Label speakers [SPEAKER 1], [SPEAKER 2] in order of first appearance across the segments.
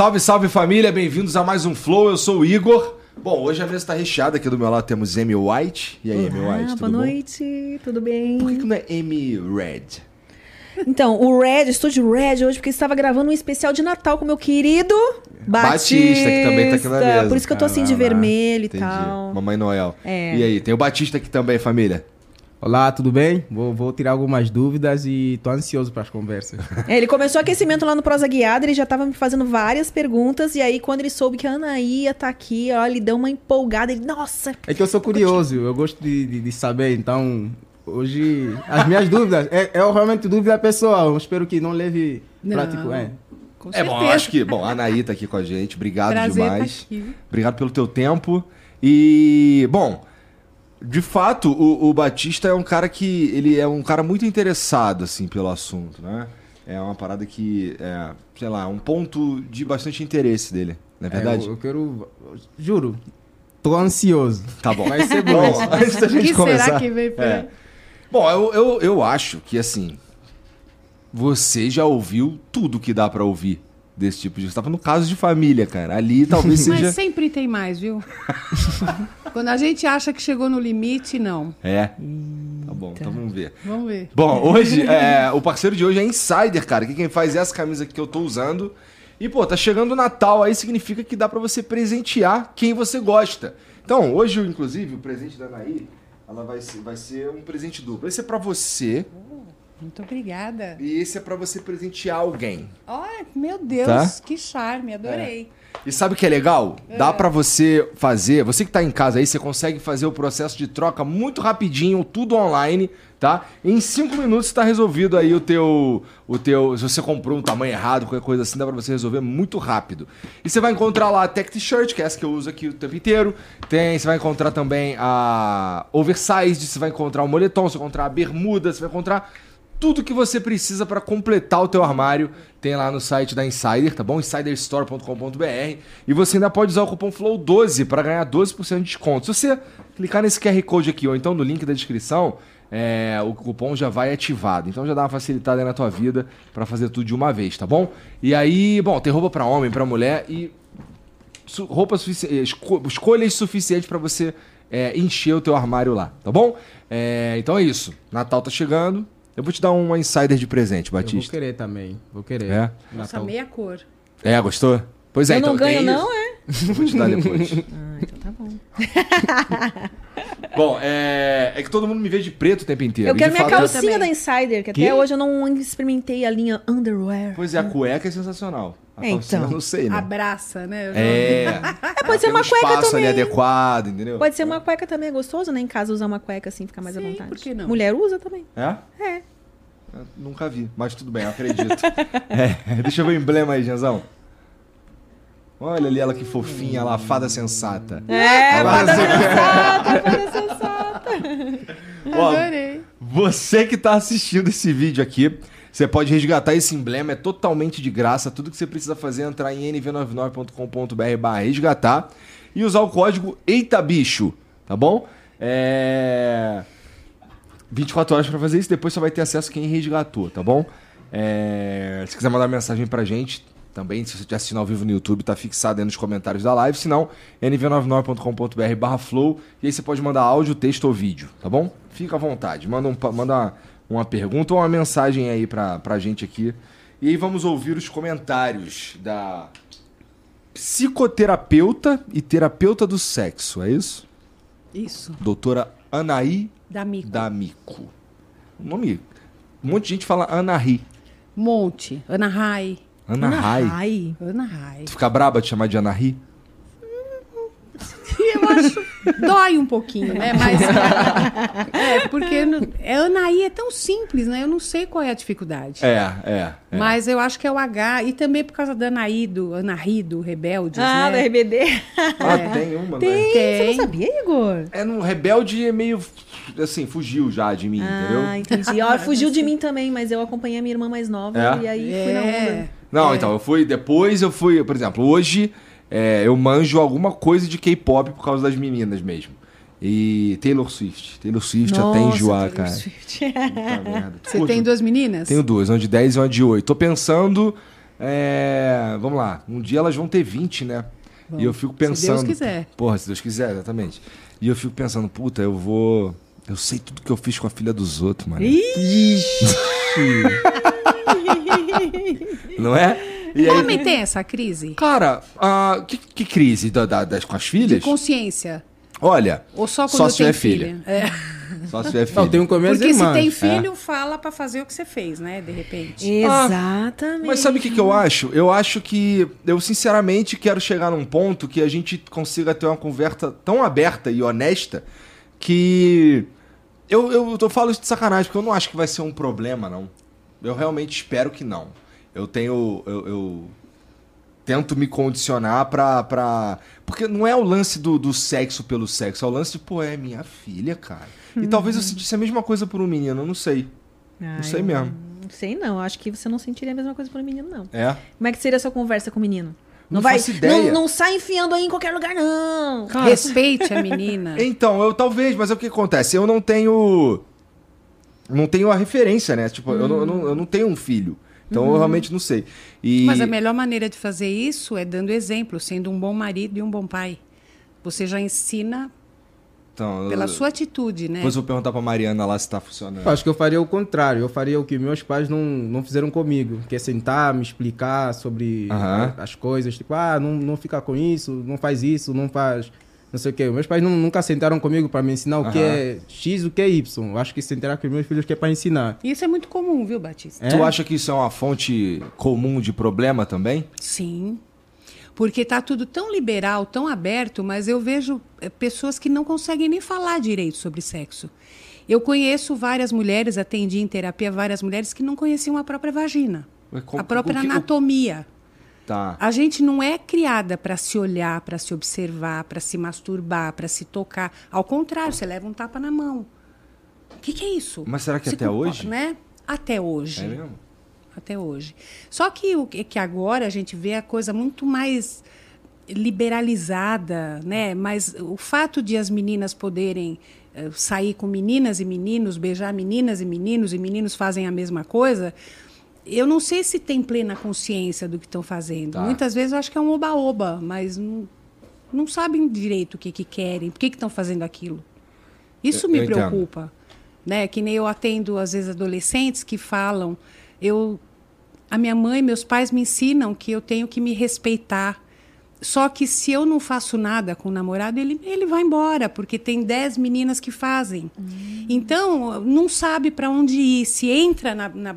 [SPEAKER 1] Salve, salve família, bem-vindos a mais um Flow. Eu sou o Igor. Bom, hoje a mesa está recheada. Aqui do meu lado temos Amy White. E aí, Amy White, tudo
[SPEAKER 2] boa
[SPEAKER 1] bom?
[SPEAKER 2] noite, tudo bem?
[SPEAKER 1] Por que, que não é Amy Red?
[SPEAKER 2] Então, o Red, estúdio Red hoje, porque estava gravando um especial de Natal com meu querido Batista.
[SPEAKER 1] Batista, que também tá aqui na mesa.
[SPEAKER 2] Por isso que eu tô assim de vermelho
[SPEAKER 1] entendi.
[SPEAKER 2] e tal.
[SPEAKER 1] Mamãe Noel.
[SPEAKER 2] É.
[SPEAKER 1] E aí, tem o Batista aqui também, família.
[SPEAKER 3] Olá, tudo bem? Vou, vou tirar algumas dúvidas e tô ansioso para as conversas.
[SPEAKER 2] É, ele começou o aquecimento lá no Prosa Guiada, ele já tava me fazendo várias perguntas, e aí quando ele soube que a Anaí ia tá aqui, ó, ele deu uma empolgada, ele, nossa,
[SPEAKER 3] É que eu sou curioso, eu gosto de, de, de saber, então hoje as minhas dúvidas é, é realmente dúvida pessoal. Eu espero que não leve
[SPEAKER 4] Não.
[SPEAKER 3] prático. É.
[SPEAKER 4] Com
[SPEAKER 1] É bom, acho que. Bom, a Anaí tá aqui com a gente. Obrigado
[SPEAKER 4] Prazer
[SPEAKER 1] demais.
[SPEAKER 4] estar aqui.
[SPEAKER 1] Obrigado pelo teu tempo. E, bom, de fato, o, o Batista é um cara que. Ele é um cara muito interessado, assim, pelo assunto, né? É uma parada que. É, sei lá, um ponto de bastante interesse dele, não é verdade?
[SPEAKER 3] É, eu, eu quero, juro, tô ansioso.
[SPEAKER 1] Tá bom.
[SPEAKER 3] Vai ser bom.
[SPEAKER 1] Bom, antes da
[SPEAKER 4] O
[SPEAKER 1] gente
[SPEAKER 4] que
[SPEAKER 1] começar.
[SPEAKER 4] será que veio por
[SPEAKER 1] é. Bom, eu, eu, eu acho que assim. Você já ouviu tudo que dá pra ouvir desse tipo de. Você tava no caso de família, cara. Ali talvez seja.
[SPEAKER 4] Mas sempre tem mais, viu? Quando a gente acha que chegou no limite, não.
[SPEAKER 1] É. Tá bom, então vamos ver.
[SPEAKER 4] Vamos ver.
[SPEAKER 1] Bom, hoje, é, o parceiro de hoje é Insider, cara. Que quem faz é essa camisa aqui que eu tô usando. E, pô, tá chegando o Natal, aí significa que dá pra você presentear quem você gosta. Então, hoje, inclusive, o presente da Anaí, ela vai ser, vai ser um presente duplo. Esse é pra você
[SPEAKER 4] Muito obrigada.
[SPEAKER 1] e esse é pra você presentear alguém.
[SPEAKER 4] Olha, meu Deus,
[SPEAKER 1] Tá?
[SPEAKER 4] que charme, adorei.
[SPEAKER 1] E sabe o que é legal? Dá pra você fazer, você que tá em casa aí, você consegue fazer o processo de troca muito rapidinho, tudo online, tá? Em cinco minutos tá resolvido aí o teu, o teu, se você comprou um tamanho errado, qualquer coisa assim, dá pra você resolver muito rápido. E você vai encontrar lá a Tech T-shirt, que é essa que eu uso aqui o tempo inteiro. Tem, você vai encontrar também a Oversized, você vai encontrar o moletom, você vai encontrar a bermuda, você vai encontrar tudo que você precisa para completar o teu armário tem lá no site da Insider, tá bom? insiderstore.com.br e você ainda pode usar o cupom FLOW12 para ganhar 12% de desconto. Se você clicar nesse QR Code aqui ou então no link da descrição, é, o cupom já vai ativado. Então já dá uma facilitada aí na tua vida para fazer tudo de uma vez, tá bom? E aí, bom, tem roupa para homem, para mulher e roupa sufici- esco- escolhas suficientes para você é, encher o teu armário lá, tá bom? É, então é isso. Natal tá chegando. Eu vou te dar uma insider de presente,
[SPEAKER 3] Eu vou
[SPEAKER 1] Batista.
[SPEAKER 3] querer também, vou querer.
[SPEAKER 1] É?
[SPEAKER 4] Nossa,
[SPEAKER 3] Natal.
[SPEAKER 4] meia cor.
[SPEAKER 1] É, gostou? Pois é,
[SPEAKER 2] eu
[SPEAKER 1] então
[SPEAKER 2] não ganho não, é?
[SPEAKER 1] Eu vou te dar depois.
[SPEAKER 2] Ah, então tá bom.
[SPEAKER 1] bom, é... é que todo mundo me vê de preto o tempo inteiro.
[SPEAKER 2] Eu quero minha calcinha da Insider, que
[SPEAKER 1] Que?
[SPEAKER 2] até hoje eu não experimentei a linha underwear.
[SPEAKER 1] Pois é, a cueca é sensacional. A
[SPEAKER 2] É,
[SPEAKER 1] calcinha
[SPEAKER 2] então.
[SPEAKER 1] eu não sei, né?
[SPEAKER 4] Abraça, né? Eu já-
[SPEAKER 1] É.
[SPEAKER 2] É, pode ser uma
[SPEAKER 1] um
[SPEAKER 2] cueca
[SPEAKER 1] espaço
[SPEAKER 2] também.
[SPEAKER 1] ali adequado, entendeu?
[SPEAKER 2] Pode ser uma cueca também, é gostoso, né? Em casa usar uma cueca assim, ficar mais à
[SPEAKER 4] Sim,
[SPEAKER 2] vontade.
[SPEAKER 4] por que não?
[SPEAKER 2] Mulher usa também.
[SPEAKER 1] É?
[SPEAKER 2] É.
[SPEAKER 1] Eu nunca vi, mas tudo bem, eu acredito. É, deixa eu ver o emblema aí, Genzão. Olha ali ela que fofinha lá, a fada sensata.
[SPEAKER 2] É,
[SPEAKER 1] Olha
[SPEAKER 2] fada sensata, fada sensata.
[SPEAKER 1] Ó,
[SPEAKER 4] Adorei.
[SPEAKER 1] Você que está assistindo esse vídeo aqui, você pode resgatar esse emblema, é totalmente de graça. Tudo que você precisa fazer é entrar em nv99.com.br barra resgatar e usar o código Eita Bicho, tá bom? É... 24 horas para fazer isso, depois você vai ter acesso quem resgatou, tá bom? É... Se quiser mandar mensagem pra gente, também, se você estiver assistindo ao vivo no YouTube, tá fixado aí nos comentários da live. Se não, nv99.com.br barra flow. E aí você pode mandar áudio, texto ou vídeo, tá bom? Fica à vontade. Manda, um, manda uma pergunta ou uma mensagem aí pra, pra gente aqui. E aí vamos ouvir os comentários da psicoterapeuta e terapeuta do sexo, é isso?
[SPEAKER 4] Isso,
[SPEAKER 1] Doutora Anaí
[SPEAKER 4] da mico.
[SPEAKER 1] D'Amico. O nome... Um monte de gente fala Anaí.
[SPEAKER 4] Monte, Ana Rai.
[SPEAKER 1] Ana Rai.
[SPEAKER 2] Ai.
[SPEAKER 4] Ana Rai.
[SPEAKER 1] Tu fica braba de chamar de Anaí?
[SPEAKER 4] Eu acho. Dói um pouquinho, né? Mas. É, porque no- é, Anaí é tão simples, né? Eu não sei qual é a dificuldade.
[SPEAKER 1] É, é. é.
[SPEAKER 4] Mas eu acho que é o H. E também por causa da Anaí, do Anaí, do Rebeldes,
[SPEAKER 2] Ah, da
[SPEAKER 4] né?
[SPEAKER 2] RBD.
[SPEAKER 1] Ah, tem uma, né?
[SPEAKER 2] Tem. Você
[SPEAKER 4] Tem.
[SPEAKER 2] não sabia, Igor?
[SPEAKER 1] É no Rebelde é meio. Assim, fugiu já de mim,
[SPEAKER 2] Ah,
[SPEAKER 1] entendeu?
[SPEAKER 2] entendi. Ó, fugiu de mim também, mas eu acompanhei a minha irmã mais nova
[SPEAKER 1] É?
[SPEAKER 2] e aí fui na
[SPEAKER 4] É.
[SPEAKER 2] onda.
[SPEAKER 1] Não,
[SPEAKER 4] É.
[SPEAKER 1] então, eu fui. Depois eu fui. Por exemplo, hoje é, eu manjo alguma coisa de K-pop por causa das meninas mesmo. E Taylor Swift. Taylor Swift até
[SPEAKER 2] Nossa,
[SPEAKER 1] enjoar,
[SPEAKER 2] Taylor
[SPEAKER 1] cara.
[SPEAKER 2] Swift.
[SPEAKER 4] Você tem duas meninas?
[SPEAKER 1] Tenho duas, uma de 10 e uma de 8. Tô pensando É, vamos lá. Um dia elas vão ter 20, né? e eu fico pensando.
[SPEAKER 4] se Deus quiser.
[SPEAKER 1] Porra, se Deus quiser, exatamente. E eu fico pensando, puta, eu vou. Eu sei tudo que eu fiz com a filha dos outros, mano. Não é? E aí,
[SPEAKER 4] Homem tem essa crise?
[SPEAKER 1] cara, ah, que, que crise da, da- das, com as
[SPEAKER 4] De
[SPEAKER 1] filhas?
[SPEAKER 4] consciência?
[SPEAKER 1] Olha,
[SPEAKER 4] Ou só quando
[SPEAKER 1] Só se
[SPEAKER 4] tem
[SPEAKER 1] tiver
[SPEAKER 4] filha? É.
[SPEAKER 1] só se tiver filho.
[SPEAKER 3] Não, tenho com minhas
[SPEAKER 4] Porque se
[SPEAKER 3] irmãs.
[SPEAKER 4] tem filho, fala pra fazer o que você fez, né? De repente.
[SPEAKER 2] Exatamente.
[SPEAKER 1] Mas sabe o que, que eu acho? Eu acho que eu sinceramente quero chegar num ponto que a gente consiga ter uma conversa tão aberta e honesta que eu, eu, eu falo isso de sacanagem, porque eu não acho que vai ser um problema, não. Eu realmente espero que não. Eu tenho. Eu, eu tento me condicionar pra, pra. Porque não é o lance do, do sexo pelo sexo, é o lance de, pô, é minha filha, cara. E talvez eu sentisse a mesma coisa por um menino, eu não sei.
[SPEAKER 2] Ah,
[SPEAKER 1] não sei mesmo.
[SPEAKER 2] Não sei não, acho que você não sentiria a mesma coisa pro menino, não.
[SPEAKER 1] É.
[SPEAKER 2] Como é que seria a sua conversa com o menino?
[SPEAKER 1] Não
[SPEAKER 2] vai,
[SPEAKER 1] faço ideia.
[SPEAKER 2] Não, não sai enfiando aí em qualquer lugar, não.
[SPEAKER 4] Respeite a menina.
[SPEAKER 1] Então, eu talvez, mas é o que acontece? Eu não tenho. Não tenho a referência, né? Tipo, eu, não, eu, não, eu não tenho um filho. Então eu realmente não sei. E...
[SPEAKER 4] Mas a melhor maneira de fazer isso é dando exemplo, sendo um bom marido e um bom pai. Você já ensina
[SPEAKER 1] então,
[SPEAKER 4] pela
[SPEAKER 1] eu-
[SPEAKER 4] sua atitude, né?
[SPEAKER 1] Depois eu vou perguntar pra Mariana lá se tá funcionando.
[SPEAKER 3] Eu acho que eu faria o contrário. Eu faria o que meus pais não, não fizeram comigo. Que é sentar, me explicar sobre a- as coisas. Tipo, ah, não, não fica com isso, não faz isso, não faz... Não sei o quê. Meus pais nu- nunca sentaram comigo para me ensinar o que é X e o que é Y. Eu acho que sentaram com meus filhos que é para ensinar.
[SPEAKER 4] Isso é muito comum, viu, Batista?
[SPEAKER 3] É?
[SPEAKER 1] Tu acha que isso é uma fonte comum de problema também?
[SPEAKER 4] Sim. Porque tá tudo tão liberal, tão aberto, mas eu vejo eh, pessoas que não conseguem nem falar direito sobre sexo. Eu conheço várias mulheres, atendi em terapia várias mulheres que não conheciam a própria vagina,
[SPEAKER 1] Mas como-
[SPEAKER 4] a própria
[SPEAKER 1] o que- o-
[SPEAKER 4] anatomia.
[SPEAKER 1] Tá.
[SPEAKER 4] A gente não é criada para se olhar, para se observar, para se masturbar, para se tocar. Ao contrário, você leva um tapa na mão. O que, que é isso?
[SPEAKER 1] Mas será que
[SPEAKER 4] Se
[SPEAKER 1] até hoje?
[SPEAKER 4] Né? Até hoje.
[SPEAKER 1] É mesmo?
[SPEAKER 4] Até hoje. Só que o que que agora a gente vê a coisa muito mais liberalizada, né? Mas o fato de as meninas poderem eh, sair com meninas e meninos, beijar meninas e meninos e meninos fazem a mesma coisa, eu não sei se tem plena consciência do que estão fazendo.
[SPEAKER 1] Tá.
[SPEAKER 4] Muitas vezes eu acho que é um oba-oba, mas não, não sabem direito o que, que querem, por que que estão fazendo aquilo. Isso
[SPEAKER 1] Eu-
[SPEAKER 4] me
[SPEAKER 1] eu entendo.
[SPEAKER 4] preocupa. Né? Que nem eu atendo, às vezes, adolescentes que falam. Eu, a minha mãe, meus pais me ensinam que eu tenho que me respeitar. Só que se eu não faço nada com o namorado, ele, ele vai embora, porque tem 10 meninas que fazem. Então, não sabe para onde ir. Se entra na, na,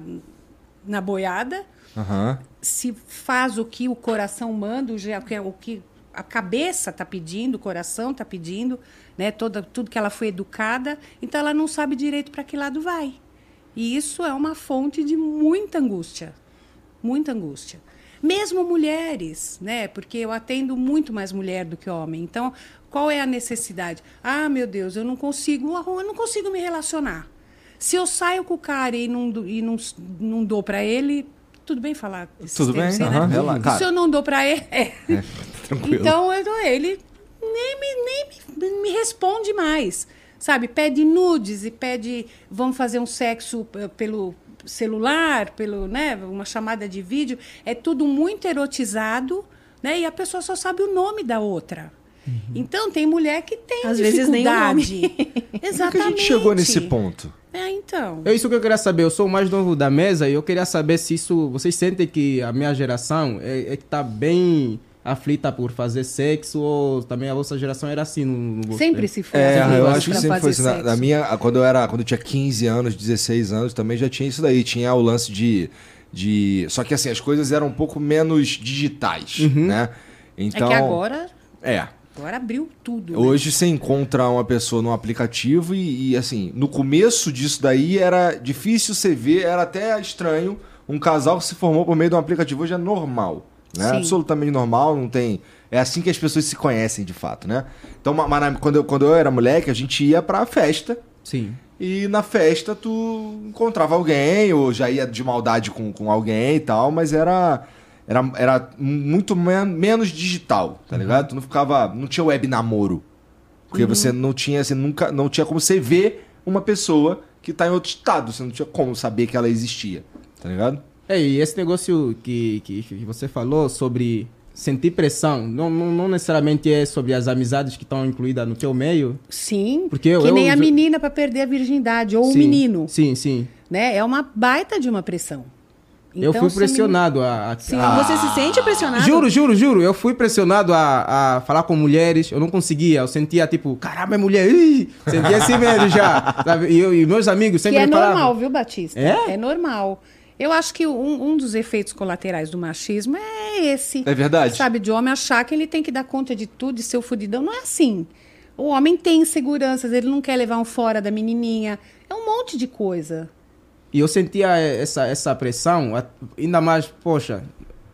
[SPEAKER 4] na boiada,
[SPEAKER 1] Aham.
[SPEAKER 4] se faz o que o coração manda, o que- o que a cabeça está pedindo, o coração está pedindo, né? Toda, tudo que ela foi educada, então ela não sabe direito para que lado vai. E isso é uma fonte de muita angústia, muita angústia. Mesmo mulheres, né? Porque eu atendo muito mais mulher do que homem. Então, qual é a necessidade? Ah, meu Deus, eu não consigo, eu não consigo me relacionar. Se eu saio com o cara e não, e não, não dou para ele, tudo bem falar?
[SPEAKER 1] Tudo bem,
[SPEAKER 4] assim,
[SPEAKER 1] aham,
[SPEAKER 4] né?
[SPEAKER 1] relaxa. Cara.
[SPEAKER 4] Se eu não dou para ele, é.
[SPEAKER 1] Tranquilo.
[SPEAKER 4] Então eu dou ele nem, me, nem me, me responde mais. Sabe? Pede nudes e pede. Vamos fazer um sexo eh, pelo celular, pelo, né, uma chamada de vídeo. É tudo muito erotizado, né? E a pessoa só sabe o nome da outra. Então tem mulher que tem
[SPEAKER 2] Às vezes nem o
[SPEAKER 4] dificuldade.
[SPEAKER 2] nome.
[SPEAKER 1] Como que
[SPEAKER 4] Exatamente.
[SPEAKER 1] a gente chegou nesse ponto?
[SPEAKER 4] É, então.
[SPEAKER 3] É isso que eu queria saber. Eu sou o mais novo da mesa e eu queria saber se isso. Vocês sentem que a minha geração é, é que tá bem aflita por fazer sexo ou também a vossa geração era assim no, no
[SPEAKER 4] Sempre se foi.
[SPEAKER 1] É,
[SPEAKER 4] assim,
[SPEAKER 1] eu acho que sempre foi assim. Na, na minha, quando eu era, quando eu tinha 15 anos, 16 anos, também já tinha isso daí. Tinha o lance de, de, só que assim as coisas eram um pouco menos digitais, né? Então,
[SPEAKER 4] É que agora,
[SPEAKER 1] é.
[SPEAKER 4] Agora abriu tudo. né?
[SPEAKER 1] Hoje você encontra uma pessoa num aplicativo e, e, assim, no começo disso daí era difícil você ver, era até estranho um casal que se formou por meio de um aplicativo. Hoje é normal, né?
[SPEAKER 4] Sim.
[SPEAKER 1] Absolutamente normal, não tem... É assim que as pessoas se conhecem de fato, né? Então, ma- mas quando eu, quando eu era moleque, a gente ia pra festa
[SPEAKER 3] Sim.
[SPEAKER 1] e na festa tu encontrava alguém ou já ia de maldade com, com alguém e tal, mas era... Era, era muito men- menos digital, tá ligado? Tu não ficava. Não tinha web namoro. Porque você não tinha, você nunca, não tinha como você ver uma pessoa que tá em outro estado. Você não tinha como saber que ela existia. Tá ligado?
[SPEAKER 3] É, e esse negócio que, que, que você falou sobre sentir pressão, não, não, não necessariamente é sobre as amizades que estão incluídas no teu meio.
[SPEAKER 4] Sim,
[SPEAKER 3] Porque eu-
[SPEAKER 4] que nem
[SPEAKER 3] eu-
[SPEAKER 4] a menina para perder a virgindade, ou o
[SPEAKER 3] Sim,
[SPEAKER 4] menino,
[SPEAKER 3] Sim, sim.
[SPEAKER 4] né? É uma baita de uma pressão.
[SPEAKER 3] Eu
[SPEAKER 4] Então,
[SPEAKER 3] fui
[SPEAKER 4] se o
[SPEAKER 3] pressionado a, a-
[SPEAKER 2] Sim,
[SPEAKER 3] a-
[SPEAKER 2] você se sente pressionado?
[SPEAKER 3] Juro, juro, juro. Eu fui pressionado a, a falar com mulheres. Eu não conseguia. Eu sentia tipo, caramba, é mulher. Ih! Sentia assim mesmo já. sabe? E, eu- e meus amigos
[SPEAKER 4] Que
[SPEAKER 3] sempre
[SPEAKER 4] é
[SPEAKER 3] me falavam.
[SPEAKER 4] normal, viu, Batista?
[SPEAKER 3] É?
[SPEAKER 4] É normal. Eu acho que um, um dos efeitos colaterais do machismo é esse.
[SPEAKER 1] É verdade.
[SPEAKER 4] Sabe, de homem achar que ele tem que dar conta de tudo e ser o fudidão. Não é assim. O homem tem inseguranças, ele não quer levar um fora da menininha. É um monte de coisa.
[SPEAKER 3] E eu sentia essa, essa pressão, ainda mais, poxa,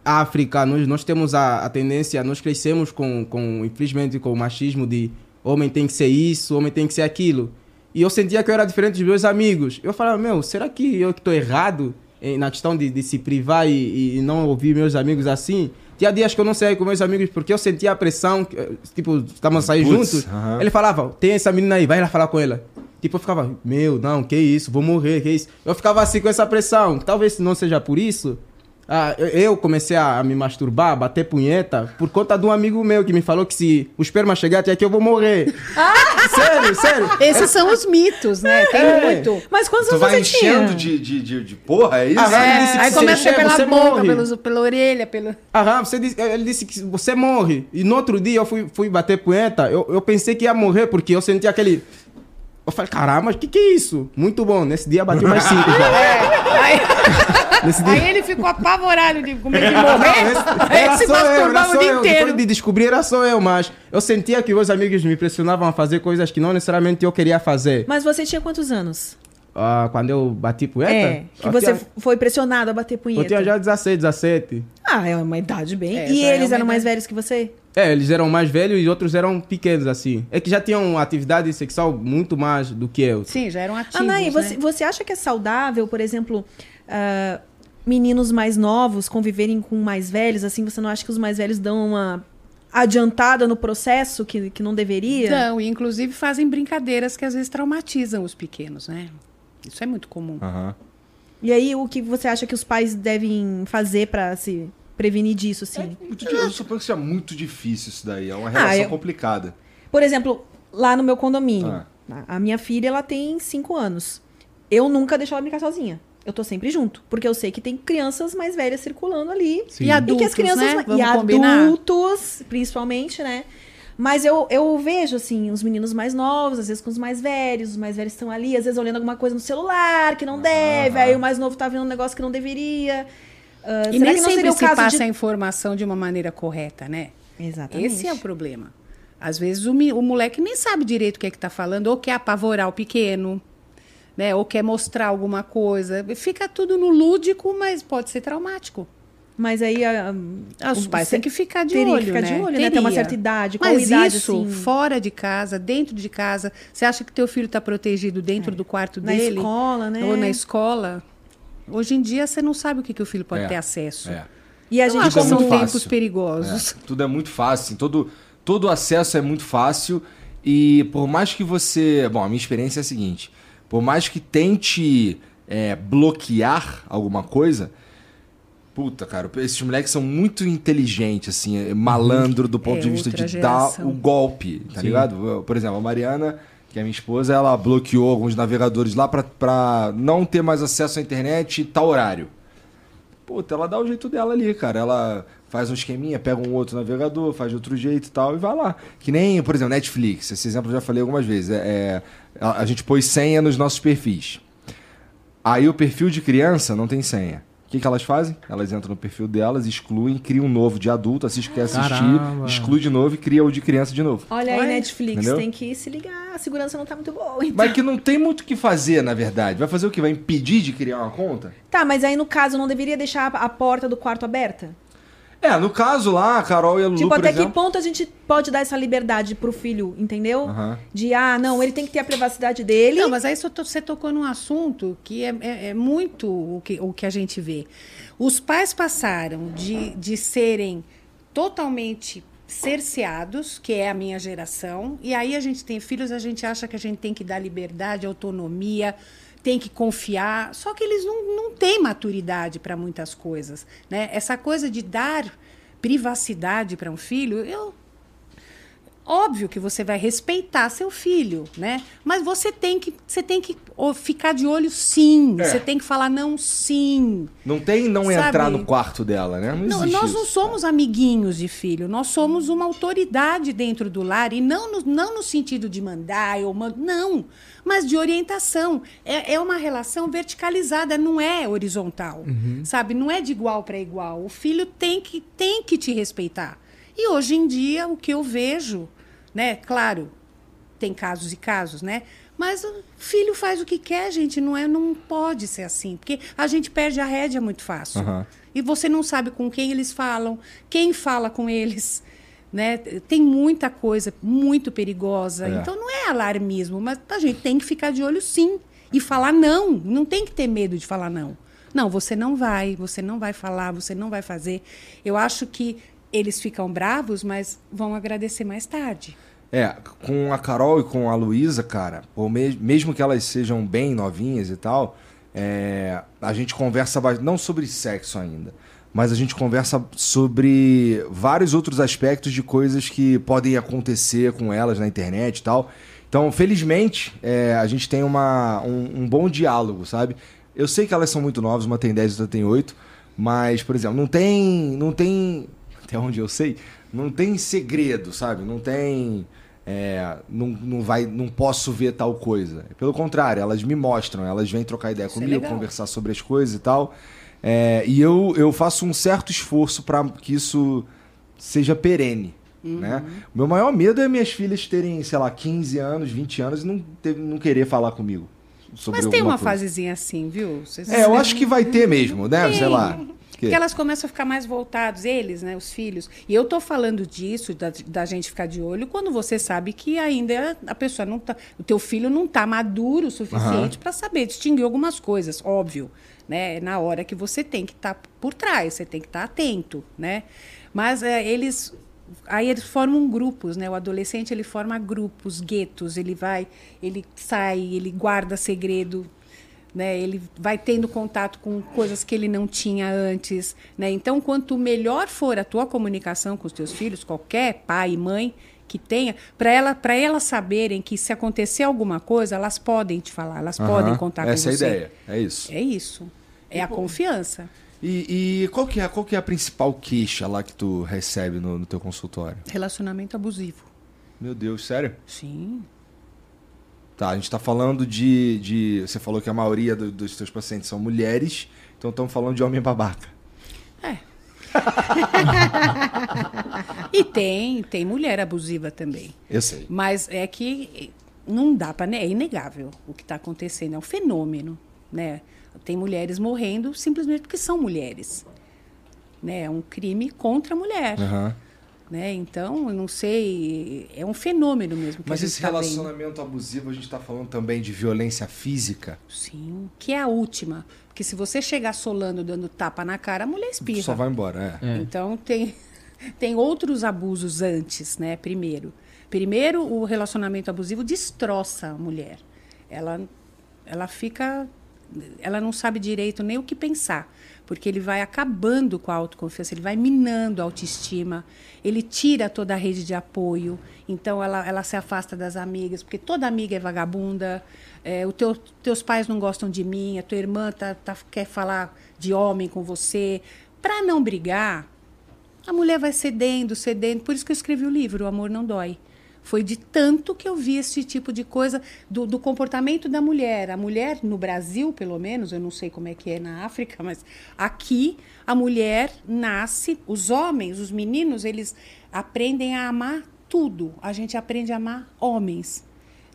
[SPEAKER 3] África, nós, nós temos a, a tendência, nós crescemos com, com, infelizmente, com o machismo de homem tem que ser isso, homem tem que ser aquilo. E eu sentia que eu era diferente dos meus amigos. Eu falava, meu, será que eu estou errado em- na questão de, de se privar e, e não ouvir meus amigos assim? Tinha dias que eu não saía com meus amigos porque eu sentia a pressão, eh, tipo, estávamos a sair juntos.
[SPEAKER 1] aham.
[SPEAKER 3] Ele falava, tem essa menina aí, vai lá falar com ela. Tipo, eu ficava, meu, não, que isso, vou morrer, que isso. Eu ficava assim com essa pressão. Talvez não seja por isso. Ah, eu- comecei a, me masturbar, a bater punheta, por conta de um amigo meu que me falou que se o esperma chegar até aqui eu vou morrer. sério, sério.
[SPEAKER 4] Esses são os mitos, né? Tem
[SPEAKER 3] É.
[SPEAKER 4] muito.
[SPEAKER 2] Mas quantos
[SPEAKER 1] Tu
[SPEAKER 2] anos
[SPEAKER 1] vai
[SPEAKER 2] você tinha?
[SPEAKER 1] enchendo de, de, de, de porra, é isso?
[SPEAKER 3] Ah,
[SPEAKER 4] É,
[SPEAKER 3] ele disse que
[SPEAKER 4] aí
[SPEAKER 3] se
[SPEAKER 4] começa
[SPEAKER 3] encher,
[SPEAKER 4] pela
[SPEAKER 3] você
[SPEAKER 4] boca, pelos, pela orelha, pelo.
[SPEAKER 3] Aham, você disse, ele disse que você morre. E no outro dia eu fui, fui bater punheta, eu, eu pensei que ia morrer, porque eu senti aquele. Eu falei, caramba, o que, que é isso? Muito bom. Nesse dia bati mais cinco já.
[SPEAKER 4] Aí,
[SPEAKER 3] Nesse dia.
[SPEAKER 4] aí ele ficou apavorado de como ele morrer. Ele se
[SPEAKER 3] eu,
[SPEAKER 4] masturbava o dia
[SPEAKER 3] eu.
[SPEAKER 4] inteiro.
[SPEAKER 3] Depois de descobrir, era só eu, mas eu sentia que meus amigos me pressionavam a fazer coisas que não necessariamente eu queria fazer.
[SPEAKER 2] Mas você tinha quantos anos?
[SPEAKER 3] Ah, quando eu bati punheta?
[SPEAKER 2] É, que
[SPEAKER 3] eu
[SPEAKER 2] você
[SPEAKER 3] tinha,
[SPEAKER 2] foi pressionado a bater
[SPEAKER 3] eu
[SPEAKER 2] punheta.
[SPEAKER 3] tinha já 16, 17.
[SPEAKER 2] Ah, é uma idade bem.
[SPEAKER 4] É,
[SPEAKER 2] e
[SPEAKER 4] já é
[SPEAKER 2] eles
[SPEAKER 4] uma
[SPEAKER 2] eram mais
[SPEAKER 4] idade.
[SPEAKER 2] velhos que você?
[SPEAKER 3] É, eles eram mais velhos e outros eram pequenos, assim. É que já tinham atividade sexual muito mais do que eu.
[SPEAKER 4] Sim, já eram ativos.
[SPEAKER 2] Anaí, você,
[SPEAKER 4] né?
[SPEAKER 2] você acha que é saudável, por exemplo, ah, meninos mais novos conviverem com mais velhos? Assim, você não acha que os mais velhos dão uma adiantada no processo que, que não deveria?
[SPEAKER 4] Não, e inclusive fazem brincadeiras que às vezes traumatizam os pequenos, né? Isso é muito comum.
[SPEAKER 1] Aham.
[SPEAKER 2] E aí, o que você acha que os pais devem fazer pra se prevenir disso, assim?
[SPEAKER 1] Muito di- Eu suponho que seja muito difícil isso daí. É uma relação
[SPEAKER 2] Ah, eu-
[SPEAKER 1] complicada.
[SPEAKER 2] Por exemplo, lá no meu condomínio,
[SPEAKER 1] Ah.
[SPEAKER 2] a minha filha, ela tem 5 anos. Eu nunca deixo ela brincar sozinha. Eu tô sempre junto, porque eu sei que tem crianças mais velhas circulando ali.
[SPEAKER 3] Sim.
[SPEAKER 4] E
[SPEAKER 2] E
[SPEAKER 4] adultos,
[SPEAKER 2] que as crianças
[SPEAKER 4] né? Vamos
[SPEAKER 2] e
[SPEAKER 4] combinar?
[SPEAKER 2] adultos, principalmente, né? Mas eu, eu vejo, assim, os meninos mais novos, às vezes com os mais velhos, os mais velhos estão ali, às vezes olhando alguma coisa no celular que não deve,
[SPEAKER 1] Aham.
[SPEAKER 2] aí o mais novo tá vendo um negócio que não deveria. Ah,
[SPEAKER 4] E nem
[SPEAKER 2] que não
[SPEAKER 4] sempre se passa
[SPEAKER 2] de...
[SPEAKER 4] a informação de uma maneira correta, né?
[SPEAKER 2] Exatamente.
[SPEAKER 4] Esse é o problema. Às vezes o, o moleque nem sabe direito o que é que tá falando, ou quer apavorar o pequeno, né? Ou quer mostrar alguma coisa. Fica tudo no lúdico, mas pode ser traumático.
[SPEAKER 2] Mas aí... ah,
[SPEAKER 4] Ah, Os pais têm que ficar de
[SPEAKER 2] teria
[SPEAKER 4] olho,
[SPEAKER 2] que ficar
[SPEAKER 4] né?
[SPEAKER 2] de olho, né? Tem uma certa idade. Qual
[SPEAKER 4] Mas
[SPEAKER 2] idade,
[SPEAKER 4] isso,
[SPEAKER 2] assim?
[SPEAKER 4] fora de casa, dentro de casa, você acha que teu filho está protegido dentro do quarto
[SPEAKER 2] É. Na
[SPEAKER 4] dele?
[SPEAKER 2] escola, né?
[SPEAKER 4] Ou na escola? Hoje em dia você não sabe o que, que o filho pode
[SPEAKER 1] É,
[SPEAKER 4] ter acesso.
[SPEAKER 1] É.
[SPEAKER 2] E a
[SPEAKER 4] Eu
[SPEAKER 2] gente,
[SPEAKER 1] como-
[SPEAKER 4] são tempos perigosos.
[SPEAKER 1] É, tudo é muito fácil, assim, todo, todo acesso é muito fácil e por mais que você... Bom, a minha experiência é a seguinte, por mais que tente é, bloquear alguma coisa, puta, cara, esses moleques são muito inteligentes, assim, é malandro do ponto
[SPEAKER 4] É
[SPEAKER 1] de vista de
[SPEAKER 4] outra
[SPEAKER 1] dar
[SPEAKER 4] geração.
[SPEAKER 1] o golpe, tá
[SPEAKER 3] Sim.
[SPEAKER 1] ligado? Por exemplo, a Mariana... Que é minha esposa, ela bloqueou alguns navegadores lá pra não ter mais acesso à internet em tal horário. Puta, ela dá o jeito dela ali, cara. Ela faz um esqueminha, pega um outro navegador, faz de outro jeito e tal, e vai lá. Que nem, por exemplo, Netflix. Esse exemplo eu já falei algumas vezes. É, é, a, a gente pôs senha nos nossos perfis. Aí o perfil de criança não tem senha. O que, que elas fazem? Elas entram no perfil delas, excluem, criam um novo de adulto, assiste o que quer assistir,
[SPEAKER 3] Caramba.
[SPEAKER 1] exclui de novo e cria o de criança de novo.
[SPEAKER 2] Olha aí,
[SPEAKER 4] Olha,
[SPEAKER 2] Netflix,
[SPEAKER 1] entendeu?
[SPEAKER 2] tem que se ligar. A segurança não tá muito boa. então.
[SPEAKER 1] Mas que não tem muito o que fazer, na verdade. Vai fazer o que? Vai impedir de criar uma conta?
[SPEAKER 2] Tá, mas aí no caso não deveria deixar a porta do quarto aberta?
[SPEAKER 1] É, no caso lá, a Carol e a Lulu,
[SPEAKER 2] tipo,
[SPEAKER 1] por
[SPEAKER 2] até
[SPEAKER 1] exemplo...
[SPEAKER 2] que ponto a gente pode dar essa liberdade pro filho, entendeu? De, ah, não, ele tem que ter a privacidade dele.
[SPEAKER 4] Não, mas aí você tocou num assunto que é, é- é muito o que, o que a gente vê. Os pais passaram de, de serem totalmente cerceados, que é a minha geração, e aí a gente tem filhos, a gente acha que a gente tem que dar liberdade, autonomia, tem que confiar, só que eles não, não têm maturidade para muitas coisas, né? Essa coisa de dar privacidade para um filho, eu Óbvio que você vai respeitar seu filho, né? Mas você tem que, você tem que ficar de olho sim.
[SPEAKER 1] É.
[SPEAKER 4] Você tem que falar não sim.
[SPEAKER 1] Não tem não
[SPEAKER 4] Sabe?
[SPEAKER 1] entrar no quarto dela, né? Não,
[SPEAKER 4] Não, nós não
[SPEAKER 1] isso.
[SPEAKER 4] somos amiguinhos de filho, nós somos uma autoridade dentro do lar e não no, não no sentido de mandar, eu mando, não, mas de orientação. É, é uma relação verticalizada, não é horizontal, sabe? Não é de igual para igual. O filho tem que, tem que te respeitar. E hoje em dia, o que eu vejo, né? Claro, tem casos e casos, né? Mas o filho faz o que quer, gente, não é, não pode ser assim, porque a gente perde a rédea muito fácil.
[SPEAKER 1] Aham.
[SPEAKER 4] E você não sabe com quem eles falam, quem fala com eles, né? Tem muita coisa muito perigosa.
[SPEAKER 1] É.
[SPEAKER 4] Então não é alarmismo, mas a gente tem que ficar de olho sim e falar não, não tem que ter medo de falar não. Não, você não vai, você não vai falar, você não vai fazer. Eu acho que eles ficam bravos, mas vão agradecer mais tarde.
[SPEAKER 1] É, com a Carol e com a Luísa, cara, ou me- mesmo que elas sejam bem novinhas e tal, é, a gente conversa não sobre sexo ainda, mas a gente conversa sobre vários outros aspectos de coisas que podem acontecer com elas na internet e tal. Então, felizmente, é, a gente tem uma, um, um bom diálogo, sabe? Eu sei que elas são muito novas, uma tem 10 e outra tem 8, mas, por exemplo, não tem. Não tem. Até onde eu sei, não tem segredo, sabe? Não tem. é, não, não, vai, não posso ver tal coisa. Pelo contrário, elas me mostram, elas vêm trocar ideia
[SPEAKER 4] Isso é
[SPEAKER 1] comigo,
[SPEAKER 4] legal.
[SPEAKER 1] conversar sobre as coisas e tal. É, e eu, eu faço um certo esforço para que isso seja perene.
[SPEAKER 4] Uhum.
[SPEAKER 1] Né? O meu maior medo é minhas filhas terem, sei lá, 15 anos, 20 anos e não, ter- não querer falar comigo. Sobre
[SPEAKER 4] Mas tem uma
[SPEAKER 1] coisa.
[SPEAKER 4] fasezinha assim, viu? Vocês-
[SPEAKER 1] É, eu acho que vai ter mesmo, né?
[SPEAKER 4] Tem.
[SPEAKER 1] Sei lá. Que-
[SPEAKER 4] Porque elas começam a ficar mais voltados, eles, né, os filhos. E eu tô falando disso, da, da gente ficar de olho, quando você sabe que ainda a pessoa não tá. O teu filho não tá maduro o suficiente para saber distinguir algumas coisas, óbvio. Né? Na hora que você tem que estar por trás, você tem que estar atento, né? Mas é, eles. Aí eles formam grupos, né? O adolescente ele forma grupos, guetos, ele vai, ele sai, ele guarda segredo, né? Ele vai tendo contato com coisas que ele não tinha antes, né? Então, quanto melhor for a tua comunicação com os teus filhos, qualquer pai e mãe que tenha, para ela, para elas saberem que se acontecer alguma coisa, elas podem te falar, elas podem
[SPEAKER 1] Aham,
[SPEAKER 4] contar com
[SPEAKER 1] Essa é a
[SPEAKER 4] você.
[SPEAKER 1] ideia, é isso.
[SPEAKER 4] É isso. É a confiança.
[SPEAKER 1] E, e qual, que é, qual que é a principal queixa lá que tu recebe no, no teu consultório?
[SPEAKER 4] Relacionamento abusivo.
[SPEAKER 1] Meu Deus, sério?
[SPEAKER 4] Sim.
[SPEAKER 1] Tá, a gente tá falando de. de você falou que a maioria do- dos teus pacientes são mulheres, então estamos falando de homem babaca.
[SPEAKER 4] É. e tem, tem mulher abusiva também.
[SPEAKER 1] Eu sei.
[SPEAKER 4] Mas é que não dá para, é inegável o que está acontecendo, é um fenômeno, né? Tem mulheres morrendo simplesmente porque são mulheres, né? É um crime contra a mulher,
[SPEAKER 1] Aham.
[SPEAKER 4] Né? Então, eu não sei, é um fenômeno mesmo que
[SPEAKER 1] Mas
[SPEAKER 4] a gente
[SPEAKER 1] esse
[SPEAKER 4] tá vendo.
[SPEAKER 1] relacionamento abusivo, a gente tá falando também de violência física.
[SPEAKER 4] Sim, que é a última, porque se você chegar solando, dando tapa na cara, a mulher espirra.
[SPEAKER 1] Só vai embora, é.
[SPEAKER 4] Então tem, tem outros abusos antes, né? Primeiro. Primeiro, o relacionamento abusivo destroça a mulher. Ela, ela fica. Ela não sabe direito nem o que pensar, porque ele vai acabando com a autoconfiança, ele vai minando a autoestima, ele tira toda a rede de apoio, então ela, ela se afasta das amigas, porque toda amiga é vagabunda, é, o teu, teus pais não gostam de mim, a tua irmã tá, tá- quer falar de homem com você. Para não brigar, a mulher vai cedendo, cedendo. Por isso que eu escrevi o livro, O Amor Não Dói. Foi de tanto que eu vi esse tipo de coisa do, do comportamento da mulher. A mulher, no Brasil, pelo menos, eu não sei como é que é na África, mas aqui a mulher nasce, os homens, os meninos, eles aprendem a amar tudo. A gente aprende a amar homens,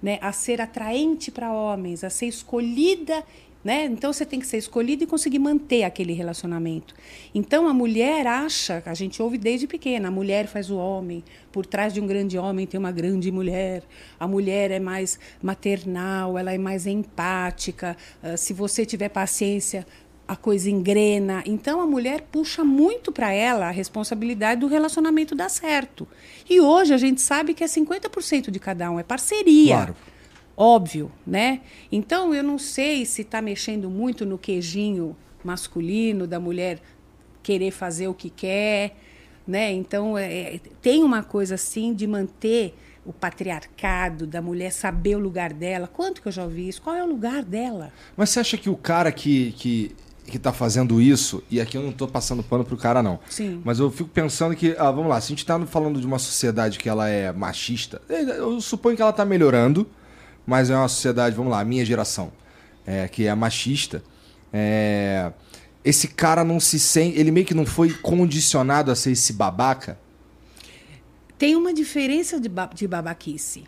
[SPEAKER 4] né? A ser atraente para homens, a ser escolhida né? Então você tem que ser escolhido e conseguir manter aquele relacionamento. Então a mulher acha, a gente ouve desde pequena, a mulher faz o homem, por trás de um grande homem tem uma grande mulher. A mulher é mais maternal, ela é mais empática. ah, se você tiver paciência, a coisa engrena. Então a mulher puxa muito para ela a responsabilidade do relacionamento dar certo. E hoje a gente sabe que é 50% de cada um, é parceria.
[SPEAKER 1] Claro.
[SPEAKER 4] Óbvio, né? Então eu não sei se está mexendo muito no queijinho masculino da mulher querer fazer o que quer, né? Então é, tem uma coisa assim de manter o patriarcado da mulher saber o lugar dela. Quanto que eu já ouvi isso? Qual é o lugar dela?
[SPEAKER 1] Mas você acha que o cara que, que, que tá fazendo isso, e aqui eu não tô passando pano pro cara, não.
[SPEAKER 4] Sim.
[SPEAKER 1] Mas eu fico pensando que, ah, vamos lá, se a gente tá falando de uma sociedade que ela é machista, eu suponho que ela tá melhorando, mas é uma sociedade, vamos lá, a minha geração, é, que é machista. É, esse cara não se sente. Ele meio que não foi condicionado a ser esse babaca.
[SPEAKER 4] Tem uma diferença de, ba de babaquice.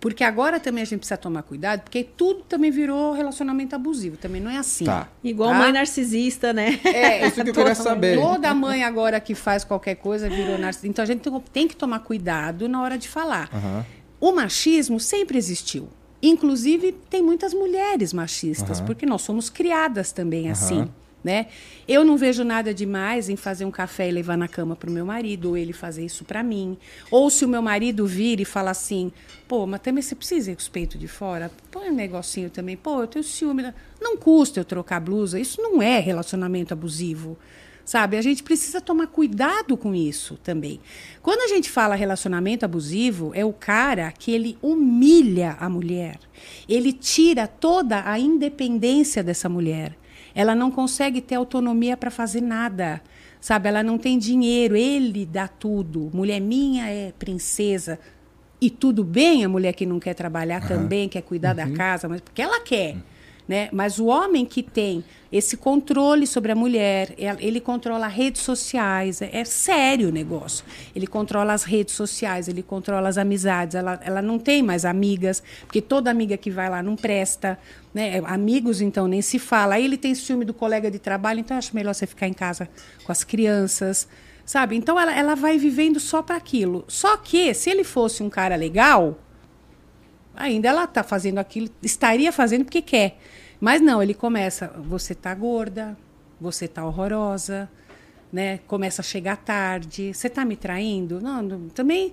[SPEAKER 4] Porque agora também a gente precisa tomar cuidado, porque tudo também virou relacionamento abusivo. Também não é assim.
[SPEAKER 1] Tá.
[SPEAKER 2] Igual
[SPEAKER 4] Tá?
[SPEAKER 2] mãe narcisista, né?
[SPEAKER 4] É,
[SPEAKER 3] Isso que eu queria saber.
[SPEAKER 4] Toda mãe agora que faz qualquer coisa virou narcisista. Então a gente tem- tem que tomar cuidado na hora de falar.
[SPEAKER 1] Aham.
[SPEAKER 4] O machismo sempre existiu. Inclusive, tem muitas mulheres machistas,
[SPEAKER 1] Aham.
[SPEAKER 4] porque nós somos criadas também assim.
[SPEAKER 1] Aham.
[SPEAKER 4] Né? Eu não vejo nada demais em fazer um café e levar na cama para o meu marido, ou ele fazer isso para mim. Ou se o meu marido vir e falar assim: pô, mas também você precisa ir com os peitos de fora? Põe um negocinho também. Pô, eu tenho ciúme. da-" Não custa eu trocar blusa. Isso não é relacionamento abusivo. Sabe? A gente precisa tomar cuidado com isso também. Quando a gente fala relacionamento abusivo, é o cara que ele humilha a mulher. Ele tira toda a independência dessa mulher. Ela não consegue ter autonomia para fazer nada. Sabe? Ela não tem dinheiro, ele dá tudo. Mulher minha é princesa. E tudo bem a mulher que não quer trabalhar também, quer cuidar da casa, mas porque ela quer. Né? Mas o homem que tem esse controle sobre a mulher, el- ele controla redes sociais, é, é sério o negócio. Ele controla as redes sociais, ele controla as amizades. Ela, ela não tem mais amigas, porque toda amiga que vai lá não presta. Né? Amigos, então, nem se fala. Aí ele tem ciúme do colega de trabalho, então acho melhor você ficar em casa com as crianças. Sabe? Então ela, ela vai vivendo só para aquilo. Só que, se ele fosse um cara legal, ainda ela está fazendo aquilo, estaria fazendo porque quer. Mas não, ele começa, você tá gorda, você tá horrorosa, né? Começa a chegar tarde, você tá me traindo? Não, não- também,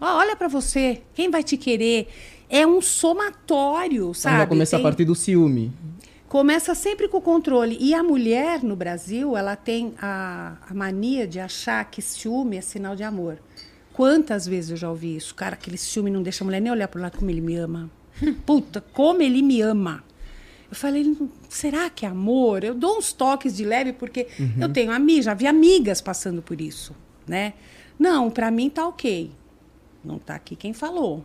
[SPEAKER 4] ó, olha para você, quem vai te querer? É um somatório, sabe?
[SPEAKER 3] já começa
[SPEAKER 4] Tem-
[SPEAKER 3] a partir do ciúme.
[SPEAKER 4] Começa sempre com o controle. E a mulher no Brasil, ela tem a, a mania de achar que ciúme é sinal de amor. Quantas vezes eu já ouvi isso? Cara, aquele ciúme não deixa a mulher nem olhar pro lado como ele me ama. Puta, como ele me ama. Eu falei, será que é amor? Eu dou uns toques de leve porque eu tenho amigas, já vi amigas passando por isso, né? Não, pra mim tá ok. Não tá aqui quem falou.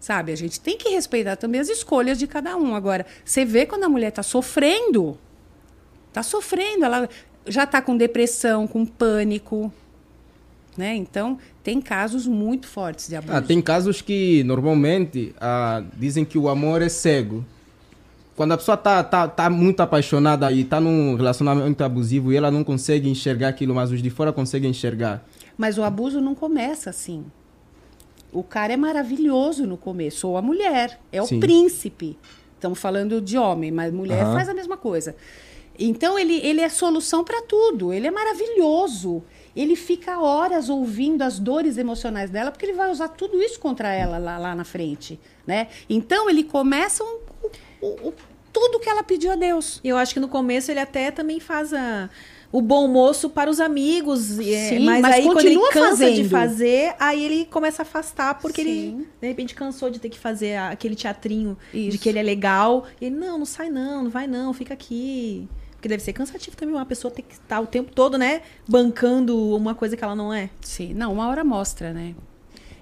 [SPEAKER 4] Sabe, a gente tem que respeitar também as escolhas de cada um. Agora, você vê quando a mulher está sofrendo, está sofrendo, ela já está com depressão, com pânico, né? Então, tem casos muito fortes de abuso.
[SPEAKER 3] Ah, tem casos que normalmente ah, dizem que o amor é cego. Quando a pessoa tá, tá, tá muito apaixonada e tá num relacionamento abusivo e ela não consegue enxergar aquilo, mas os de fora conseguem enxergar.
[SPEAKER 4] Mas o abuso não começa assim. O cara é maravilhoso no começo, ou a mulher, é o
[SPEAKER 3] Sim.
[SPEAKER 4] príncipe. Estamos falando de homem, mas mulher
[SPEAKER 1] Aham.
[SPEAKER 4] faz a mesma coisa. Então ele, ele é solução para tudo, ele é maravilhoso. Ele fica horas ouvindo as dores emocionais dela, porque ele vai usar tudo isso contra ela lá, lá na frente. Né? Então ele começa um- o- o- tudo que ela pediu a Deus.
[SPEAKER 2] Eu acho que no começo ele até também faz a- o bom moço para os amigos. é-
[SPEAKER 4] Sim,
[SPEAKER 2] mas,
[SPEAKER 4] mas
[SPEAKER 2] aí quando ele cansa de
[SPEAKER 4] fazendo.
[SPEAKER 2] fazer, aí ele começa a afastar, porque ele
[SPEAKER 4] Sim.
[SPEAKER 2] de repente cansou de ter que fazer aquele teatrinho de
[SPEAKER 4] Isso.
[SPEAKER 2] que ele é legal. E ele, não, não sai não, não vai não, fica aqui. Porque deve ser cansativo também uma pessoa ter que estar o tempo todo, né, bancando uma coisa que ela não é.
[SPEAKER 4] Sim, não, uma hora mostra, né?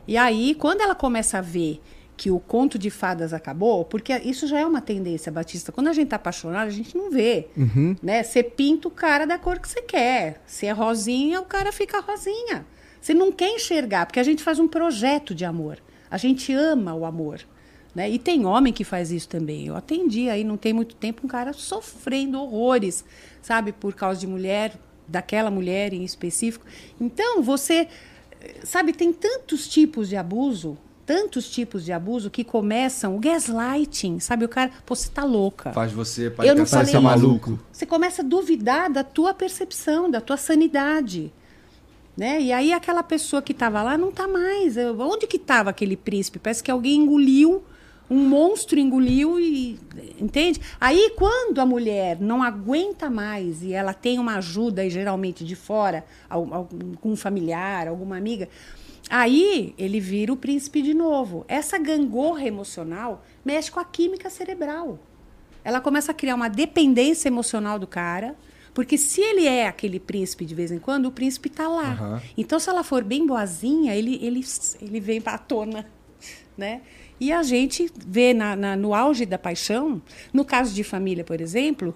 [SPEAKER 4] E aí, quando ela começa a ver que o conto de fadas acabou, porque isso já é uma tendência, Batista. Quando a gente tá apaixonado, a gente não vê, né? Você pinta o cara da cor que você quer. Se é rosinha, o cara fica rosinha. Você não quer enxergar, porque a gente faz um projeto de amor. A gente ama o amor. Né? E tem homem que faz isso também. Eu atendi aí, não tem muito tempo, um cara sofrendo horrores, sabe, por causa de mulher, daquela mulher em específico. Então, você, eh, sabe, tem tantos tipos de abuso, tantos tipos de abuso que começam o gaslighting, sabe? O cara, pô, você tá louca.
[SPEAKER 1] Faz você
[SPEAKER 4] Eu não
[SPEAKER 1] parecer
[SPEAKER 4] falei
[SPEAKER 1] maluco.
[SPEAKER 4] Você começa a duvidar da tua percepção, da tua sanidade. Né? E aí aquela pessoa que estava lá não está mais. Eu- Onde que estava aquele príncipe? Parece que alguém engoliu, um monstro engoliu e entende? Aí quando a mulher não aguenta mais e ela tem uma ajuda e geralmente de fora, al- algum familiar, alguma amiga, aí ele vira o príncipe de novo. Essa gangorra emocional mexe com a química cerebral ela começa a criar uma dependência emocional do cara. Porque se ele é aquele príncipe de vez em quando, o príncipe tá lá.
[SPEAKER 1] Aham.
[SPEAKER 4] Então, se ela for bem boazinha, ele, ele, ele vem pra tona, né? E a gente vê na, na- no auge da paixão, no caso de família, por exemplo,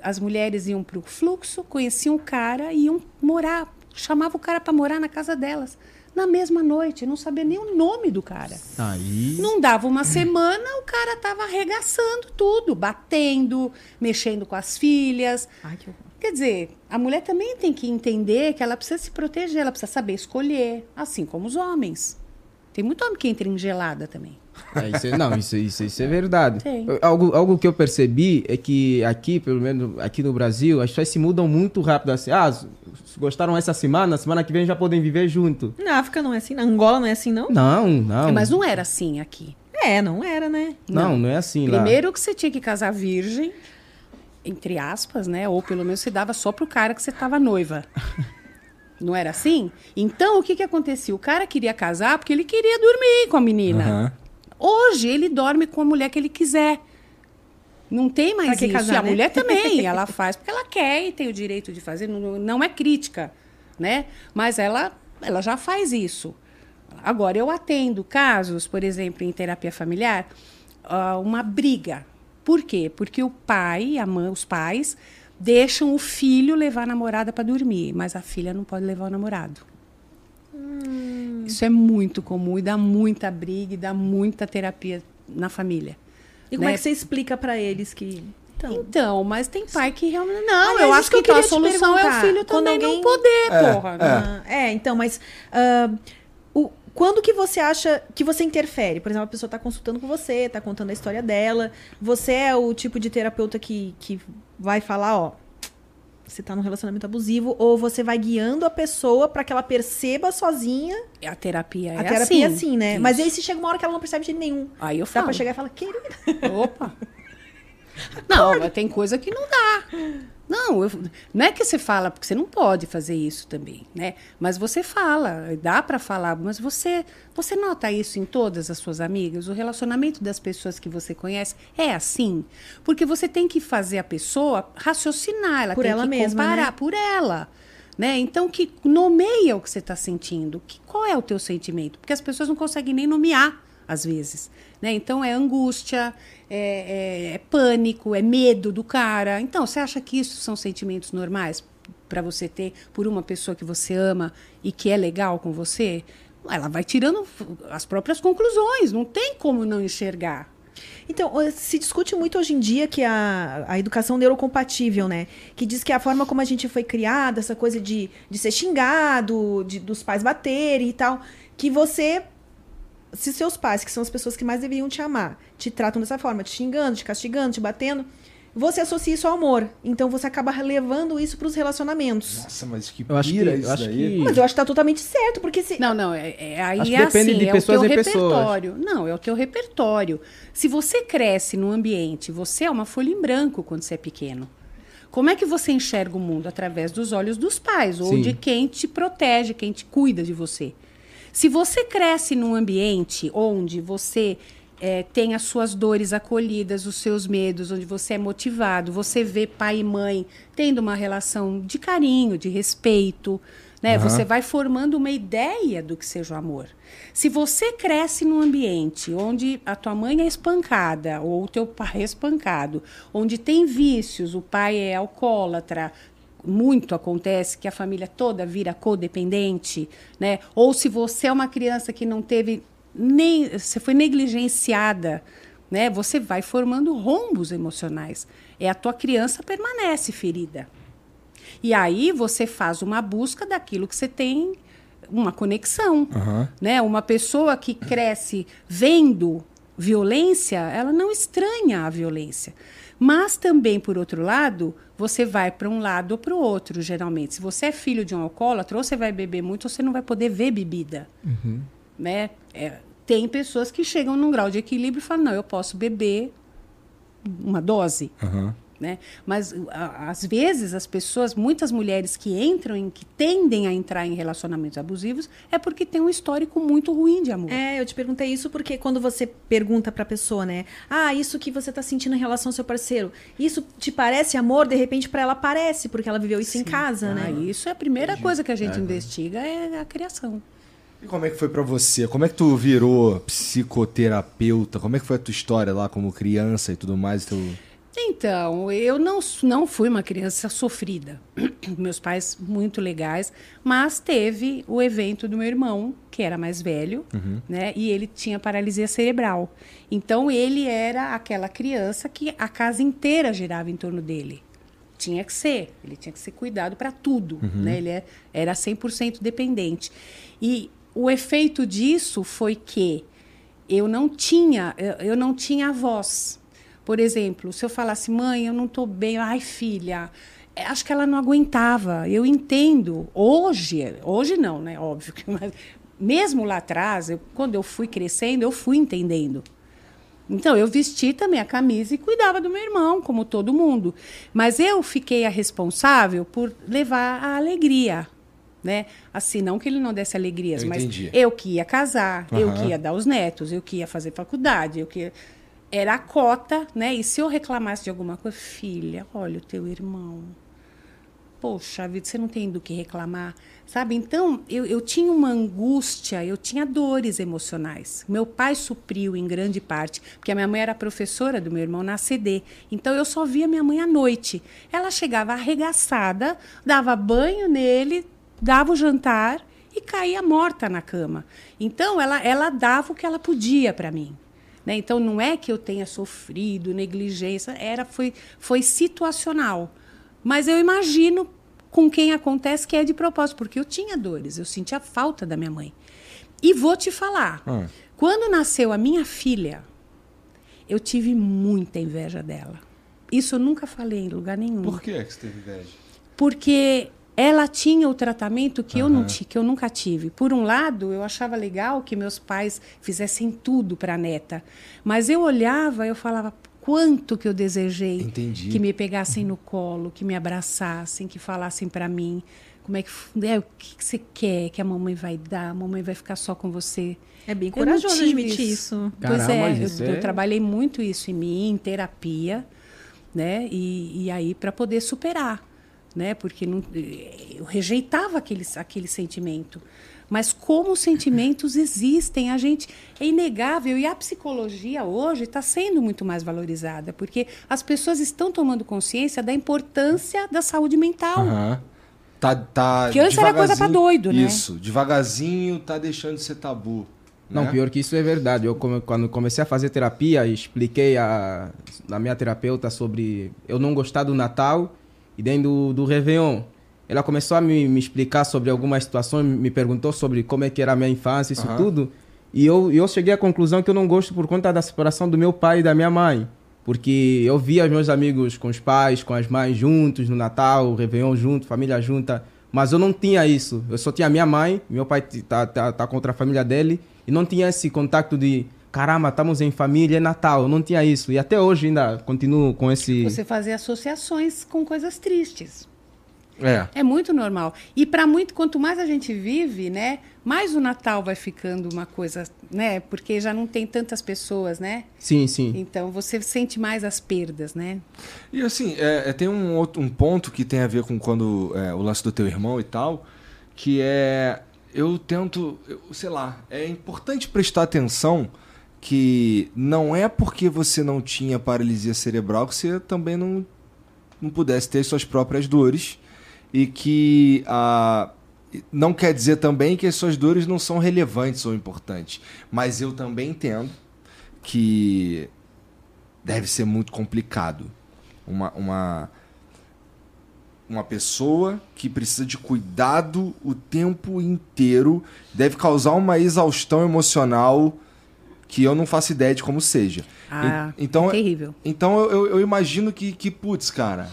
[SPEAKER 4] as mulheres iam pro fluxo, conheciam o cara e iam morar. Chamava o cara para morar na casa delas. Na mesma noite, não sabia nem o nome do cara.
[SPEAKER 3] Aí.
[SPEAKER 4] Não dava uma semana, o cara tava arregaçando tudo, batendo, mexendo com as filhas.
[SPEAKER 2] Ai, que horror.
[SPEAKER 4] Quer dizer, a mulher também tem que entender que ela precisa se proteger, ela precisa saber escolher, assim como os homens. Tem muito homem que entra em gelada também.
[SPEAKER 3] É, isso é- não, isso, isso, isso é verdade.
[SPEAKER 4] Tem.
[SPEAKER 3] Algo, algo que eu percebi é que aqui, pelo menos aqui no Brasil, as pessoas se mudam muito rápido. Assim, ah, gostaram essa semana, semana que vem já podem viver junto.
[SPEAKER 2] Na África não é assim, na Angola não é assim, não?
[SPEAKER 3] Não, não.
[SPEAKER 4] Mas não era assim aqui.
[SPEAKER 2] É, não era, né?
[SPEAKER 3] Não, não é assim lá.
[SPEAKER 4] Primeiro que você tinha que casar virgem, entre aspas, né? Ou pelo menos você dava só pro cara que você tava noiva. Não era assim? Então, o que que acontecia? O cara queria casar porque ele queria dormir com a menina.
[SPEAKER 1] Aham.
[SPEAKER 4] Hoje, ele dorme com a mulher que ele quiser. Não tem mais isso.
[SPEAKER 2] casar,
[SPEAKER 4] e a
[SPEAKER 2] né?
[SPEAKER 4] mulher também, ela faz porque ela quer e tem o direito de fazer. Não, não é crítica, né? Mas ela, ela já faz isso. Agora, eu atendo casos, por exemplo, em terapia familiar, ah, uma briga. Por quê? Porque o pai, a mãe, os pais deixam o filho levar a namorada para dormir, mas a filha não pode levar o namorado. Isso é muito comum e dá muita briga e dá muita terapia na família.
[SPEAKER 2] E como
[SPEAKER 4] né?
[SPEAKER 2] é que você explica pra eles que. Então,
[SPEAKER 4] Então, mas tem pai que realmente. Não,
[SPEAKER 2] Aliás,
[SPEAKER 4] eu acho
[SPEAKER 2] que
[SPEAKER 4] que, então a solução é o filho também
[SPEAKER 2] alguém-
[SPEAKER 4] não poder,
[SPEAKER 1] É,
[SPEAKER 4] porra.
[SPEAKER 1] é.
[SPEAKER 4] né?
[SPEAKER 2] Ah, é, então, mas. ah, o, quando que você acha que você interfere? Por exemplo, a pessoa tá consultando com você, tá contando a história dela. Você é o tipo de terapeuta que, que vai falar, ó. Você tá num relacionamento abusivo, ou você vai guiando a pessoa pra que ela perceba sozinha.
[SPEAKER 4] A terapia é
[SPEAKER 2] a terapia
[SPEAKER 4] assim.
[SPEAKER 2] é assim, né?
[SPEAKER 4] Isso.
[SPEAKER 2] Mas aí se chega uma hora que ela não percebe de nenhum.
[SPEAKER 4] Aí eu
[SPEAKER 2] Dá
[SPEAKER 4] falo.
[SPEAKER 2] pra chegar e falar, querida.
[SPEAKER 4] Opa. Não, mas tem coisa que não dá. Não, eu- não é que você fala, porque você não pode fazer isso também, né? Mas você fala, dá pra falar, mas você, você nota isso em todas as suas amigas? O relacionamento das pessoas que você conhece é assim? Porque você tem que fazer a pessoa raciocinar, ela
[SPEAKER 2] Por
[SPEAKER 4] tem
[SPEAKER 2] ela
[SPEAKER 4] que
[SPEAKER 2] mesma,
[SPEAKER 4] comparar
[SPEAKER 2] né?
[SPEAKER 4] por ela. Né? Então, que nomeia o que você está sentindo. Que, qual é o teu sentimento? Porque as pessoas não conseguem nem nomear, às vezes. Né? Então, é angústia, é, é- é pânico, é medo do cara. Então, você acha que isso são sentimentos normais para você ter por uma pessoa que você ama e que é legal com você? Ela vai tirando as próprias conclusões. Não tem como não enxergar.
[SPEAKER 2] Então, se discute muito hoje em dia que a, a educação neurocompatível, né? Que diz que a forma como a gente foi criada, essa coisa de, de ser xingado, de, dos pais baterem e tal, que você. Se seus pais, que são as pessoas que mais deveriam te amar, te tratam dessa forma, te xingando, te castigando, te batendo, você associa isso ao amor. Então você acaba levando isso pros relacionamentos.
[SPEAKER 1] Nossa, mas que
[SPEAKER 3] Eu acho que-
[SPEAKER 1] pira
[SPEAKER 3] eu
[SPEAKER 1] isso
[SPEAKER 3] acho
[SPEAKER 1] daí.
[SPEAKER 3] que-
[SPEAKER 2] Mas eu acho que tá totalmente certo, porque se.
[SPEAKER 4] Não, não, é, é- aí
[SPEAKER 3] Acho que
[SPEAKER 4] é
[SPEAKER 3] depende
[SPEAKER 4] assim,
[SPEAKER 3] de
[SPEAKER 4] é
[SPEAKER 3] pessoas
[SPEAKER 4] o teu
[SPEAKER 3] em pessoas.
[SPEAKER 4] repertório. Não, é o teu repertório. Se você cresce num ambiente, você é uma folha em branco quando você é pequeno. Como é que você enxerga o mundo? Através dos olhos dos pais, ou
[SPEAKER 3] Sim.
[SPEAKER 4] de quem te protege, quem te cuida de você. Se você cresce num ambiente onde você eh, tem as suas dores acolhidas, os seus medos, onde você é motivado, você vê pai e mãe tendo uma relação de carinho, de respeito, né?
[SPEAKER 1] Aham.
[SPEAKER 4] Você vai formando uma ideia do que seja o amor. Se você cresce num ambiente onde a tua mãe é espancada ou o teu pai é espancado, onde tem vícios, o pai é alcoólatra, muito acontece que a família toda vira codependente, né? Ou se você é uma criança que não teve nem você foi negligenciada, né? Você vai formando rombos emocionais. É a tua criança permanece ferida. E aí você faz uma busca daquilo que você tem uma conexão.
[SPEAKER 1] Aham.
[SPEAKER 4] Né? Uma pessoa que cresce vendo violência, ela não estranha a violência. Mas também, por outro lado, você vai para um lado ou para o outro, geralmente. Se você é filho de um alcoólatra, ou você vai beber muito, ou você não vai poder ver bebida. Né? É, tem pessoas que chegam num grau de equilíbrio e falam, não, eu posso beber uma dose.
[SPEAKER 1] Aham.
[SPEAKER 4] Né? Mas a- às vezes as pessoas, muitas mulheres que entram em, que tendem a entrar em relacionamentos abusivos, é porque tem um histórico muito ruim de amor.
[SPEAKER 2] É, eu te perguntei isso porque quando você pergunta pra pessoa, né? Ah, isso que você tá sentindo em relação ao seu parceiro, isso te parece amor? De repente pra ela parece, porque ela viveu isso em casa,
[SPEAKER 4] Ah,
[SPEAKER 2] né?
[SPEAKER 4] isso é a primeira coisa que a gente investiga é a criação.
[SPEAKER 1] E como é que foi pra você? Como é que tu virou psicoterapeuta? Como é que foi a tua história lá como criança e tudo mais? Teu...
[SPEAKER 4] Então, eu não, não fui uma criança sofrida. Meus pais muito legais, mas teve o evento do meu irmão, que era mais velho, né? E ele tinha paralisia cerebral. Então, ele era aquela criança que a casa inteira girava em torno dele. Tinha que ser, ele tinha que ser cuidado para tudo, né? Ele é- era 100% dependente. E o efeito disso foi que eu não tinha, eu não tinha voz. Por exemplo, se eu falasse, mãe, eu não estou bem, ai, filha, é, acho que ela não aguentava. Eu entendo. Hoje, hoje não, né? Óbvio que, mas mesmo lá atrás, eu- quando eu fui crescendo, eu fui entendendo. Então, eu vesti também a camisa e cuidava do meu irmão, como todo mundo. Mas eu fiquei a responsável por levar a alegria. Né? Assim, não que ele não desse alegrias,
[SPEAKER 1] Eu
[SPEAKER 4] mas
[SPEAKER 1] entendi.
[SPEAKER 4] eu que ia casar, eu
[SPEAKER 1] Aham.
[SPEAKER 4] que ia dar os netos, eu que ia fazer faculdade, eu que era a cota, né? E se eu reclamasse de alguma coisa, filha, olha o teu irmão. Poxa vida, você não tem do que reclamar, sabe? Então, eu, eu tinha uma angústia, eu tinha dores emocionais. Meu pai supriu em grande parte, porque a minha mãe era professora do meu irmão na CD. Então, eu só via minha mãe à noite. Ela chegava arregaçada, dava banho nele, dava o jantar e caía morta na cama. Então, ela, ela dava o que ela podia para mim. Né? Então, não é que eu tenha sofrido negligência, era foi, foi situacional. Mas eu imagino com quem acontece que é de propósito, porque eu tinha dores, eu sentia falta da minha mãe. E vou te falar,
[SPEAKER 1] Ah.
[SPEAKER 4] quando nasceu a minha filha, eu tive muita inveja dela. Isso eu nunca falei em lugar nenhum
[SPEAKER 1] Por que que você teve inveja?
[SPEAKER 4] porque ela tinha o tratamento que, eu não que eu nunca tive. Por um lado, eu achava legal que meus pais fizessem tudo para a neta, mas eu olhava e eu falava quanto que eu desejei
[SPEAKER 1] Entendi.
[SPEAKER 4] que me pegassem no colo, que me abraçassem, que falassem para mim como é que é, o que, que você quer que a mamãe vai dar, a mamãe vai ficar só com você.
[SPEAKER 2] É bem corajoso admitir isso.
[SPEAKER 4] Pois
[SPEAKER 3] Caramba,
[SPEAKER 4] é,
[SPEAKER 3] mas
[SPEAKER 4] eu,
[SPEAKER 3] isso
[SPEAKER 4] eu
[SPEAKER 3] é-
[SPEAKER 4] trabalhei muito isso em mim, em terapia, né? E, e aí para poder superar, né? Porque não, eu rejeitava aquele, aquele sentimento. Mas como os sentimentos existem, a gente é inegável e a psicologia hoje está sendo muito mais valorizada, porque as pessoas estão tomando consciência da importância da saúde mental.
[SPEAKER 1] Aham. Tá, tá
[SPEAKER 4] Porque antes era coisa
[SPEAKER 1] devagarzinho-
[SPEAKER 4] doido, né?
[SPEAKER 1] Isso, devagarzinho tá deixando de ser tabu.
[SPEAKER 3] Não,
[SPEAKER 1] né?
[SPEAKER 3] pior que isso é verdade. Eu, come- quando comecei a fazer terapia, expliquei a, na minha terapeuta sobre eu não gostar do Natal e dentro do, do Réveillon. Ela começou a me, me explicar sobre algumas situações, me perguntou sobre como é que era a minha infância, isso
[SPEAKER 1] Aham.
[SPEAKER 3] tudo. E eu, eu cheguei à conclusão que eu não gosto por conta da separação do meu pai e da minha mãe. Porque eu via meus amigos com os pais, com as mães juntos no Natal, Réveillon junto, família junta. Mas eu não tinha isso. Eu só tinha minha mãe, meu pai tá, tá, tá contra a família dele. E não tinha esse contato de, caramba, estamos em família, é Natal. Eu não tinha isso. E até hoje ainda continuo com esse...
[SPEAKER 4] Você fazer associações com coisas tristes.
[SPEAKER 1] É.
[SPEAKER 4] É muito normal. E para muito, quanto mais a gente vive, né, mais o Natal vai ficando uma coisa, né, porque já não tem tantas pessoas, né?
[SPEAKER 3] Sim, sim.
[SPEAKER 4] Então você sente mais as perdas, né?
[SPEAKER 1] E assim, é, é, tem um, outro, um ponto que tem a ver com quando é, o lance do teu irmão e tal, que é. Eu tento. eu- sei lá, é importante prestar atenção que não é porque você não tinha paralisia cerebral que você também não, não pudesse ter suas próprias dores. E que a. Não quer dizer também que as suas dores não são relevantes ou importantes. Mas eu também entendo que deve ser muito complicado. Uma, uma, uma pessoa que precisa de cuidado o tempo inteiro deve causar uma exaustão emocional que eu não faço ideia de como seja.
[SPEAKER 4] Ah,
[SPEAKER 1] En- então,
[SPEAKER 4] é terrível.
[SPEAKER 1] Então eu, eu imagino que, que, putz, cara.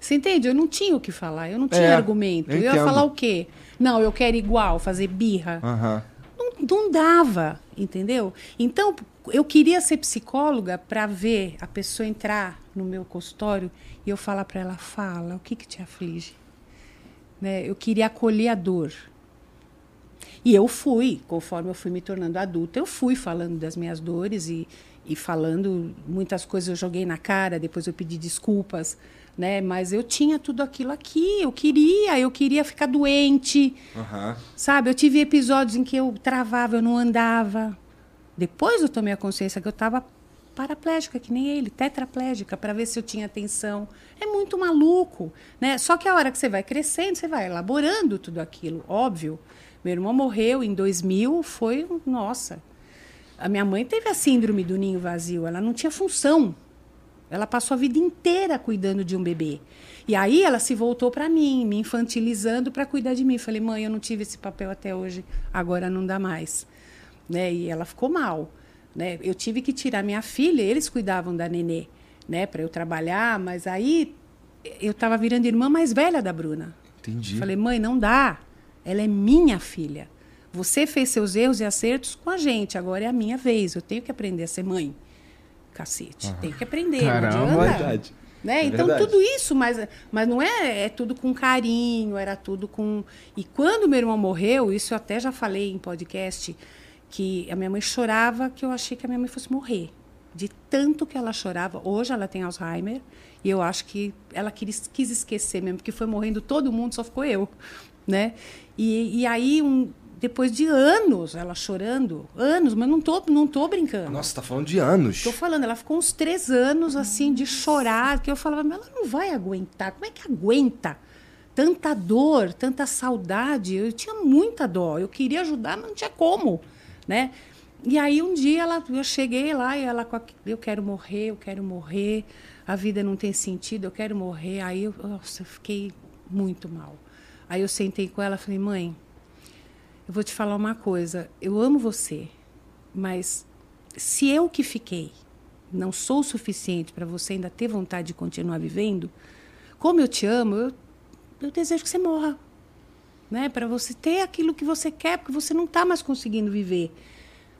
[SPEAKER 4] Você entende? Eu não tinha o que falar, eu não tinha
[SPEAKER 1] É,
[SPEAKER 4] argumento.
[SPEAKER 1] eu
[SPEAKER 4] Eu, ia falar o quê? Não, eu quero igual, fazer birra.
[SPEAKER 1] Aham.
[SPEAKER 4] Não, não dava, entendeu? Então, eu queria ser psicóloga para ver a pessoa entrar no meu consultório e eu falar para ela: fala, o que, que te aflige? Né? Eu queria acolher a dor. E eu fui, conforme eu fui me tornando adulta, eu fui falando das minhas dores e, e falando muitas coisas eu joguei na cara, depois eu pedi desculpas, né? Mas eu tinha tudo aquilo aqui, eu queria, eu queria ficar doente,
[SPEAKER 1] Aham.
[SPEAKER 4] Sabe, eu tive episódios em que eu travava, eu não andava. Depois eu tomei a consciência que eu estava paraplégica, que nem ele, tetraplégica, para ver se eu tinha atenção. É muito maluco, né? Só que a hora que você vai crescendo, você vai elaborando tudo aquilo, óbvio. Meu irmão morreu em 2000, foi, nossa. A minha mãe teve a síndrome do ninho vazio, ela não tinha função. Ela passou a vida inteira cuidando de um bebê. E aí ela se voltou para mim, me infantilizando para cuidar de mim. Falei, mãe, eu não tive esse papel até hoje, agora não dá mais. Né? E ela ficou mal. Né? Eu tive que tirar minha filha, eles cuidavam da nenê, né? para eu trabalhar, mas aí eu estava virando irmã mais velha da Bruna.
[SPEAKER 1] Entendi.
[SPEAKER 4] Falei, mãe, não dá. Ela é minha filha. Você fez seus erros e acertos com a gente, agora é a minha vez. Eu tenho que aprender a ser mãe. Cacete, tenho que aprender.
[SPEAKER 3] Caramba.
[SPEAKER 4] não.
[SPEAKER 1] Verdade.
[SPEAKER 4] Né?
[SPEAKER 1] É
[SPEAKER 4] então,
[SPEAKER 1] verdade.
[SPEAKER 4] tudo isso, mas, mas não é, é tudo com carinho, era tudo com. E quando meu irmão morreu, isso eu até já falei em podcast, que a minha mãe chorava que eu achei que a minha mãe fosse morrer. De tanto que ela chorava. Hoje ela tem Alzheimer, e eu acho que ela quis, quis esquecer mesmo, porque foi morrendo todo mundo, só ficou eu. Né? E, e aí, um, depois de anos ela chorando, anos, mas não tô, não tô brincando.
[SPEAKER 1] Nossa, tá falando de anos.
[SPEAKER 4] Tô falando, ela ficou uns três anos assim de chorar, que eu falava, mas ela não vai aguentar. Como é que aguenta? Tanta dor, tanta saudade. Eu tinha muita dó. Eu queria ajudar, mas não tinha como, né? E aí um dia ela, eu cheguei lá e ela, eu quero morrer, eu quero morrer. A vida não tem sentido, eu quero morrer. Aí eu, nossa, eu fiquei muito mal. Aí eu sentei com ela, e falei, mãe, eu vou te falar uma coisa. Eu amo você, mas se eu que fiquei não sou o suficiente para você ainda ter vontade de continuar vivendo, como eu te amo, eu, eu desejo que você morra. Né? Para você ter aquilo que você quer, porque você não está mais conseguindo viver.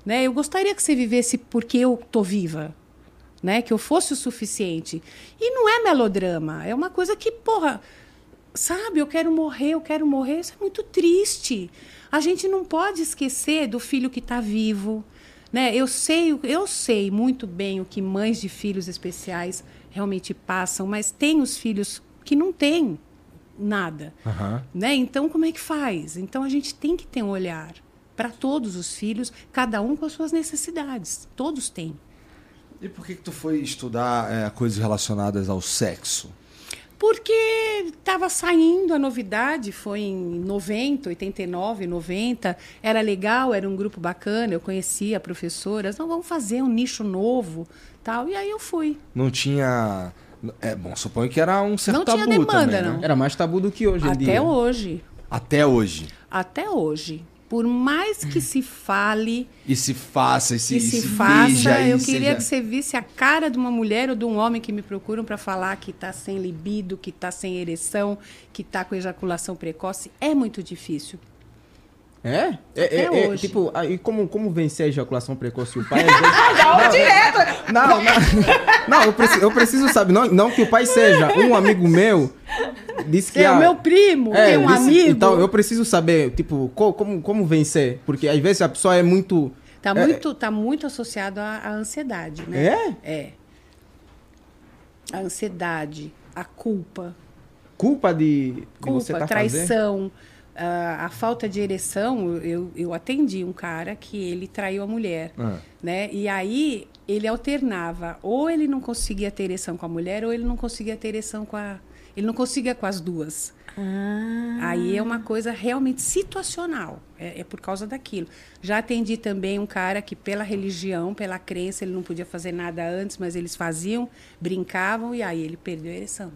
[SPEAKER 4] Né? Eu gostaria que você vivesse porque eu tô viva. Né? Que eu fosse o suficiente. E não é melodrama. É uma coisa que, porra, sabe, eu quero morrer, eu quero morrer. Isso é muito triste. A gente não pode esquecer do filho que está vivo. Né? Eu sei, eu sei muito bem o que mães de filhos especiais realmente passam, mas tem os filhos que não têm nada.
[SPEAKER 1] Aham.
[SPEAKER 4] Né? Então, como é que faz? Então, a gente tem que ter um olhar para todos os filhos, cada um com as suas necessidades. Todos têm.
[SPEAKER 1] E por que, que tu foi estudar é, coisas relacionadas ao sexo?
[SPEAKER 4] Porque estava saindo a novidade, foi em 90, 89, 90. Era legal, era um grupo bacana, eu conhecia professoras. Não, vamos fazer um nicho novo, tal. E aí eu fui.
[SPEAKER 1] Não tinha. É bom, suponho que era um certo
[SPEAKER 4] Não tinha
[SPEAKER 1] tabu
[SPEAKER 4] demanda,
[SPEAKER 1] também, né?
[SPEAKER 4] não.
[SPEAKER 3] Era mais tabu do que hoje em
[SPEAKER 4] Até
[SPEAKER 3] dia.
[SPEAKER 4] hoje.
[SPEAKER 1] Até hoje.
[SPEAKER 4] Até hoje. Por mais que se fale,
[SPEAKER 1] E se faça, e se, e
[SPEAKER 4] se,
[SPEAKER 1] se
[SPEAKER 4] faça,
[SPEAKER 1] e
[SPEAKER 4] eu queria
[SPEAKER 1] seja-
[SPEAKER 4] que você visse a cara de uma mulher ou de um homem que me procuram para falar que está sem libido, que está sem ereção, que está com ejaculação precoce. É muito difícil.
[SPEAKER 3] É? É, é, é, tipo, aí como, como vencer a ejaculação precoce? O pai. às vezes- não, direto! Não, não, não eu, preciso, eu preciso saber. Não, não que o pai seja. Um amigo meu disse que.
[SPEAKER 4] É o meu primo,
[SPEAKER 3] É,
[SPEAKER 4] tem um
[SPEAKER 3] disse-
[SPEAKER 4] amigo.
[SPEAKER 3] Então, eu preciso saber, tipo, co- como, como vencer? Porque às vezes a pessoa é muito.
[SPEAKER 4] Tá
[SPEAKER 3] é-
[SPEAKER 4] muito, tá muito associado à, à ansiedade, né?
[SPEAKER 3] É?
[SPEAKER 4] É. A ansiedade, a culpa,
[SPEAKER 3] Culpa de, de
[SPEAKER 4] culpa,
[SPEAKER 3] você tá fazendo.
[SPEAKER 4] Traição, a, falta de ereção. Eu, eu atendi um cara que ele traiu a mulher,
[SPEAKER 1] Ah.
[SPEAKER 4] né? E aí ele alternava, ou ele não conseguia ter ereção com a mulher, ou ele não conseguia ter ereção com a, ele não conseguia com as duas. Aí é uma coisa realmente situacional, é, é por causa daquilo. Já atendi também um cara que, pela religião, pela crença, ele não podia fazer nada antes, mas eles faziam, brincavam e aí ele perdeu a ereção.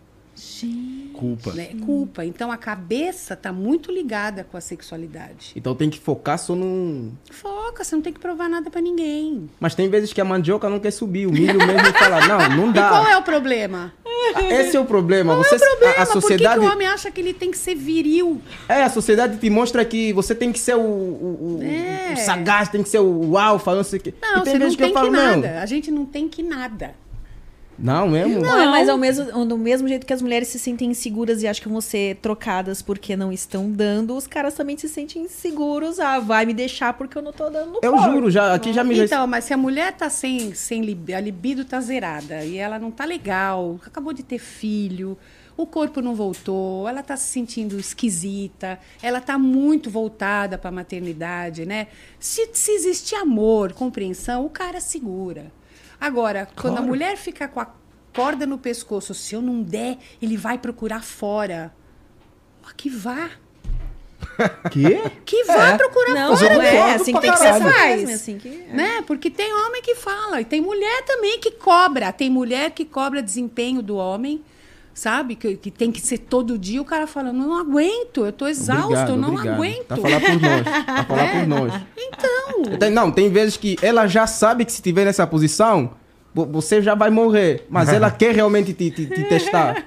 [SPEAKER 1] Culpa.
[SPEAKER 4] né? Culpa. Então a cabeça tá muito ligada com a sexualidade.
[SPEAKER 3] Então tem que focar só num.
[SPEAKER 4] Foca, você não tem que provar nada pra ninguém.
[SPEAKER 3] Mas tem vezes que a mandioca não quer subir, o milho mesmo fala, não, não
[SPEAKER 4] E qual
[SPEAKER 3] dá.
[SPEAKER 4] é o problema?
[SPEAKER 3] Esse é o problema.
[SPEAKER 4] Qual
[SPEAKER 3] você,
[SPEAKER 4] é o problema?
[SPEAKER 3] A, a
[SPEAKER 4] Por que
[SPEAKER 3] sociedade.
[SPEAKER 4] que, o homem acha que ele tem que ser viril?
[SPEAKER 3] É, a sociedade te mostra que você tem que ser o, o,
[SPEAKER 4] É.
[SPEAKER 3] o sagaz, tem que ser o alfa, não sei o quê.
[SPEAKER 4] Não,
[SPEAKER 3] E tem
[SPEAKER 4] você não tem
[SPEAKER 3] eu
[SPEAKER 4] que,
[SPEAKER 3] falo,
[SPEAKER 4] nada. A gente não tem que nada.
[SPEAKER 3] Não, mesmo?
[SPEAKER 2] Não, é mas ao mesmo, do mesmo jeito que as mulheres se sentem inseguras e acham que vão ser trocadas porque não estão dando, os caras também se sentem inseguros. Ah, vai me deixar porque eu não tô dando no
[SPEAKER 3] Eu
[SPEAKER 2] corpo.
[SPEAKER 3] juro, já, aqui já me.
[SPEAKER 4] Então, mas se a mulher tá sem, sem lib- a libido tá zerada e ela não tá legal, acabou de ter filho, o corpo não voltou, ela tá se sentindo esquisita, ela tá muito voltada para a maternidade, né? Se, se existe amor, compreensão, o cara segura. Agora, quando a mulher fica com a corda no pescoço, se eu não der, ele vai procurar fora. Ah, Que vá.
[SPEAKER 3] Quê?
[SPEAKER 4] Que vá
[SPEAKER 3] É.
[SPEAKER 4] procurar
[SPEAKER 2] Não,
[SPEAKER 4] fora.
[SPEAKER 2] não é assim que tem que ser. Faz. Assim que, é.
[SPEAKER 4] né? Porque tem homem que fala, e tem mulher também que cobra. Tem mulher que cobra desempenho do homem, sabe? Que, que tem que ser todo dia. O cara fala, não aguento, eu tô exausto,
[SPEAKER 3] Obrigado,
[SPEAKER 4] eu não
[SPEAKER 3] obrigado.
[SPEAKER 4] aguento.
[SPEAKER 3] Tá falar por nós. Tá falar
[SPEAKER 4] É.
[SPEAKER 3] por nós.
[SPEAKER 4] Então,
[SPEAKER 3] Tem- Não, tem vezes que ela já sabe que se tiver nessa posição, vo- você já vai morrer. Mas ela quer realmente te, te- te testar.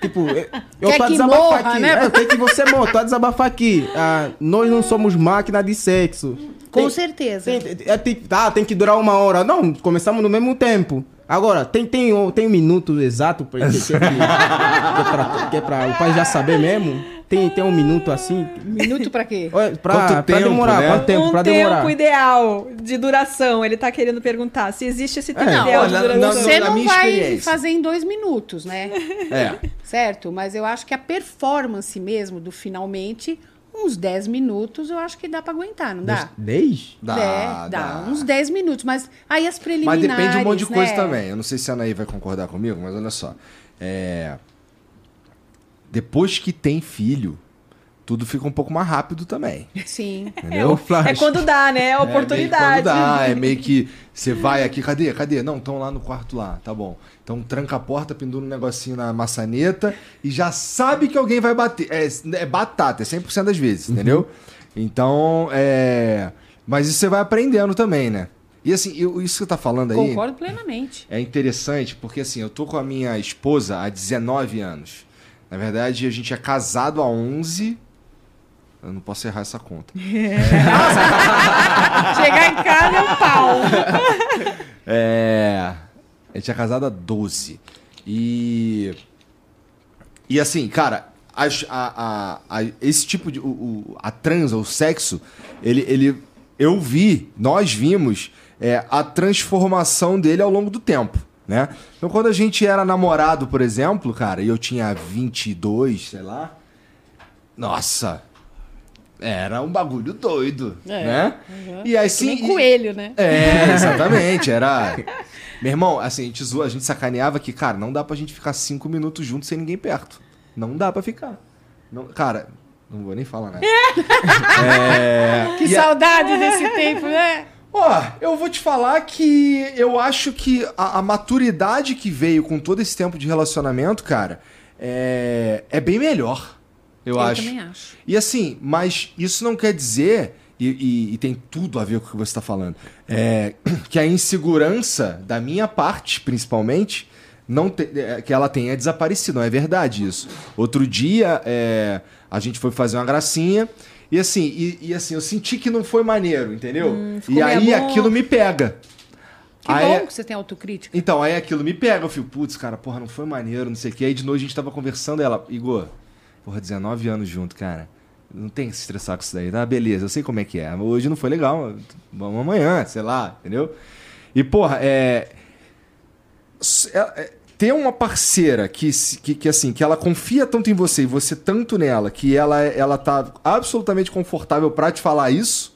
[SPEAKER 3] Tipo, eu-
[SPEAKER 4] Quer
[SPEAKER 3] tô a
[SPEAKER 4] que
[SPEAKER 3] desabafar
[SPEAKER 4] morra,
[SPEAKER 3] aqui.
[SPEAKER 4] né?
[SPEAKER 3] É, quer que você morra, tô a desabafar aqui. Ah, nós não somos máquina de sexo.
[SPEAKER 4] com
[SPEAKER 3] Tem-
[SPEAKER 4] certeza.
[SPEAKER 3] tem, é, tipo, tá, tem que durar uma hora. Não, começamos no mesmo tempo. Agora, tem, tem, o- tem um minuto exato pra, que, que, que, que é pra, que é pra o pai já saber mesmo? Tem, tem um minuto assim?
[SPEAKER 4] Minuto pra quê?
[SPEAKER 3] Olha, Pra,
[SPEAKER 1] Quanto
[SPEAKER 3] pra
[SPEAKER 1] tempo,
[SPEAKER 3] demorar,
[SPEAKER 1] né?
[SPEAKER 3] quanto tempo?
[SPEAKER 2] um
[SPEAKER 3] pra
[SPEAKER 2] tempo
[SPEAKER 3] demorar.
[SPEAKER 2] ideal de duração. Ele tá querendo perguntar se existe esse tempo
[SPEAKER 3] É.
[SPEAKER 2] ideal
[SPEAKER 1] Olha,
[SPEAKER 2] de duração.
[SPEAKER 1] na-
[SPEAKER 4] Você não
[SPEAKER 1] minha
[SPEAKER 4] vai fazer em dois minutos, né?
[SPEAKER 1] É.
[SPEAKER 4] certo? Mas eu acho que a performance mesmo do finalmente, uns 10 minutos, eu acho que dá pra aguentar, não dá?
[SPEAKER 3] Dez?
[SPEAKER 1] Dá,
[SPEAKER 4] é, dá, uns 10 minutos, mas aí as
[SPEAKER 1] Mas
[SPEAKER 4] preliminares,
[SPEAKER 1] depende de um monte de coisa
[SPEAKER 4] né?
[SPEAKER 1] também. Eu não sei se a Anaí vai concordar comigo, mas olha só. É... Depois que tem filho, tudo fica um pouco mais rápido também.
[SPEAKER 4] Sim.
[SPEAKER 1] Entendeu?
[SPEAKER 2] É quando dá, né? A
[SPEAKER 1] É, meio que
[SPEAKER 2] oportunidade.
[SPEAKER 1] quando dá, é meio que você vai aqui, cadê? Cadê? Não, estão lá no quarto lá, tá bom. Então tranca a porta, pendura um negocinho na maçaneta e já sabe que alguém vai bater. É, é batata, é 100% das vezes, entendeu? Então, é. Mas isso você vai aprendendo também, né? E assim, eu- isso que você tá falando aí.
[SPEAKER 4] Concordo plenamente.
[SPEAKER 1] É interessante porque assim, eu tô com a minha esposa há 19 anos. Na verdade, a gente é casado há 11. Eu não posso errar essa conta.
[SPEAKER 2] Chegar em casa é um pau.
[SPEAKER 1] É. A gente é casado há 12. E. E assim, cara, a, a- a- esse tipo de. O, o- a transa, o sexo, ele, ele. Eu vi, nós vimos é, a transformação dele ao longo do tempo. Né? Então, quando a gente era namorado, por exemplo, cara, e eu tinha 22, sei lá. Nossa! Era um bagulho doido,
[SPEAKER 4] É,
[SPEAKER 1] né? E aí,
[SPEAKER 4] Que coelho, né?
[SPEAKER 1] é, exatamente. Era. Meu irmão, assim, a gente zoa, a gente sacaneava que, cara, não dá pra gente ficar cinco minutos juntos sem ninguém perto. Não dá pra ficar. Não, cara, não vou nem falar nada. é,
[SPEAKER 4] Que
[SPEAKER 1] e a-
[SPEAKER 4] saudade desse tempo, né?
[SPEAKER 1] Ó, eu vou te falar que eu acho que a, a maturidade que veio com todo esse tempo de relacionamento, cara, é, é bem melhor. Eu, acho.
[SPEAKER 4] também acho.
[SPEAKER 1] E assim, mas isso não quer dizer, e, e- e tem tudo a ver com o que você está falando, é, que a insegurança da minha parte, principalmente, não te- é, que ela tenha desaparecido. Não é verdade isso. Outro dia, é, a gente foi fazer uma gracinha. E assim, e, e assim, eu senti que não foi maneiro, entendeu?
[SPEAKER 2] ficou
[SPEAKER 1] e aí aquilo me pega.
[SPEAKER 4] Que
[SPEAKER 1] Aí-
[SPEAKER 4] bom que você tem autocrítica.
[SPEAKER 1] Então, aí aquilo me pega. Eu fico, putz, cara, porra, não foi maneiro, não sei o que. Aí de noite a gente tava conversando e ela, Igor, porra, 19 anos junto, cara. Não tem que se estressar com isso daí, tá? Beleza, eu sei como é que é. Hoje não foi legal, vamos amanhã, sei lá, entendeu? E, porra, é. é- é- ter uma parceira que, que, que, assim, que ela confia tanto em você e você tanto nela, que ela, ela tá absolutamente confortável pra te falar isso,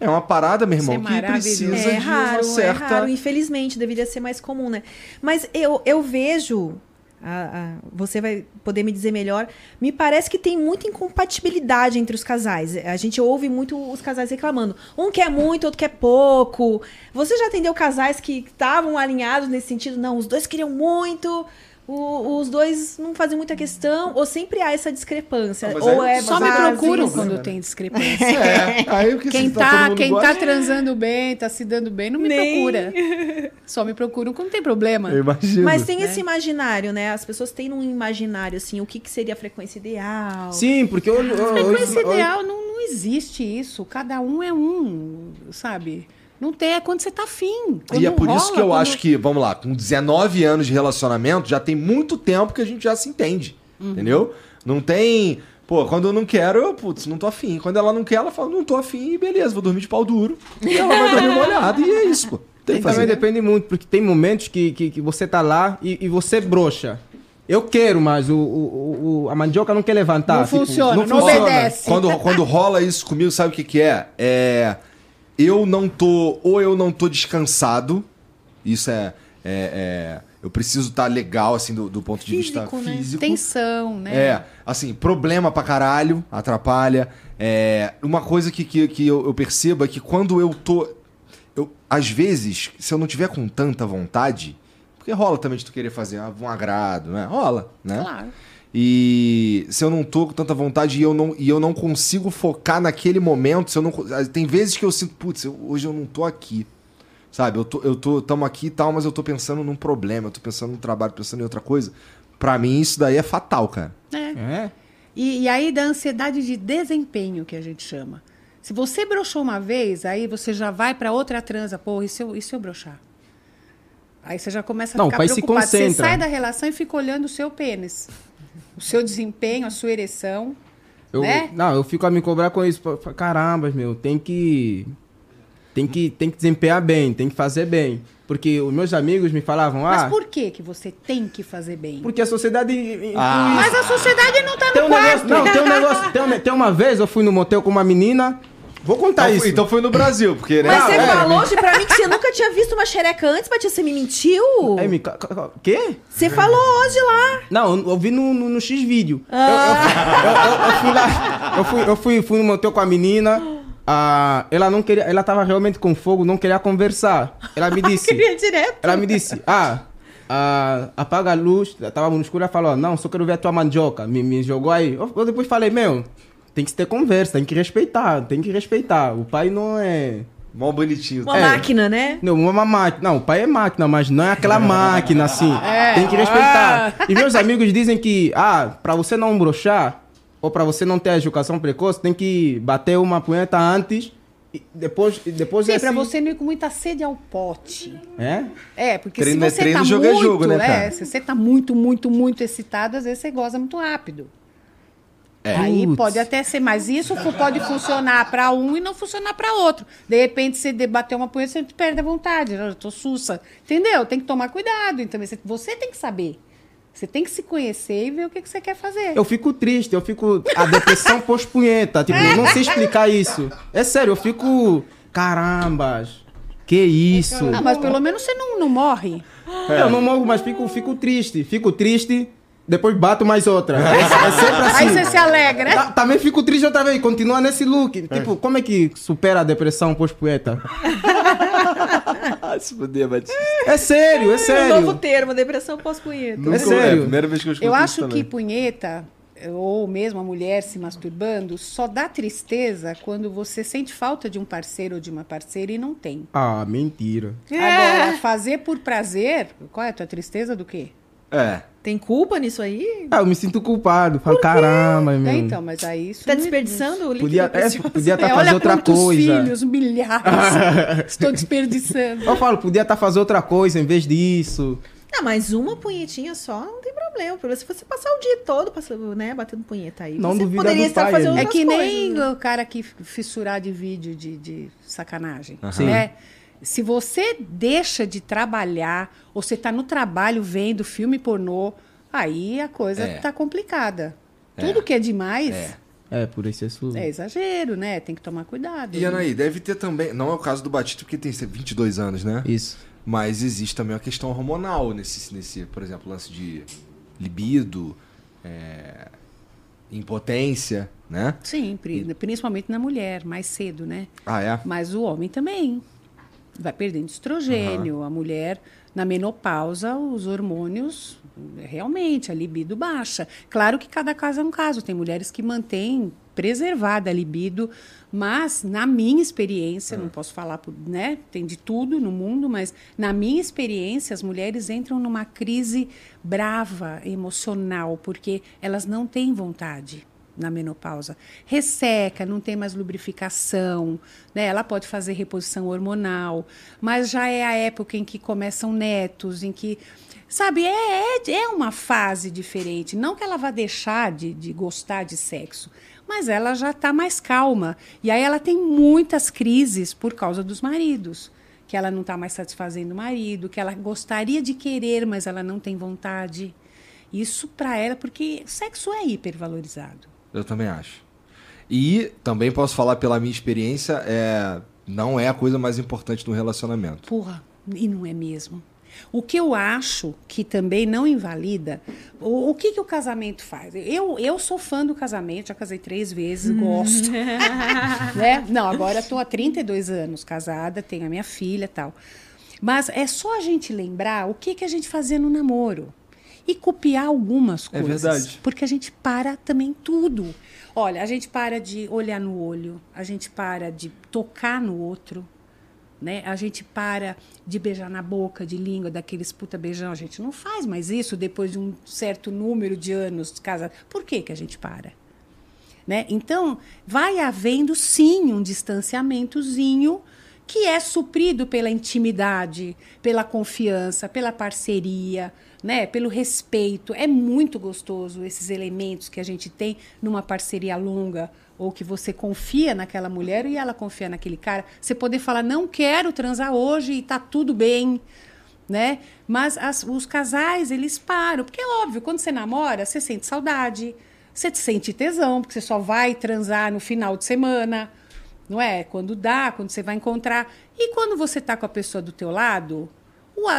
[SPEAKER 1] é uma parada, meu irmão,
[SPEAKER 4] é
[SPEAKER 1] que precisa
[SPEAKER 2] É
[SPEAKER 1] de
[SPEAKER 2] raro,
[SPEAKER 1] uma certa.
[SPEAKER 2] é raro. Infelizmente, deveria ser mais comum, né? Mas eu, eu vejo. A- a- você vai poder me dizer melhor. Me parece que tem muita incompatibilidade entre os casais. A gente ouve muito os casais reclamando. Um quer muito, outro quer pouco. Você já atendeu casais que estavam alinhados nesse sentido? Não, os dois queriam muito. O- os dois não fazem muita questão, ou sempre há essa discrepância.
[SPEAKER 1] Mas
[SPEAKER 2] ou é
[SPEAKER 4] Só me procuram quando tem discrepância.
[SPEAKER 1] É, aí o que
[SPEAKER 4] Quem tá,
[SPEAKER 1] mundo
[SPEAKER 4] quem
[SPEAKER 1] gosta-
[SPEAKER 4] tá transando bem, tá se dando bem, não me
[SPEAKER 2] Nem.
[SPEAKER 4] procura. Só me procuram quando tem problema.
[SPEAKER 1] Eu imagino.
[SPEAKER 2] Mas tem esse imaginário, né? As pessoas têm um imaginário, assim, o que, que seria a frequência ideal.
[SPEAKER 3] Sim, porque hoje.
[SPEAKER 4] Frequência
[SPEAKER 3] hoje-
[SPEAKER 4] ideal não, não existe isso. Cada um é um, sabe? Não tem, é quando você tá afim.
[SPEAKER 1] E é por isso
[SPEAKER 4] rola,
[SPEAKER 1] que eu
[SPEAKER 4] quando-
[SPEAKER 1] acho que, vamos lá, com 19 anos de relacionamento, já tem muito tempo que a gente já se entende.
[SPEAKER 4] Uhum.
[SPEAKER 1] Entendeu? Não tem. Pô, quando eu não quero, eu, putz, não tô afim. Quando ela não quer, ela fala, não tô afim, e beleza, vou dormir de pau duro. E ela vai dormir molhada, e é isso, pô. Tem que
[SPEAKER 3] também
[SPEAKER 1] fazer.
[SPEAKER 3] depende muito, porque tem momentos que, que, que você tá lá e, e você brocha. Eu quero, mas o, o, o- a mandioca não quer levantar.
[SPEAKER 4] Não funciona, não
[SPEAKER 3] funciona.
[SPEAKER 4] obedece.
[SPEAKER 1] Quando, quando rola isso comigo, sabe o que, que é? É. Eu não tô. Ou eu não tô descansado. Isso é. é- é- eu preciso estar legal, assim, do, do ponto de vista
[SPEAKER 2] Físico, né?
[SPEAKER 1] físico.
[SPEAKER 4] Tensão, né?
[SPEAKER 1] É, assim, problema pra caralho, atrapalha. É, uma coisa que, que, que eu, eu percebo é que quando eu tô. Eu, às vezes, se eu não tiver com tanta vontade, porque rola também de tu querer fazer um agrado, né? Rola, né?
[SPEAKER 4] Claro.
[SPEAKER 1] E se eu não tô com tanta vontade e eu não, e eu não consigo focar naquele momento, se eu não, co- tem vezes que eu sinto, putz, eu- hoje eu não tô aqui. Sabe, eu tô, eu tô, tamo aqui e tal, mas eu tô pensando num problema, eu tô pensando num trabalho, pensando em outra coisa. Pra mim, isso daí é fatal, cara.
[SPEAKER 4] É.
[SPEAKER 3] É.
[SPEAKER 4] E, e aí da ansiedade de desempenho que a gente chama. Se você broxou uma vez, aí você já vai para outra transa. Pô, e se eu, e se eu broxar? Aí você já começa a
[SPEAKER 3] Não,
[SPEAKER 4] ficar preocupado. Você
[SPEAKER 3] concentra.
[SPEAKER 4] sai da relação e fica olhando o seu pênis. O seu desempenho, a sua ereção.
[SPEAKER 3] Eu,
[SPEAKER 4] Né?
[SPEAKER 3] Não, eu fico a me cobrar com isso. Caramba, meu, tem que. Tem que, tem que desempenhar bem, tem que fazer bem. Porque os meus amigos me falavam,
[SPEAKER 4] Mas
[SPEAKER 3] ah,
[SPEAKER 4] por que que você tem que fazer bem?
[SPEAKER 3] porque a sociedade.
[SPEAKER 1] Ah.
[SPEAKER 4] Mas a sociedade não tá no
[SPEAKER 3] Tem um
[SPEAKER 4] quarto.
[SPEAKER 3] negócio, não, tem um negócio. Tem, um- tem uma vez eu fui no motel com uma menina. Vou contar
[SPEAKER 1] Então,
[SPEAKER 3] isso.
[SPEAKER 1] foi- então foi no Brasil, porque, né?
[SPEAKER 2] Mas você
[SPEAKER 3] é,
[SPEAKER 2] falou hoje pra mim que você nunca tinha visto uma xereca antes, Batia, você me mentiu?
[SPEAKER 3] Aí me. Quê?
[SPEAKER 2] Você falou hoje lá.
[SPEAKER 3] Não, eu, eu vi no, no, no X vídeo.
[SPEAKER 2] Ah.
[SPEAKER 3] Eu, eu- eu- eu fui lá. Eu fui, eu fui, fui no motel com a menina. ah, ela não queria. Ela tava realmente com fogo, não queria conversar. Ela me disse.
[SPEAKER 2] Queria direto.
[SPEAKER 3] Ela me disse, ah, ah, apaga a luz. Tava no escuro, ela falou, não, só quero ver a tua mandioca. Me, me jogou aí. Eu, eu depois falei, meu, tem que ter conversa, tem que respeitar, tem que respeitar. O pai não é...
[SPEAKER 1] Mó bonitinho.
[SPEAKER 2] Uma
[SPEAKER 3] É.
[SPEAKER 2] máquina, né?
[SPEAKER 3] Não, uma máquina. Não, o pai é máquina, mas não é aquela máquina assim.
[SPEAKER 4] É.
[SPEAKER 3] Tem que respeitar. E meus amigos dizem que, ah, pra você não brochar, ou pra você não ter a educação precoce, tem que bater uma punheta antes e depois, e depois
[SPEAKER 4] Sim,
[SPEAKER 3] assim-
[SPEAKER 4] pra você não ir com muita sede ao pote.
[SPEAKER 3] É?
[SPEAKER 4] É, porque
[SPEAKER 1] Treino é
[SPEAKER 4] se você
[SPEAKER 1] treino,
[SPEAKER 4] tá
[SPEAKER 1] jogo é
[SPEAKER 4] muito,
[SPEAKER 1] jogo, né, cara?
[SPEAKER 4] é, se você tá muito, muito, muito excitado, às vezes você goza muito rápido.
[SPEAKER 1] É.
[SPEAKER 4] Aí
[SPEAKER 3] Putz.
[SPEAKER 4] pode até ser, mas isso pode funcionar pra um e não funcionar pra outro. De repente, você debater uma punheta, você perde a vontade. Eu tô sussa. Entendeu? Tem que tomar cuidado. Então, você, você tem que saber. Você tem que se conhecer e ver o que, que você quer fazer.
[SPEAKER 3] Eu fico triste, eu fico. A depressão pós-punheta. Tipo, eu não sei explicar isso. É sério, eu fico. Carambas. Que isso?
[SPEAKER 4] Ah, mas pelo menos você não, não morre.
[SPEAKER 3] Eu não morro, mas fico, fico triste. Fico triste, depois bato mais outra. É, é sempre assim.
[SPEAKER 4] Aí você se alegra.
[SPEAKER 3] Ta- Também fico triste outra vez, continua nesse look. Tipo, como é que supera a depressão pós-poeta?
[SPEAKER 1] Se fuder, Batista.
[SPEAKER 3] É sério, é
[SPEAKER 2] Um novo
[SPEAKER 3] sério.
[SPEAKER 2] termo, depressão pós-punheta.
[SPEAKER 1] Nunca-
[SPEAKER 3] sério.
[SPEAKER 1] É a primeira vez que eu escuto
[SPEAKER 4] Eu
[SPEAKER 1] isso
[SPEAKER 4] acho que punheta, ou mesmo a mulher se masturbando, só dá tristeza quando você sente falta de um parceiro ou de uma parceira e não tem.
[SPEAKER 3] Ah, mentira.
[SPEAKER 4] Agora, fazer por prazer, qual é a tua tristeza do quê?
[SPEAKER 1] É.
[SPEAKER 2] Tem culpa nisso aí?
[SPEAKER 3] Ah, eu me sinto culpado. Falo, caramba, meu.
[SPEAKER 4] É, então, mas aí isso
[SPEAKER 2] Tá desperdiçando o líquido
[SPEAKER 3] Podia, é, podia estar
[SPEAKER 4] É,
[SPEAKER 3] fazendo
[SPEAKER 4] olha
[SPEAKER 3] outra coisa.
[SPEAKER 4] filhos, milhares, estou desperdiçando.
[SPEAKER 3] Eu falo, podia estar fazendo outra coisa em vez disso.
[SPEAKER 2] Não, mas uma punhetinha só não tem problema. Porque Se você passar o dia todo passando, né, batendo punheta aí,
[SPEAKER 3] Não
[SPEAKER 2] você poderia estar
[SPEAKER 3] pai,
[SPEAKER 2] fazendo
[SPEAKER 3] né?
[SPEAKER 4] É
[SPEAKER 2] outras
[SPEAKER 4] que
[SPEAKER 2] coisas.
[SPEAKER 4] nem
[SPEAKER 2] né?
[SPEAKER 4] o cara que fissurar de vídeo de, de sacanagem.
[SPEAKER 3] Sim.
[SPEAKER 4] Né? Se você deixa de trabalhar, ou você está no trabalho vendo filme pornô, aí a coisa
[SPEAKER 1] É.
[SPEAKER 4] tá complicada.
[SPEAKER 1] É.
[SPEAKER 4] Tudo que é demais
[SPEAKER 1] É.
[SPEAKER 3] É, por excesso.
[SPEAKER 4] é, exagero, né? Tem que tomar cuidado.
[SPEAKER 1] E Anaí, deve ter também. Não é o caso do Batista, porque tem 22 anos, né?
[SPEAKER 3] Isso.
[SPEAKER 1] Mas existe também uma questão hormonal nesse, nesse por exemplo, lance de libido, é, impotência, né?
[SPEAKER 4] Sim, pri- principalmente na mulher, mais cedo, né?
[SPEAKER 1] Ah, é?
[SPEAKER 4] Mas o homem também. Vai perdendo estrogênio. A mulher, na menopausa, os hormônios, realmente, a libido baixa. Claro que cada caso é um caso. Tem mulheres que mantêm preservada a libido, mas na minha experiência, não posso falar, por, né? Tem de tudo no mundo, mas na minha experiência, as mulheres entram numa crise brava, emocional, porque elas não têm vontade na menopausa. Resseca, não tem mais lubrificação, né? Ela pode fazer reposição hormonal, mas já é a época em que começam netos, em que Sabe, é, é, é uma fase diferente. Não que ela vá deixar de, de gostar de sexo, mas ela já está mais calma. E aí ela tem muitas crises por causa dos maridos. Que ela não está mais satisfazendo o marido, que ela gostaria de querer, mas ela não tem vontade. Isso para ela, porque sexo é hipervalorizado.
[SPEAKER 1] Eu também acho. E também posso falar pela minha experiência, é, não é a coisa mais importante do relacionamento.
[SPEAKER 4] Porra, e não é mesmo. O que eu acho que também não invalida, o, o que, que o casamento faz? Eu, eu sou fã do casamento, já casei três vezes, gosto. né? Não, agora estou há 32 anos casada, tenho a minha filha e tal. Mas é só a gente lembrar o que, que a gente fazia no namoro. E copiar algumas
[SPEAKER 1] É
[SPEAKER 4] coisas.
[SPEAKER 1] verdade.
[SPEAKER 4] Porque a gente para também tudo. Olha, a gente para de olhar no olho, a gente para de tocar no outro, né? A gente para de beijar na boca, de língua, daqueles puta beijão. A gente não faz mais isso depois de um certo número de anos de casa. Por que, que a gente para? Né? Então, vai havendo sim um distanciamentozinho que é suprido pela intimidade, pela confiança, pela parceria, né? pelo respeito. É muito gostoso esses elementos que a gente tem numa parceria longa ou que você confia naquela mulher e ela confia naquele cara. Você poder falar, não quero transar hoje e tá tudo bem, né? Mas as- os casais, eles param. Porque é óbvio, quando você namora, você sente saudade, você sente tesão, porque você só vai transar no final de semana, não é? Quando dá, quando você vai encontrar. E quando você tá com a pessoa do teu lado,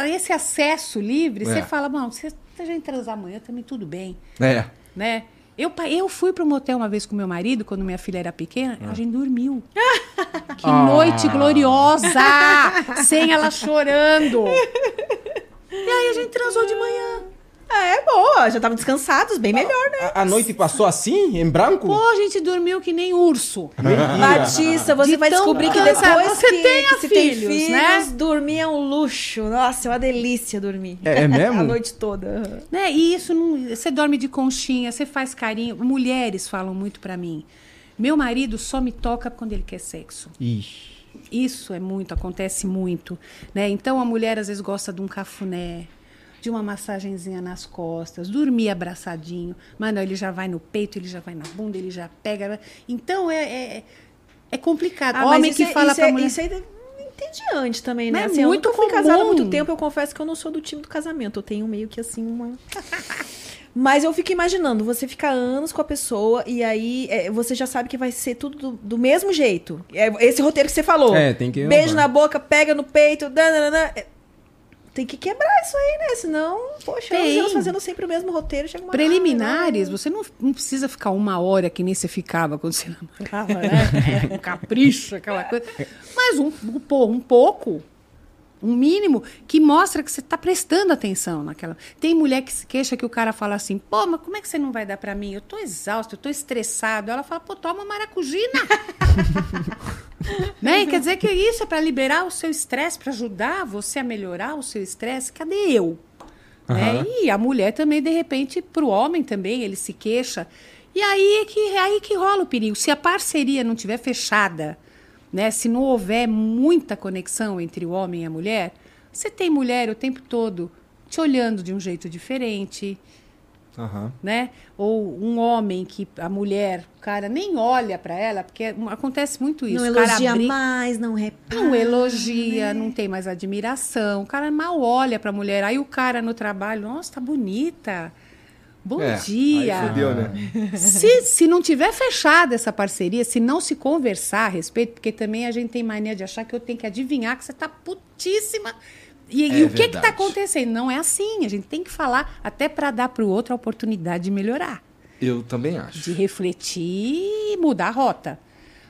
[SPEAKER 4] esse acesso livre,
[SPEAKER 1] É.
[SPEAKER 4] você fala, bom, se a gente transar amanhã, também tudo bem
[SPEAKER 1] É.
[SPEAKER 4] né? Eu, eu fui para um motel uma vez com meu marido, quando minha filha era pequena, a gente dormiu. que
[SPEAKER 3] Ah.
[SPEAKER 4] noite gloriosa! sem ela chorando. E aí a gente transou de manhã.
[SPEAKER 2] É boa, já estavam descansados, bem melhor, né?
[SPEAKER 3] A, a noite passou assim, em branco?
[SPEAKER 4] Pô, a gente dormiu que nem urso.
[SPEAKER 2] Batista, você
[SPEAKER 4] De
[SPEAKER 2] vai descobrir que depois
[SPEAKER 4] Você
[SPEAKER 2] que,
[SPEAKER 4] tenha
[SPEAKER 2] que se tem
[SPEAKER 4] filhos,
[SPEAKER 2] filhos,
[SPEAKER 4] né?
[SPEAKER 2] dormir é um luxo. Nossa, é uma delícia dormir.
[SPEAKER 3] É, é mesmo?
[SPEAKER 2] A noite toda.
[SPEAKER 4] Né? E isso não. Você dorme de conchinha, você faz carinho. Mulheres falam muito para mim. Meu marido só me toca quando ele quer sexo.
[SPEAKER 3] Ixi.
[SPEAKER 4] Isso é muito, acontece muito, né? Então a mulher às vezes gosta de um cafuné, de uma massagenzinha nas costas, dormir abraçadinho, mas não, ele já vai no peito, ele já vai na bunda, ele já pega. Então é, é, é complicado.
[SPEAKER 2] Ah,
[SPEAKER 4] Homem que
[SPEAKER 2] é-
[SPEAKER 4] fala pra
[SPEAKER 2] é,
[SPEAKER 4] mulher.
[SPEAKER 2] Isso aí é entediante também, né?
[SPEAKER 4] Mas é
[SPEAKER 2] Assim, eu
[SPEAKER 4] muito
[SPEAKER 2] nunca fui casada há
[SPEAKER 4] comum.
[SPEAKER 2] muito tempo, eu confesso que eu não sou do time do casamento. Eu tenho meio que assim uma. Mas eu fico imaginando, você fica anos com a pessoa e aí é, você já sabe que vai ser tudo do, do mesmo jeito. É esse roteiro que você falou.
[SPEAKER 3] É, tem que-
[SPEAKER 2] Beijo na boca, pega no peito, dananana. Tem que quebrar isso aí, né? Senão, poxa,
[SPEAKER 4] Tem.
[SPEAKER 2] anos fazendo sempre o mesmo roteiro, chega uma
[SPEAKER 4] Preliminares, você não, não precisa ficar uma hora que nem você ficava quando você namorava, né? um capricho, aquela coisa. Mas um, um, um pouco, um mínimo, que mostra que você está prestando atenção naquela. Tem mulher que se queixa que o cara fala assim, pô, mas como é que você não vai dar para mim? Eu tô exausto, eu tô estressado. Ela fala, pô, toma maracujina. né? Quer dizer que isso é para liberar o seu estresse, para ajudar você a melhorar o seu estresse. Cadê eu? Né? E a mulher também, de repente, para o homem também, ele se queixa. E aí é que, é aí que rola o perigo. Se a parceria não tiver fechada, né? se não houver muita conexão entre o homem e a mulher, você tem mulher o tempo todo te olhando de um jeito diferente,
[SPEAKER 1] Aham.
[SPEAKER 4] né? Ou um homem que a mulher, o cara nem olha para ela, porque acontece muito isso.
[SPEAKER 2] Não
[SPEAKER 4] o cara
[SPEAKER 2] elogia mais, não repara.
[SPEAKER 4] não elogia, não tem mais admiração. O cara mal olha pra mulher. Aí o cara no trabalho, nossa, tá bonita. Bom
[SPEAKER 1] É,
[SPEAKER 4] dia.
[SPEAKER 1] Aí fudeu, né?
[SPEAKER 4] Se, se não tiver fechada essa parceria, se não se conversar a respeito, porque também a gente tem mania de achar que eu tenho que adivinhar que você tá putíssima. E, e
[SPEAKER 1] É
[SPEAKER 4] o que que tá
[SPEAKER 1] verdade.
[SPEAKER 4] acontecendo? Não é assim. A gente tem que falar até para dar pro outro a oportunidade de melhorar
[SPEAKER 1] Eu também acho.
[SPEAKER 4] de refletir e mudar a rota.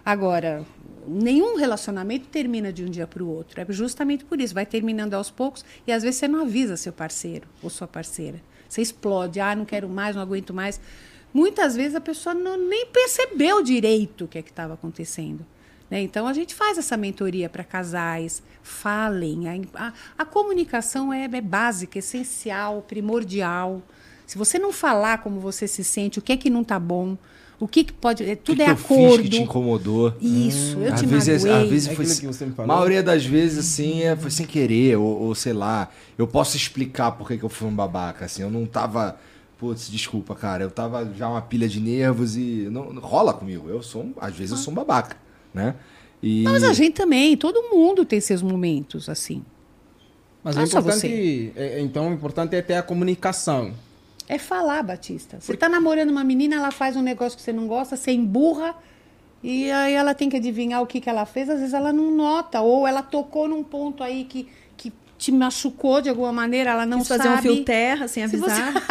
[SPEAKER 4] Agora, nenhum relacionamento termina de um dia para o outro. É justamente por isso. Vai terminando aos poucos e às vezes você não avisa seu parceiro ou sua parceira. Você explode. Ah, não quero mais, não aguento mais. Muitas vezes a pessoa não, nem percebeu direito o que é estava acontecendo. Né? Então a gente faz essa mentoria para casais. Falem. A, a, a comunicação é, é básica, essencial, primordial. Se você não falar como você se sente, o que é que não está bom, o que, que pode. é, Tudo
[SPEAKER 1] que
[SPEAKER 4] é
[SPEAKER 1] que eu
[SPEAKER 4] acordo.
[SPEAKER 1] fiz que te incomodou?
[SPEAKER 4] Isso, eu
[SPEAKER 1] às
[SPEAKER 4] te
[SPEAKER 1] vezes,
[SPEAKER 4] magoei.
[SPEAKER 1] às vezes
[SPEAKER 3] É
[SPEAKER 1] foi,
[SPEAKER 3] você me
[SPEAKER 1] a maioria das vezes assim é, foi sem querer ou, ou sei lá eu posso explicar por que, que eu fui um babaca assim eu não tava putz desculpa cara eu tava já uma pilha de nervos e não, não rola comigo eu sou às vezes eu sou um babaca né e
[SPEAKER 4] Não, mas a gente também, todo mundo tem seus momentos assim.
[SPEAKER 3] Mas
[SPEAKER 4] Não
[SPEAKER 3] é
[SPEAKER 4] só
[SPEAKER 3] importante, é- é- então o importante é ter a comunicação.
[SPEAKER 4] É falar, Batista. Você tá namorando uma menina, ela faz um negócio que você não gosta, você emburra, e aí ela tem que adivinhar o que, que ela fez, às vezes ela não nota, ou ela tocou num ponto aí que, que te machucou de alguma maneira, ela não
[SPEAKER 2] Quis fazer
[SPEAKER 4] sabe.
[SPEAKER 2] um fio terra sem
[SPEAKER 4] Se você-
[SPEAKER 2] avisar.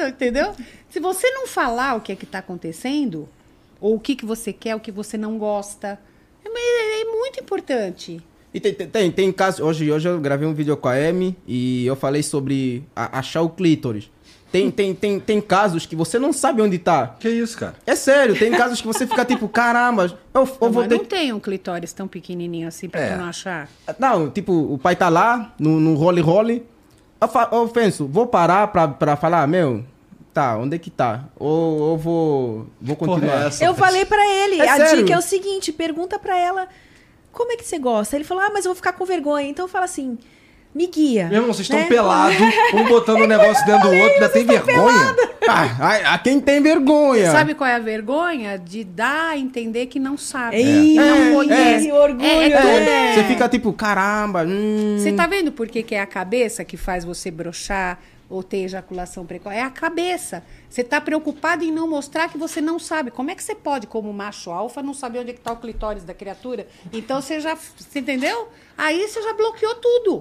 [SPEAKER 4] Entendeu? Se você não falar o que é que está acontecendo, ou o que, que você quer, o que você não gosta, é, é- é muito importante.
[SPEAKER 3] E tem, tem, tem, tem casos. Hoje, hoje eu gravei um vídeo com a Amy e eu falei sobre a- achar o clítoris. Tem, tem, tem, tem casos que você não sabe onde tá.
[SPEAKER 1] que isso cara
[SPEAKER 3] É sério, tem casos que você fica tipo, caramba, eu, eu
[SPEAKER 4] Não,
[SPEAKER 3] vou
[SPEAKER 4] mas
[SPEAKER 3] ter.
[SPEAKER 4] não tem um clitóris tão pequenininho assim pra
[SPEAKER 1] É.
[SPEAKER 4] tu não achar.
[SPEAKER 3] Não, tipo, o pai tá lá, no, no role-role. Eu, fa- eu penso, vou parar pra, pra falar, meu, tá, onde é que tá? Ou ou vou, vou
[SPEAKER 1] Porra,
[SPEAKER 3] continuar.
[SPEAKER 1] é essa?
[SPEAKER 2] Eu falei pra ele,
[SPEAKER 3] É
[SPEAKER 2] a
[SPEAKER 3] sério?
[SPEAKER 2] dica é o seguinte, pergunta pra ela como é que você gosta. Ele falou, ah, mas eu vou ficar com vergonha. Então fala assim, me guia.
[SPEAKER 1] meu irmão vocês estão
[SPEAKER 2] né?
[SPEAKER 1] pelados um botando um negócio dentro do outro ainda tem vergonha
[SPEAKER 3] Ah, a, a quem tem vergonha.
[SPEAKER 4] Sabe qual é a vergonha? De dar a entender que não sabe. Que não
[SPEAKER 3] é,
[SPEAKER 4] conhece.
[SPEAKER 2] que orgulho,
[SPEAKER 4] É, é
[SPEAKER 2] né?
[SPEAKER 4] tudo-
[SPEAKER 3] É, Você fica tipo, caramba. Hum.
[SPEAKER 4] Você tá vendo por que, que é a cabeça que faz você brochar ou ter ejaculação precoce? É a cabeça. Você tá preocupado em não mostrar que você não sabe. Como é que você pode, como macho alfa, não saber onde é que tá o clitóris da criatura? Então você já. Você entendeu? Aí você já bloqueou tudo.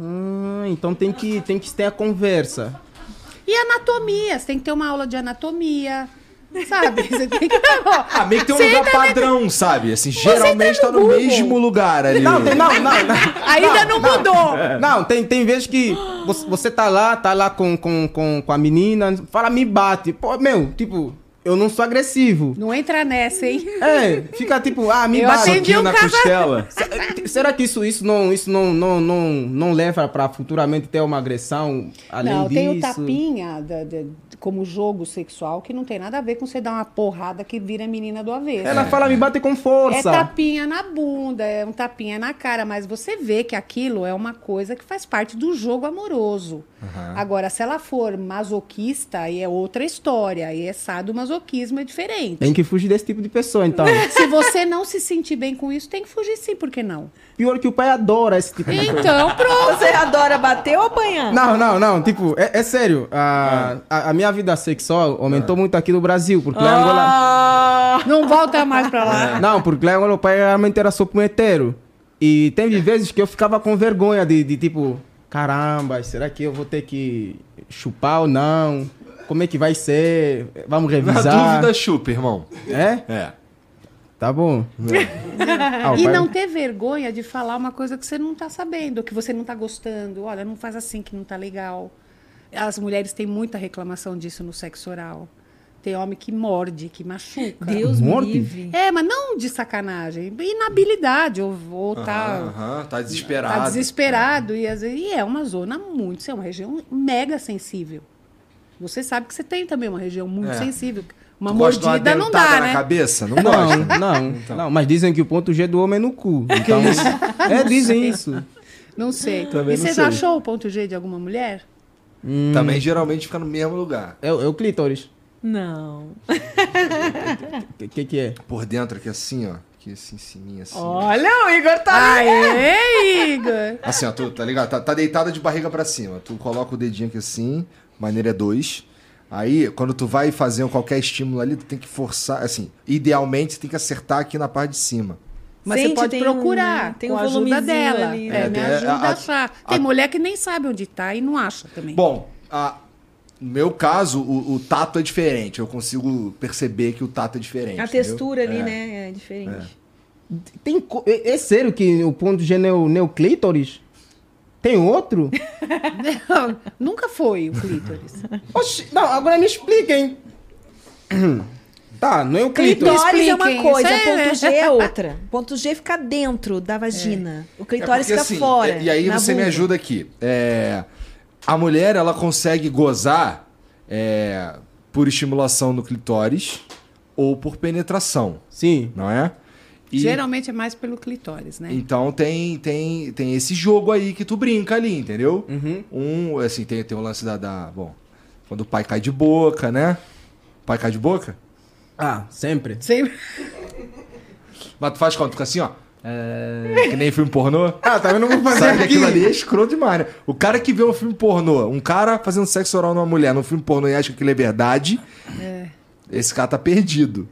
[SPEAKER 3] Ah, então tem que, tem que ter a conversa.
[SPEAKER 4] E anatomia, você tem que ter uma aula de anatomia. Sabe? Você tem que.
[SPEAKER 1] ah meio que tem um lugar padrão sabe assim geralmente
[SPEAKER 4] tá
[SPEAKER 1] tá
[SPEAKER 4] no
[SPEAKER 1] no
[SPEAKER 4] Google.
[SPEAKER 1] mesmo lugar ali
[SPEAKER 3] Não, tem, não, não, não.
[SPEAKER 4] Ainda não, mudou.
[SPEAKER 3] Não, tem, tem vezes que você, você tá lá, tá lá com, com, com, com a menina, fala, me bate. Pô, meu, tipo, eu não sou agressivo.
[SPEAKER 4] Não entra nessa, hein?
[SPEAKER 3] É, fica tipo, ah, me bate.
[SPEAKER 4] um
[SPEAKER 1] na costela
[SPEAKER 3] Se- Será que isso, isso, não, isso não, não, não, não leva pra futuramente ter uma agressão além
[SPEAKER 4] não,
[SPEAKER 3] disso?
[SPEAKER 4] tem o tapinha da- da- como jogo sexual que não tem nada a ver com você dar uma porrada que vira menina do avesso.
[SPEAKER 3] Ela fala, me bate com
[SPEAKER 4] É
[SPEAKER 3] força.
[SPEAKER 4] tapinha na bunda, é um tapinha na cara, mas você vê que aquilo é uma coisa que faz parte do jogo amoroso. Agora, se ela for masoquista, aí é outra história, aí é sadomasoquismo, é diferente.
[SPEAKER 3] Tem que fugir desse tipo de pessoa, então.
[SPEAKER 4] Se você não se sentir bem com isso, tem que fugir sim, por que não?
[SPEAKER 3] Pior que o pai adora esse tipo de coisa.
[SPEAKER 4] Então, pronto.
[SPEAKER 2] Você adora bater ou apanhar?
[SPEAKER 3] Não, não, não. Tipo, é, é sério. A, a, a minha vida sexual aumentou muito aqui no Brasil, porque lá em Angola.
[SPEAKER 2] Ah,
[SPEAKER 4] Não volta mais pra lá.
[SPEAKER 3] Não, porque lá em Angola o pai realmente era só punheteiro. E teve vezes que eu ficava com vergonha de, de tipo, caramba, será que eu vou ter que chupar ou não? Como é que vai ser? Vamos
[SPEAKER 1] na
[SPEAKER 3] revisar.
[SPEAKER 1] dúvida chupa irmão
[SPEAKER 3] É?
[SPEAKER 1] é
[SPEAKER 3] Tá bom. Ah, o
[SPEAKER 4] E
[SPEAKER 3] pai-
[SPEAKER 4] não ter vergonha de falar uma coisa que você não tá sabendo, que você não tá gostando. Olha, não faz assim que não tá legal. As mulheres têm muita reclamação disso no sexo oral. Tem homem que morde, que machuca.
[SPEAKER 2] Deus
[SPEAKER 3] Morte?
[SPEAKER 2] me livre.
[SPEAKER 4] É, mas não de sacanagem. Inabilidade, ou, ou tá,
[SPEAKER 1] tá desesperado
[SPEAKER 4] tá desesperado. E, às vezes, e é uma zona muito, é uma região mega sensível. Você sabe que você tem também uma região muito
[SPEAKER 1] É.
[SPEAKER 4] sensível. Uma
[SPEAKER 1] Tu
[SPEAKER 4] mordida não dá,
[SPEAKER 1] na
[SPEAKER 4] né?
[SPEAKER 1] cabeça não
[SPEAKER 3] Não,
[SPEAKER 1] gosta
[SPEAKER 3] não,
[SPEAKER 1] Então.
[SPEAKER 3] não, mas dizem que o ponto G do homem é no cu. Então, é, dizem isso.
[SPEAKER 4] Não sei.
[SPEAKER 1] Também
[SPEAKER 4] e
[SPEAKER 1] não
[SPEAKER 4] você já achou o ponto G de alguma mulher?
[SPEAKER 1] também geralmente fica no mesmo lugar
[SPEAKER 3] É, o- é o clítoris.
[SPEAKER 2] Não.
[SPEAKER 3] O que, que é?
[SPEAKER 1] por dentro aqui assim ó aqui assim em cima assim.
[SPEAKER 2] Olha, o Igor tá...
[SPEAKER 4] Aê, Igor!
[SPEAKER 1] Assim, ó, tu, tá ligado? Tá, tá deitada de barriga pra cima. Tu coloca o dedinho aqui assim, maneira é dois. Aí, quando tu vai fazer qualquer estímulo ali, tu tem que forçar, assim, idealmente você tem que acertar aqui na parte de cima.
[SPEAKER 4] Mas
[SPEAKER 2] Sente,
[SPEAKER 4] você pode
[SPEAKER 2] tem
[SPEAKER 4] procurar
[SPEAKER 2] um- tem um
[SPEAKER 4] a ajuda
[SPEAKER 2] volumezinho
[SPEAKER 4] dela.
[SPEAKER 2] ali,
[SPEAKER 4] É,
[SPEAKER 2] né?
[SPEAKER 4] me ajuda
[SPEAKER 1] a-
[SPEAKER 4] a, achar. Tem
[SPEAKER 1] a-
[SPEAKER 4] mulher que nem sabe onde tá e não acha também.
[SPEAKER 1] Bom, a, no meu caso, o, o tato é diferente. Eu consigo perceber que o tato é diferente.
[SPEAKER 2] A
[SPEAKER 1] entendeu?
[SPEAKER 2] textura ali,
[SPEAKER 1] É.
[SPEAKER 2] né, é diferente.
[SPEAKER 3] Tem, co- é, é sério que o ponto G não é o- não é o clítoris? Tem outro?
[SPEAKER 4] Não, nunca foi o clítoris.
[SPEAKER 3] Oxi, não, agora me expliquem. Tá, não é o clítoris.
[SPEAKER 2] Clitóris é uma coisa,
[SPEAKER 4] é-
[SPEAKER 2] ponto G é outra. Ponto G fica dentro da vagina. O
[SPEAKER 1] É
[SPEAKER 2] clitóris
[SPEAKER 1] porque,
[SPEAKER 2] fica
[SPEAKER 1] assim,
[SPEAKER 2] fora.
[SPEAKER 1] E, aí você me
[SPEAKER 2] vulva.
[SPEAKER 1] ajuda aqui. É, a mulher, ela consegue gozar é, por estimulação no clitóris ou por penetração,
[SPEAKER 3] Sim.
[SPEAKER 1] não é? E-
[SPEAKER 4] Geralmente é mais pelo clitóris, né?
[SPEAKER 1] Então tem, tem, tem esse jogo aí que tu brinca ali, entendeu?
[SPEAKER 3] Uhum.
[SPEAKER 1] Um, assim, tem, tem o lance da, da- Bom, quando o pai cai de boca, né? O pai cai de boca?
[SPEAKER 3] Ah, sempre.
[SPEAKER 4] Sempre.
[SPEAKER 1] Mas tu faz quando? Fica assim, ó. É, que nem filme pornô.
[SPEAKER 3] Ah, tá vendo? Eu vou fazer
[SPEAKER 1] Sabe que
[SPEAKER 3] aqui.
[SPEAKER 1] aquilo ali é escroto demais, né? O cara que vê um filme pornô, um cara fazendo sexo oral numa mulher num filme pornô e acha que aquilo é verdade, esse cara tá perdido.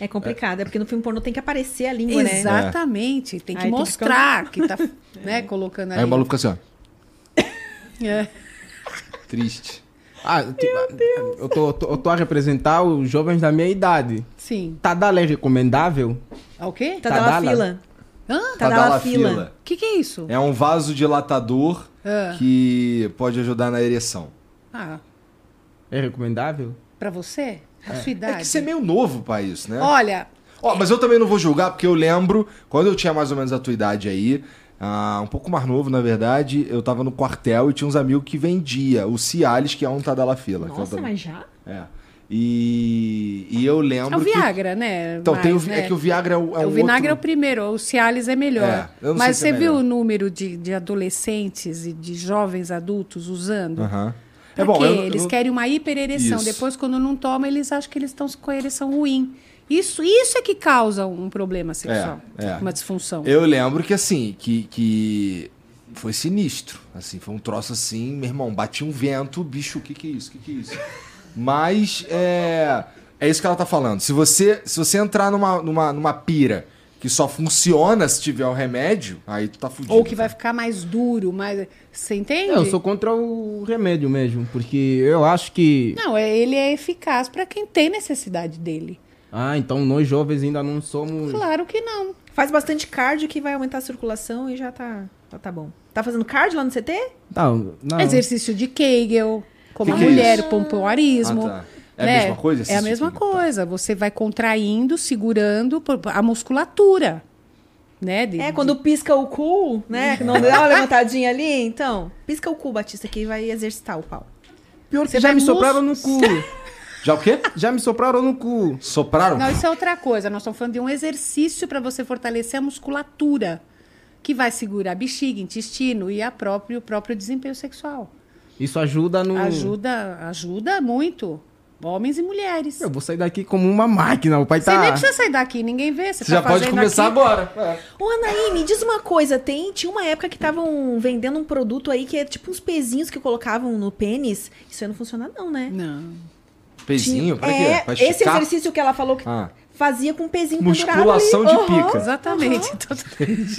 [SPEAKER 2] É complicado, é porque no filme pornô tem que aparecer a língua, né?
[SPEAKER 4] Exatamente. Tem que
[SPEAKER 2] Aí tem que
[SPEAKER 4] mostrar que, tá né, colocando ali.
[SPEAKER 1] Aí o maluco fica assim, ó.
[SPEAKER 4] É.
[SPEAKER 1] Triste.
[SPEAKER 3] Ah, tipo, eu, tô, eu tô- eu tô a representar os jovens da minha idade.
[SPEAKER 4] Sim.
[SPEAKER 3] Tadala é recomendável?
[SPEAKER 4] Ah, O quê?
[SPEAKER 2] Tá dando
[SPEAKER 3] Tadala.
[SPEAKER 2] fila.
[SPEAKER 4] Hã?
[SPEAKER 2] Tá dando a fila.
[SPEAKER 4] O que, que é isso?
[SPEAKER 1] É um vasodilatador
[SPEAKER 4] Ah.
[SPEAKER 1] que pode ajudar na ereção.
[SPEAKER 4] Ah,
[SPEAKER 3] É recomendável?
[SPEAKER 4] pra você? A sua
[SPEAKER 1] É
[SPEAKER 4] idade?
[SPEAKER 1] que você é meio novo pra isso, né?
[SPEAKER 4] Olha,
[SPEAKER 1] Ó, mas eu também não vou julgar, porque eu lembro, quando eu tinha mais ou menos a tua idade aí, ah, um pouco mais novo, na verdade, eu tava no quartel e tinha uns amigos que vendia o Cialis, que é um Tadalafila. que é um
[SPEAKER 2] Nossa,
[SPEAKER 1] Tad-
[SPEAKER 2] mas já?
[SPEAKER 1] É. E, e eu lembro
[SPEAKER 4] é o
[SPEAKER 1] que...
[SPEAKER 4] Viagra, né?
[SPEAKER 1] Então, tem o,
[SPEAKER 4] Mais,
[SPEAKER 1] é
[SPEAKER 4] né?
[SPEAKER 1] que o Viagra é, o- é um
[SPEAKER 4] o vinagre é o
[SPEAKER 1] outro...
[SPEAKER 4] primeiro, o Cialis é melhor.
[SPEAKER 1] É,
[SPEAKER 4] Mas
[SPEAKER 1] se
[SPEAKER 4] você
[SPEAKER 1] é
[SPEAKER 4] viu
[SPEAKER 1] melhor.
[SPEAKER 4] o número de, de adolescentes e de jovens adultos usando?
[SPEAKER 1] É bom, eu-
[SPEAKER 4] eles
[SPEAKER 1] eu-
[SPEAKER 4] querem uma hiperereção.
[SPEAKER 1] Isso.
[SPEAKER 4] Depois, quando não toma, eles acham que eles estão com a ereção ruim. Isso, isso é que causa um problema sexual.
[SPEAKER 1] É, é.
[SPEAKER 4] Uma disfunção.
[SPEAKER 1] Eu lembro que assim, que, que foi sinistro. Assim, foi um troço assim, meu irmão, batia um vento, bicho, o que que é isso? O que que é isso? Mas é, é isso que ela tá falando. Se você, se você entrar numa, numa, numa pira que só funciona se tiver o remédio, aí tu tá fudido.
[SPEAKER 4] Ou que vai ficar mais duro, mais. Você entende?
[SPEAKER 3] É, eu sou contra o remédio mesmo, porque eu acho que.
[SPEAKER 4] Não, é- ele é eficaz para quem tem necessidade dele.
[SPEAKER 3] Ah, então nós jovens ainda não somos.
[SPEAKER 4] Claro que não.
[SPEAKER 2] Faz bastante cardio que vai aumentar a circulação e já tá, já tá bom. Tá fazendo cardio lá no CT?
[SPEAKER 3] Não, não.
[SPEAKER 4] Exercício de Kegel, como
[SPEAKER 1] Que
[SPEAKER 4] a
[SPEAKER 1] que é
[SPEAKER 4] mulher,
[SPEAKER 1] isso?
[SPEAKER 4] o pompoarismo.
[SPEAKER 1] Ah, tá. É a
[SPEAKER 4] né?
[SPEAKER 1] mesma coisa?
[SPEAKER 4] É a mesma
[SPEAKER 1] Kegel?
[SPEAKER 4] coisa. Você vai contraindo, segurando a musculatura. Né? De-
[SPEAKER 2] É, quando pisca o cu, né? Não dá uma levantadinha ali, então. Pisca o cu, Batista, que vai exercitar o pau.
[SPEAKER 3] Pior que
[SPEAKER 4] Você
[SPEAKER 3] já me
[SPEAKER 4] mus-
[SPEAKER 3] sopraram no cu.
[SPEAKER 1] Já o quê?
[SPEAKER 3] já me sopraram no cu.
[SPEAKER 1] Sopraram?
[SPEAKER 4] Não, isso é outra coisa. Nós estamos falando de um exercício para você fortalecer a musculatura, que vai segurar a bexiga, intestino e a próprio, o próprio desempenho sexual.
[SPEAKER 3] Isso ajuda no.
[SPEAKER 4] Ajuda, ajuda muito. Homens e mulheres.
[SPEAKER 3] Eu vou sair daqui como uma máquina. O pai
[SPEAKER 4] Você
[SPEAKER 3] tá.
[SPEAKER 4] nem precisa sair daqui, ninguém vê. Você,
[SPEAKER 1] Você
[SPEAKER 4] tá
[SPEAKER 1] já pode começar
[SPEAKER 4] aqui.
[SPEAKER 1] agora. É.
[SPEAKER 2] Ô, Anaí, me diz uma coisa. Tem, tinha uma época que estavam vendendo um produto aí que é tipo uns pezinhos que colocavam no pênis. Isso aí não funciona não, né?
[SPEAKER 4] Não.
[SPEAKER 1] Pezinho? Pra quê?
[SPEAKER 2] É,
[SPEAKER 1] Pra
[SPEAKER 2] esse exercício que ela falou que
[SPEAKER 1] Ah.
[SPEAKER 2] fazia com um pezinho
[SPEAKER 1] Musculação de
[SPEAKER 2] Aham.
[SPEAKER 1] pica.
[SPEAKER 4] Exatamente. Então,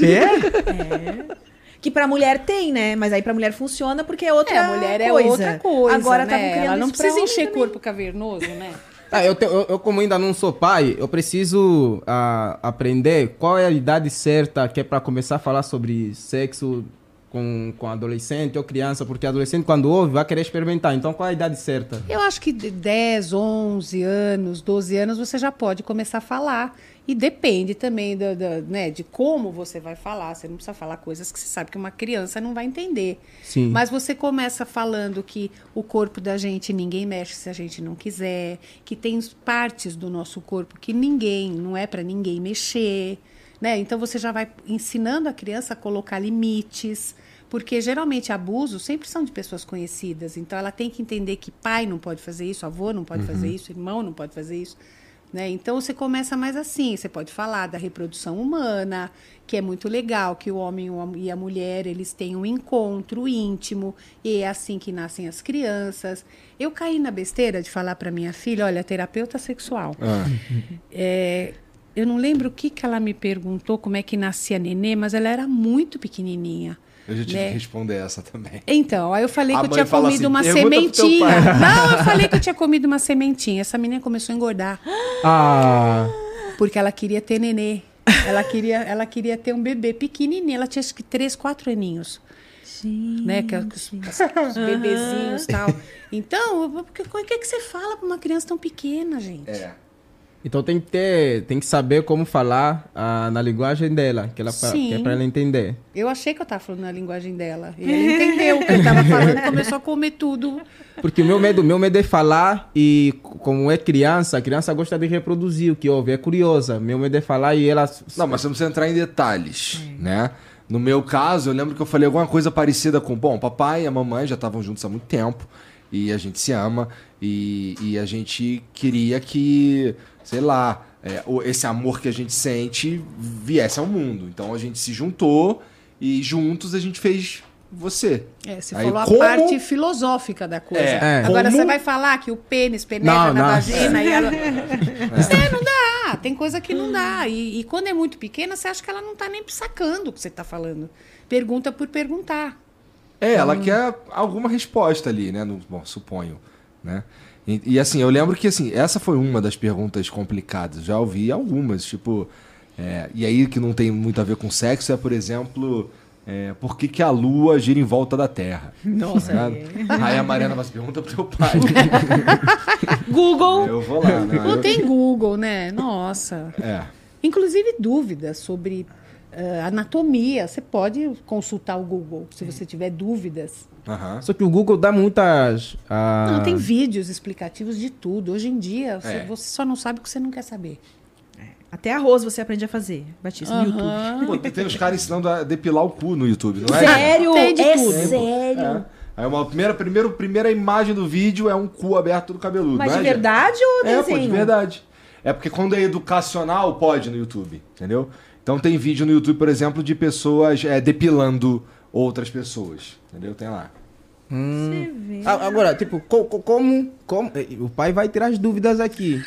[SPEAKER 3] É?
[SPEAKER 2] Que pra mulher tem, né? Mas aí pra mulher funciona porque é outra
[SPEAKER 4] é, a mulher é
[SPEAKER 2] coisa.
[SPEAKER 4] outra coisa.
[SPEAKER 2] Agora
[SPEAKER 4] né?
[SPEAKER 2] estavam criando
[SPEAKER 4] Ela não precisa encher
[SPEAKER 2] também.
[SPEAKER 4] corpo cavernoso, né?
[SPEAKER 3] Ah, eu, te- eu, eu, como ainda não sou pai, eu preciso ah, aprender qual é a idade certa que é para começar a falar sobre sexo com, com adolescente ou criança, porque adolescente, quando ouve, vai querer experimentar. Então, qual é a idade certa?
[SPEAKER 4] Eu acho que de 10, 11 anos, 12 anos, você já pode começar a falar. E depende também da, da, né, de como você vai falar. Você não precisa falar coisas que você sabe que uma criança não vai entender.
[SPEAKER 3] Sim.
[SPEAKER 4] Mas você começa falando que o corpo da gente ninguém mexe se a gente não quiser, que tem partes do nosso corpo que ninguém, não é para ninguém mexer, né? Então você já vai ensinando a criança a colocar limites, porque geralmente abusos sempre são de pessoas conhecidas. Então ela tem que entender que pai não pode fazer isso, avô não pode fazer isso, irmão não pode fazer isso. Né? Então você começa mais assim, você pode falar da reprodução humana, que é muito legal, que o homem e a mulher eles têm um encontro íntimo, e é assim que nascem as crianças. Eu caí na besteira de falar para minha filha, olha, terapeuta sexual.
[SPEAKER 1] Ah.
[SPEAKER 4] É, eu não lembro o que, que ela me perguntou, como é que nascia nenê, mas ela era muito pequenininha.
[SPEAKER 1] Eu já tive
[SPEAKER 4] né?
[SPEAKER 1] que responder essa também.
[SPEAKER 4] Então, aí eu falei
[SPEAKER 1] A
[SPEAKER 4] que eu tinha comido
[SPEAKER 1] assim,
[SPEAKER 4] uma
[SPEAKER 1] "Pergunta pro teu
[SPEAKER 4] sementinha.
[SPEAKER 1] pai."
[SPEAKER 4] Não, eu falei que eu tinha comido uma sementinha. Essa menina começou a engordar,
[SPEAKER 3] Ah,
[SPEAKER 4] porque ela queria ter nenê. Ela queria, ela queria ter um bebê pequenininho. Ela tinha acho que três, quatro aninhos. Né? Que, os, os bebezinhos e tal. Então, o que, é que você fala para uma criança tão pequena, gente?
[SPEAKER 1] É.
[SPEAKER 3] Então tem que ter, tem que saber como falar ah, na linguagem dela, que, ela, pra- que é
[SPEAKER 4] Sim.
[SPEAKER 3] para ela entender.
[SPEAKER 4] Eu achei que eu tava falando na linguagem dela. E ela entendeu o que eu tava falando e começou a comer tudo.
[SPEAKER 3] Porque o meu medo, meu medo é falar e como é criança, a criança gosta de reproduzir o que ouve, é curiosa. Meu medo é falar e ela
[SPEAKER 1] Não, mas você não precisa entrar em detalhes, né? No meu caso, eu lembro que eu falei alguma coisa parecida com... Bom, papai e a mamãe já estavam juntos há muito tempo. E a gente se ama. E, e a gente queria que, sei lá, é, esse amor que a gente sente viesse ao mundo. Então a gente se juntou e juntos a gente fez você.
[SPEAKER 4] É, você
[SPEAKER 1] Aí,
[SPEAKER 4] falou
[SPEAKER 1] como-
[SPEAKER 4] a parte filosófica da coisa.
[SPEAKER 1] É,
[SPEAKER 4] Agora
[SPEAKER 1] como-
[SPEAKER 4] você vai falar que o pênis penetra
[SPEAKER 3] Não,
[SPEAKER 4] na
[SPEAKER 3] não.
[SPEAKER 4] vagina e ela. É, não dá. Tem coisa que não dá. E, e quando é muito pequena, você acha que ela não tá nem sacando o que você tá falando. Pergunta por perguntar.
[SPEAKER 1] É, ela quer alguma resposta ali, né? No- bom, suponho, né? E, e, assim, eu lembro que assim, essa foi uma das perguntas complicadas. Já ouvi algumas, tipo... é, e aí que não tem muito a ver com sexo é, por exemplo... é, por que, que a Lua gira em volta da Terra?
[SPEAKER 2] Nossa,
[SPEAKER 1] Tá? Aí a Mariana mas pergunta pro teu pai.
[SPEAKER 2] Google.
[SPEAKER 1] eu vou lá, né?
[SPEAKER 4] Não
[SPEAKER 1] Eu-
[SPEAKER 4] tem Google, né? Nossa.
[SPEAKER 1] É.
[SPEAKER 4] Inclusive dúvidas sobre eh, anatomia. Você pode consultar o Google se você tiver dúvidas.
[SPEAKER 3] Só que o Google dá muitas. ah,
[SPEAKER 4] Não, tem vídeos explicativos de tudo. Hoje em dia, você,
[SPEAKER 1] É.
[SPEAKER 4] você só não sabe o que você não quer saber.
[SPEAKER 2] Até arroz você aprende a fazer. Batista, no YouTube.
[SPEAKER 1] Pô, tem os caras ensinando a depilar o cu no YouTube, não é?
[SPEAKER 2] Sério?
[SPEAKER 4] Tem de
[SPEAKER 2] é
[SPEAKER 4] tudo.
[SPEAKER 2] sério?
[SPEAKER 1] É. Aí uma primeira, primeiro, primeira imagem do vídeo é um cu aberto do cabeludo.
[SPEAKER 2] Mas
[SPEAKER 1] não
[SPEAKER 2] de
[SPEAKER 1] é, gente?
[SPEAKER 2] verdade ou
[SPEAKER 1] É,
[SPEAKER 2] desenho?
[SPEAKER 1] pô, de verdade. É porque quando é educacional, pode no YouTube, entendeu? Então tem vídeo no YouTube, por exemplo, de pessoas é, depilando outras pessoas, entendeu? Tem lá.
[SPEAKER 2] Você vê.
[SPEAKER 3] Ah, Agora, tipo, co- co- como, como. eh, O pai vai tirar as dúvidas aqui.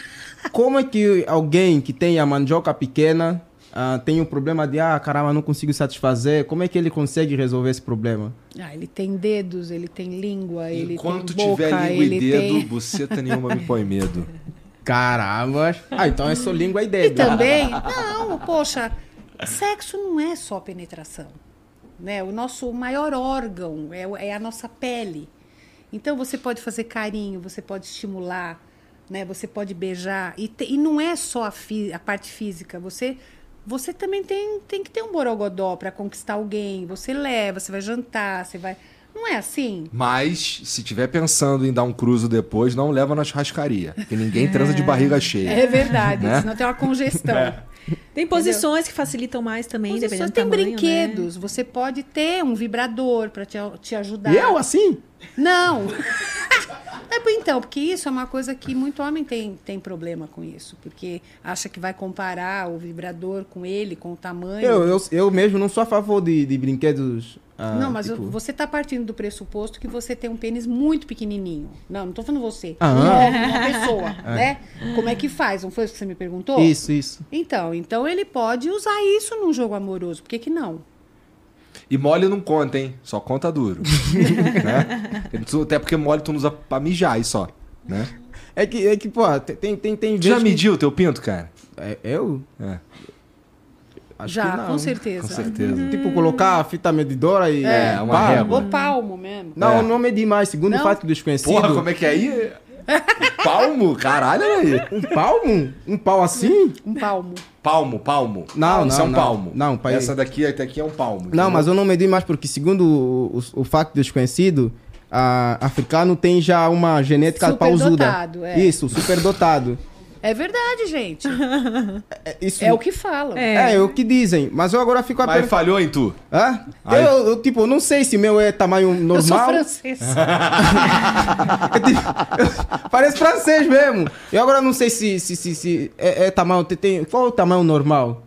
[SPEAKER 3] Como é que alguém que tem a mandioca pequena ah, tem o problema de, ah, caramba, não consigo satisfazer? Como é que ele consegue resolver esse problema?
[SPEAKER 4] Ah, ele tem dedos, ele tem língua, ele
[SPEAKER 1] Enquanto
[SPEAKER 4] tem boca,
[SPEAKER 1] tiver língua
[SPEAKER 4] ele
[SPEAKER 1] e dedo,
[SPEAKER 4] tem...
[SPEAKER 1] buceta nenhuma me põe medo.
[SPEAKER 3] Caramba! Ah, então é só língua e
[SPEAKER 4] E
[SPEAKER 3] dedo.
[SPEAKER 4] também, não, poxa, sexo não é só penetração. Né? O nosso maior órgão é, é a nossa pele. Então você pode fazer carinho, você pode estimular, né? você pode beijar. E, te- e não é só a, fi- a parte física, você. Você também tem, tem que ter um borogodó para conquistar alguém. Você leva, você vai jantar, você vai. Não é assim?
[SPEAKER 1] Mas, se tiver pensando em dar um cruzo depois, não leva na churrascaria. Porque ninguém transa de barriga cheia.
[SPEAKER 4] É verdade,
[SPEAKER 1] Né?
[SPEAKER 4] senão tem uma congestão.
[SPEAKER 2] Tem posições que facilitam mais também,
[SPEAKER 4] Posições,
[SPEAKER 2] dependendo do
[SPEAKER 4] tem
[SPEAKER 2] tamanho, né?
[SPEAKER 4] brinquedos. Você pode ter um vibrador para te, te ajudar.
[SPEAKER 3] E eu, assim?
[SPEAKER 4] Não. É, por- então, porque isso é uma coisa que muito homem tem, tem problema com isso. Porque acha que vai comparar o vibrador com ele, com o tamanho.
[SPEAKER 3] Eu, eu, eu mesmo não sou a favor de, de brinquedos. ah,
[SPEAKER 4] não, mas
[SPEAKER 3] tipo-
[SPEAKER 4] você está partindo do pressuposto que você tem um pênis muito pequenininho. Não, não estou falando você.
[SPEAKER 3] Ah.
[SPEAKER 4] Uma, uma pessoa, né? Como é que faz? Não foi isso que você me perguntou?
[SPEAKER 3] Isso, isso.
[SPEAKER 4] Então, então ele pode usar isso num jogo amoroso. Por que, que não?
[SPEAKER 1] E mole não conta, hein? Só conta duro. né? Até porque mole tu não usa pra mijar aí só. Né?
[SPEAKER 3] É que, é que pô, tem, tem, tem
[SPEAKER 1] Tu já
[SPEAKER 3] que-
[SPEAKER 1] mediu o teu pinto, cara?
[SPEAKER 3] É, eu?
[SPEAKER 1] É,
[SPEAKER 3] Acho
[SPEAKER 4] Já,
[SPEAKER 3] que não.
[SPEAKER 4] com certeza.
[SPEAKER 1] com certeza.
[SPEAKER 3] Tipo, colocar a fita medidora e.
[SPEAKER 1] É, uma
[SPEAKER 3] pá.
[SPEAKER 1] régua.
[SPEAKER 4] O palmo mesmo.
[SPEAKER 3] Não,
[SPEAKER 1] É.
[SPEAKER 3] eu não medi mais. Segundo
[SPEAKER 4] Não?
[SPEAKER 3] o fato desconhecido.
[SPEAKER 1] Porra, como é que é aí? Palmo? Caralho, olha aí.
[SPEAKER 3] Um palmo? Um pau assim?
[SPEAKER 4] Um palmo.
[SPEAKER 1] Palmo, palmo.
[SPEAKER 3] Não,
[SPEAKER 1] Isso
[SPEAKER 3] não,
[SPEAKER 1] é um
[SPEAKER 3] não.
[SPEAKER 1] palmo.
[SPEAKER 3] Não, pai.
[SPEAKER 1] Essa daqui até aqui é um palmo.
[SPEAKER 3] Não,
[SPEAKER 1] entendeu?
[SPEAKER 3] mas eu não medi mais porque, segundo o, o, o facto desconhecido, a, africano tem já uma genética pausuda.
[SPEAKER 4] Superdotado, é.
[SPEAKER 3] Isso, superdotado.
[SPEAKER 4] É verdade, gente.
[SPEAKER 3] É, isso,
[SPEAKER 4] É o que falam.
[SPEAKER 3] É, é o que dizem. Mas eu agora fico a
[SPEAKER 1] Mas
[SPEAKER 3] perguntar.
[SPEAKER 1] falhou em tu.
[SPEAKER 3] Hã?
[SPEAKER 1] Aí-
[SPEAKER 3] Eu, eu, tipo, não sei se meu é tamanho
[SPEAKER 4] Eu sou
[SPEAKER 3] normal.
[SPEAKER 4] francês.
[SPEAKER 3] Parece francês mesmo. Eu agora não sei se, se, se, se é, é tamanho. Tem, tem- qual é o tamanho normal?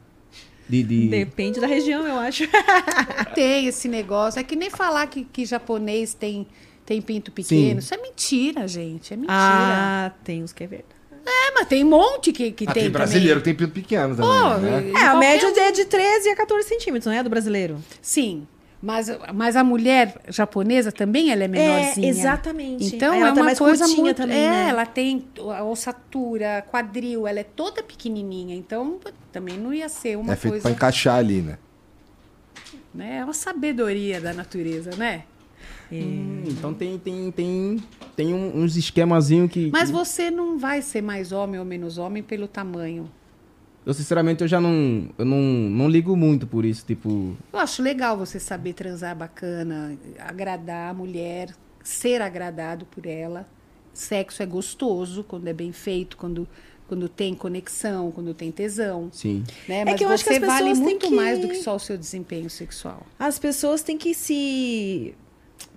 [SPEAKER 3] De, de...
[SPEAKER 2] Depende da região, eu acho.
[SPEAKER 4] tem esse negócio. É que nem falar que, que japonês tem, tem pinto pequeno.
[SPEAKER 3] Sim.
[SPEAKER 4] Isso é mentira, gente. É mentira.
[SPEAKER 2] Ah, tem uns que é verdade.
[SPEAKER 4] É, mas tem um monte que, que
[SPEAKER 1] Ah,
[SPEAKER 4] tem,
[SPEAKER 1] tem brasileiro que
[SPEAKER 4] também.
[SPEAKER 1] tem pinto pequeno
[SPEAKER 4] Pô,
[SPEAKER 1] também, né?
[SPEAKER 2] É, a média é de 13 a 14 centímetros, não é? Do brasileiro.
[SPEAKER 4] Sim. Mas, mas a mulher japonesa também ela é menorzinha.
[SPEAKER 2] É, exatamente.
[SPEAKER 4] Então
[SPEAKER 2] Aí ela
[SPEAKER 4] é
[SPEAKER 2] tá
[SPEAKER 4] uma
[SPEAKER 2] mais
[SPEAKER 4] coisa muito.
[SPEAKER 2] também,
[SPEAKER 4] é,
[SPEAKER 2] né?
[SPEAKER 4] ela tem a ossatura, quadril, ela é toda pequenininha. Então também não ia ser uma
[SPEAKER 1] É feito
[SPEAKER 4] coisa.
[SPEAKER 1] pra encaixar ali, né?
[SPEAKER 4] Né? É uma sabedoria da natureza, né?
[SPEAKER 3] Hum, então tem, tem, tem, tem um- uns esquemazinhos que.
[SPEAKER 4] Mas
[SPEAKER 3] que-
[SPEAKER 4] você não vai ser mais homem ou menos homem pelo tamanho.
[SPEAKER 3] Eu, sinceramente, eu já não. Eu não, não ligo muito por isso. Tipo.
[SPEAKER 4] Eu acho legal você saber transar bacana, agradar a mulher, ser agradado por ela. Sexo é gostoso quando é bem feito, quando, quando tem conexão, quando tem tesão.
[SPEAKER 3] Sim.
[SPEAKER 4] Né?
[SPEAKER 2] É
[SPEAKER 4] Mas
[SPEAKER 2] que eu acho que
[SPEAKER 4] você
[SPEAKER 2] as pessoas
[SPEAKER 4] vale
[SPEAKER 2] têm
[SPEAKER 4] muito
[SPEAKER 2] que-
[SPEAKER 4] mais do que só o seu desempenho sexual.
[SPEAKER 2] As pessoas têm que se.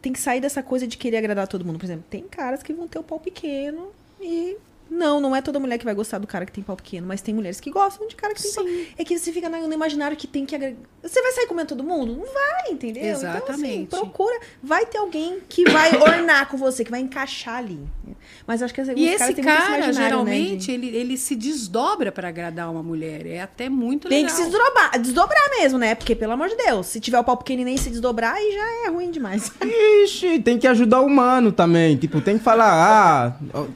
[SPEAKER 2] Tem que sair dessa coisa de querer agradar todo mundo. Por exemplo, tem caras que vão ter o pau pequeno e. Não, não é toda mulher que vai gostar do cara que tem pau pequeno, mas tem mulheres que gostam de cara que tem pau. É que você fica na- no imaginário que tem que agradar. Você vai sair comendo todo mundo? Não vai, entendeu? Então, assim,
[SPEAKER 4] Exatamente.
[SPEAKER 2] procura. Vai ter alguém que vai ornar com você, que vai encaixar ali. Mas acho que as
[SPEAKER 4] E esse cara,
[SPEAKER 2] né,
[SPEAKER 4] geralmente,
[SPEAKER 2] de-
[SPEAKER 4] ele, ele se desdobra para agradar uma mulher. É até muito
[SPEAKER 2] Tem
[SPEAKER 4] legal.
[SPEAKER 2] que se desdobrar, desdobrar mesmo, né? Porque, pelo amor de Deus, se tiver o pau pequeno e nem se desdobrar, aí já é ruim demais.
[SPEAKER 3] Ixi, tem que ajudar o humano também. Tipo, tem que falar, ah.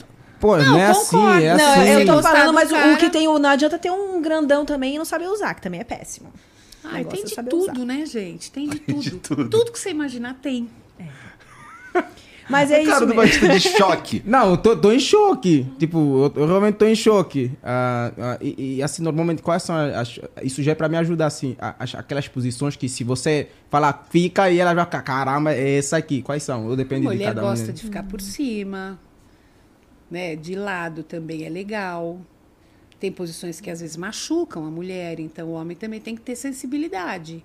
[SPEAKER 3] Pô, não, é assim, é
[SPEAKER 2] não,
[SPEAKER 3] assim.
[SPEAKER 2] eu tô falando,
[SPEAKER 4] do
[SPEAKER 2] mas o-
[SPEAKER 4] cara.
[SPEAKER 2] o que tem. o- Não adianta ter um grandão também e não saber usar, que também é péssimo.
[SPEAKER 4] Ah, tem
[SPEAKER 2] é
[SPEAKER 4] de tudo,
[SPEAKER 2] usar.
[SPEAKER 4] né, gente? Tem de tudo.
[SPEAKER 1] de tudo.
[SPEAKER 4] Tudo que você imaginar tem.
[SPEAKER 2] Mas é isso.
[SPEAKER 1] Cara do. Batista de choque.
[SPEAKER 3] Não, eu tô, tô em choque. Tipo, eu, eu realmente tô em choque. Ah, ah, e, e, assim, normalmente, quais são as. Isso já é pra me ajudar, assim. as- aquelas posições que se você falar fica e ela vai ficar, caramba, é essa aqui. Quais são? Eu
[SPEAKER 4] A
[SPEAKER 3] depende de
[SPEAKER 4] mulher
[SPEAKER 3] cada
[SPEAKER 4] gosta
[SPEAKER 3] um.
[SPEAKER 4] de ficar por cima, né? De lado também é legal. Tem posições que às vezes machucam a mulher, então o homem também tem que ter sensibilidade.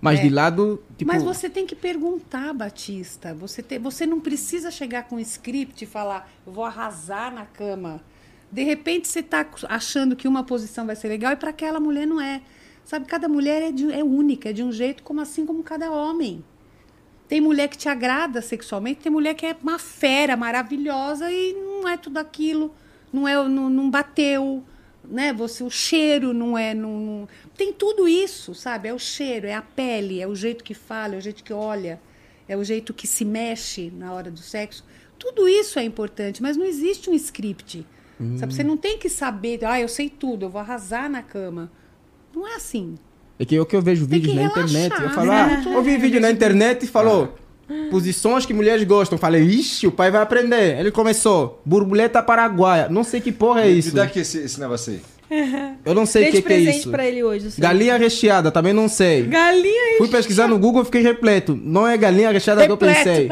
[SPEAKER 3] Mas
[SPEAKER 4] É.
[SPEAKER 3] de lado, tipo.
[SPEAKER 4] Mas você tem que perguntar, Batista. Você, te- você não precisa chegar com um script e falar, eu vou arrasar na cama. De repente você está achando que uma posição vai ser legal e para aquela mulher não é. Sabe, cada mulher é, de- é única, é de um jeito como assim como cada homem. Tem mulher que te agrada sexualmente, tem mulher que é uma fera maravilhosa e não é tudo aquilo, não é, não, não bateu, né? Você o cheiro não é, não, não- tem tudo isso, sabe? É o cheiro, é a pele, é o jeito que fala, é o jeito que olha, é o jeito que se mexe na hora do sexo. Tudo isso é importante, mas não existe um script. Sabe? Você não tem que saber, ah, eu sei tudo, eu vou arrasar na cama. Não é assim.
[SPEAKER 3] É que eu que eu vejo
[SPEAKER 4] Tem
[SPEAKER 3] vídeos na
[SPEAKER 4] relaxar,
[SPEAKER 3] internet. Eu
[SPEAKER 4] né?
[SPEAKER 3] falo, ah,
[SPEAKER 4] Muito
[SPEAKER 3] eu vi
[SPEAKER 4] leve,
[SPEAKER 3] vídeo na
[SPEAKER 4] assim.
[SPEAKER 3] internet e falou. Posições que mulheres gostam. Eu Falei, ixi, o pai vai aprender. Ele começou, borboleta paraguaia. Não sei que porra é
[SPEAKER 1] Me
[SPEAKER 3] isso.
[SPEAKER 1] dá aqui esse, esse negócio aí.
[SPEAKER 3] Eu não sei o que, que é isso.
[SPEAKER 2] pra ele hoje. assim.
[SPEAKER 3] Galinha recheada, também não sei.
[SPEAKER 2] Galinha
[SPEAKER 3] Fui pesquisar no Google e fiquei repleto. Não é galinha recheada que eu
[SPEAKER 4] Repleto.
[SPEAKER 3] pensei.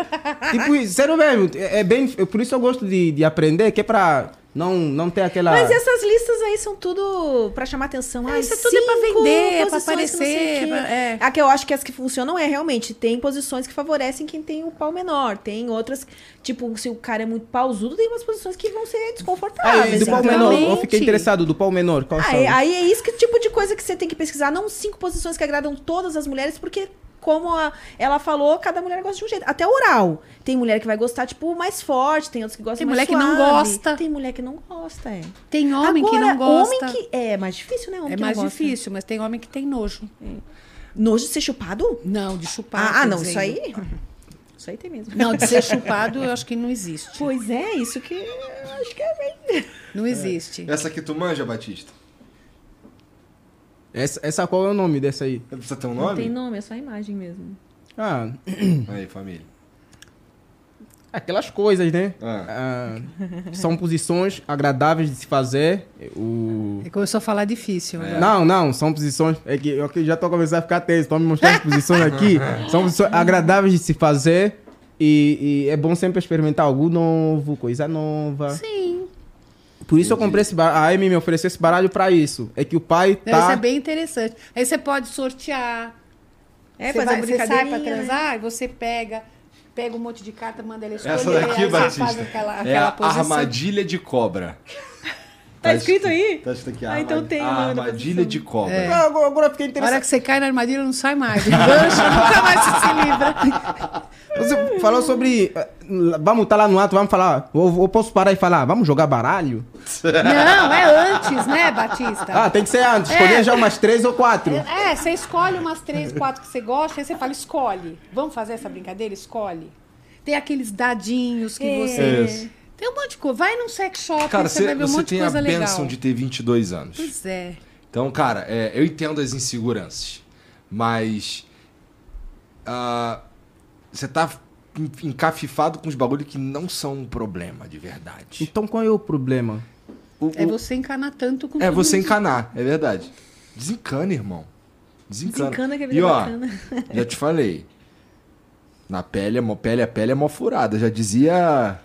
[SPEAKER 3] tipo, sério mesmo, é, é bem. Por isso eu gosto de, de aprender, que é pra não, não ter aquela.
[SPEAKER 2] Mas essas listas aí são tudo pra chamar atenção.
[SPEAKER 4] É,
[SPEAKER 2] Ai,
[SPEAKER 4] isso é tudo é pra vender, é pra
[SPEAKER 2] que
[SPEAKER 4] aparecer, pra- é.
[SPEAKER 2] A que eu acho que as que funcionam é realmente tem posições que favorecem quem tem o pau menor. Tem outras, tipo, se o cara é muito pausudo, tem umas posições que vão ser
[SPEAKER 3] Aí,
[SPEAKER 2] desconfortáveis.
[SPEAKER 3] do pau menor, eu fiquei interessado do pau menor. Qual
[SPEAKER 2] Aí,
[SPEAKER 3] são?
[SPEAKER 2] aí é isso que tipo de coisa que você tem que pesquisar, não cinco posições que agradam todas as mulheres, porque como a- ela falou, cada mulher gosta de um jeito. Até oral. Tem mulher que vai gostar, tipo, mais forte, tem outras que gostam
[SPEAKER 4] Tem
[SPEAKER 2] mais
[SPEAKER 4] mulher que não gosta.
[SPEAKER 2] Tem mulher que não gosta, é.
[SPEAKER 4] Tem homem que
[SPEAKER 2] Agora,
[SPEAKER 4] não gosta.
[SPEAKER 2] Homem que... É mais difícil, né? Homem
[SPEAKER 4] É
[SPEAKER 2] que
[SPEAKER 4] mais
[SPEAKER 2] não gosta.
[SPEAKER 4] difícil, mas tem homem que tem nojo.
[SPEAKER 2] Nojo de ser chupado?
[SPEAKER 4] Não, de chupar.
[SPEAKER 2] Ah, ah, não,
[SPEAKER 4] dizer.
[SPEAKER 2] isso aí... Isso aí tem mesmo.
[SPEAKER 4] Não, de ser chupado eu acho que não existe.
[SPEAKER 2] Pois é, isso que eu acho que é bem...
[SPEAKER 4] Não existe.
[SPEAKER 1] Essa aqui tu manja, Batista?
[SPEAKER 3] Essa, essa qual é o nome dessa aí?
[SPEAKER 1] Precisa ter um
[SPEAKER 2] Não tem
[SPEAKER 1] nome?
[SPEAKER 2] nome, é só imagem mesmo.
[SPEAKER 3] Ah,
[SPEAKER 1] Aí, família.
[SPEAKER 3] aquelas coisas, né?
[SPEAKER 1] Ah.
[SPEAKER 3] Ah, são posições agradáveis de se fazer. O...
[SPEAKER 4] É começou a falar difícil.
[SPEAKER 1] É.
[SPEAKER 4] né?
[SPEAKER 3] Não, não, são posições. É que eu já tô começando a ficar tenso. Estão me mostrando as posições aqui. São posições agradáveis de se fazer. E, e é bom sempre experimentar algo novo, coisa nova.
[SPEAKER 4] Sim.
[SPEAKER 3] Por isso eu comprei esse baralho. A Amy me ofereceu esse baralho pra isso. É que o pai
[SPEAKER 4] Não, Isso
[SPEAKER 3] tá.
[SPEAKER 4] é bem interessante. Aí você pode sortear.
[SPEAKER 2] É,
[SPEAKER 4] você,
[SPEAKER 2] fazer
[SPEAKER 4] vai, você sai pra
[SPEAKER 2] né?
[SPEAKER 4] transar e você pega, pega um monte de carta, manda ele escolher.
[SPEAKER 1] Essa daqui,
[SPEAKER 4] aí você
[SPEAKER 1] Batista,
[SPEAKER 4] faz aquela,
[SPEAKER 1] é
[SPEAKER 4] aquela
[SPEAKER 1] a
[SPEAKER 4] posição.
[SPEAKER 1] armadilha de cobra.
[SPEAKER 2] Tá escrito aí?
[SPEAKER 1] Tá escrito aqui.
[SPEAKER 2] Ah, então tem o
[SPEAKER 1] a
[SPEAKER 2] nome da
[SPEAKER 1] armadilha de cobra.
[SPEAKER 4] É.
[SPEAKER 3] Ah, agora, agora eu fiquei
[SPEAKER 4] Na hora
[SPEAKER 3] interessado.
[SPEAKER 4] que você cai na armadilha, não sai mais. Engancha, nunca mais você se livra.
[SPEAKER 3] Você falou sobre. eh, Vamos estar lá no ato, vamos falar. Ou, ou posso parar e falar, vamos jogar baralho?
[SPEAKER 4] Não, é antes, né, Batista?
[SPEAKER 3] Ah, tem que ser antes.
[SPEAKER 4] É.
[SPEAKER 3] Escolher já umas três ou quatro.
[SPEAKER 4] É, você escolhe umas três, quatro que você gosta, aí você fala, escolhe. Vamos fazer essa brincadeira? Escolhe. Tem aqueles dadinhos que
[SPEAKER 2] É.
[SPEAKER 4] você.
[SPEAKER 1] Isso.
[SPEAKER 4] Tem um monte de coisa. Vai num sex shop,
[SPEAKER 1] Cara,
[SPEAKER 4] você
[SPEAKER 1] você,
[SPEAKER 4] vai ver um
[SPEAKER 1] você
[SPEAKER 4] monte de
[SPEAKER 1] tem a
[SPEAKER 4] coisa legal.
[SPEAKER 1] benção de ter 22 anos.
[SPEAKER 4] Pois é.
[SPEAKER 1] Então, cara, é, eu entendo as inseguranças, mas ah, você tá en- encafifado com os bagulho que não são um problema de verdade.
[SPEAKER 3] Então qual é o problema?
[SPEAKER 1] O-
[SPEAKER 4] É
[SPEAKER 1] o-
[SPEAKER 4] você encanar tanto com
[SPEAKER 1] é você
[SPEAKER 4] mundo.
[SPEAKER 1] encanar, é verdade. Desencana, irmão. Desencana.
[SPEAKER 2] Desencana que a vida
[SPEAKER 1] e
[SPEAKER 2] é
[SPEAKER 1] ó,
[SPEAKER 2] bacana.
[SPEAKER 1] já te falei. Na pele, é pele a pele é mó furada. Já dizia.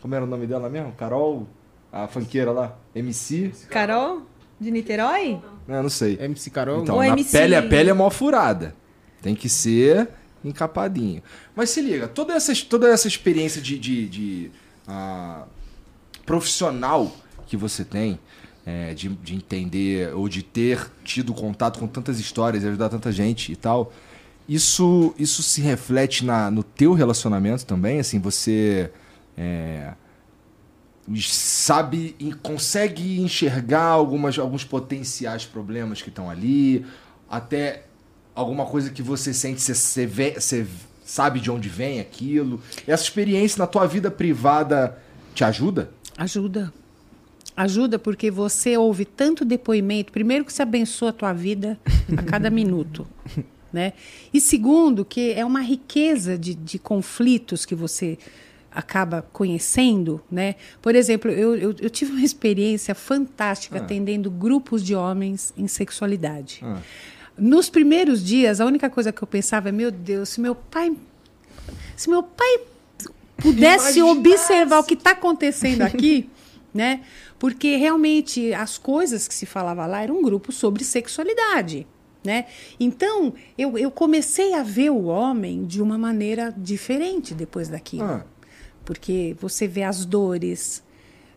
[SPEAKER 1] Como era o nome dela mesmo? Carol? A fanqueira lá? MC?
[SPEAKER 2] Carol, de Niterói?
[SPEAKER 1] Não, não sei.
[SPEAKER 3] MC Carol?
[SPEAKER 1] Então,
[SPEAKER 2] Ou
[SPEAKER 1] na
[SPEAKER 2] MC.
[SPEAKER 1] pele a pele é mó furada. Tem que ser encapadinho. Mas se liga, toda essa, toda essa experiência de, de, de, ah, profissional que você tem, é, de, de entender ou de ter tido contato com tantas histórias e ajudar tanta gente e tal, isso, isso se reflete na, no teu relacionamento também? Assim, você é, sabe e consegue enxergar algumas, alguns potenciais problemas que estão ali, até alguma coisa que você sente, você, você, vê- você sabe de onde vem aquilo. Essa experiência na tua vida privada te ajuda?
[SPEAKER 4] Ajuda. Ajuda porque você ouve tanto depoimento. Primeiro que você abençoa a tua vida a cada minuto. Né? E segundo, que é uma riqueza de, de conflitos que você acaba conhecendo. Né? Por exemplo, eu, eu, eu tive uma experiência fantástica
[SPEAKER 1] Ah.
[SPEAKER 4] atendendo grupos de homens em sexualidade.
[SPEAKER 1] Ah.
[SPEAKER 4] Nos primeiros dias, a única coisa que eu pensava é: meu Deus, se meu pai. Se meu pai pudesse
[SPEAKER 1] Imaginasse.
[SPEAKER 4] observar o que está acontecendo aqui, né? Porque realmente as coisas que se falava lá eram um grupo sobre sexualidade. Né? Então, eu, eu comecei a ver o homem de uma maneira diferente depois daquilo.
[SPEAKER 1] Ah.
[SPEAKER 4] Porque você vê as dores,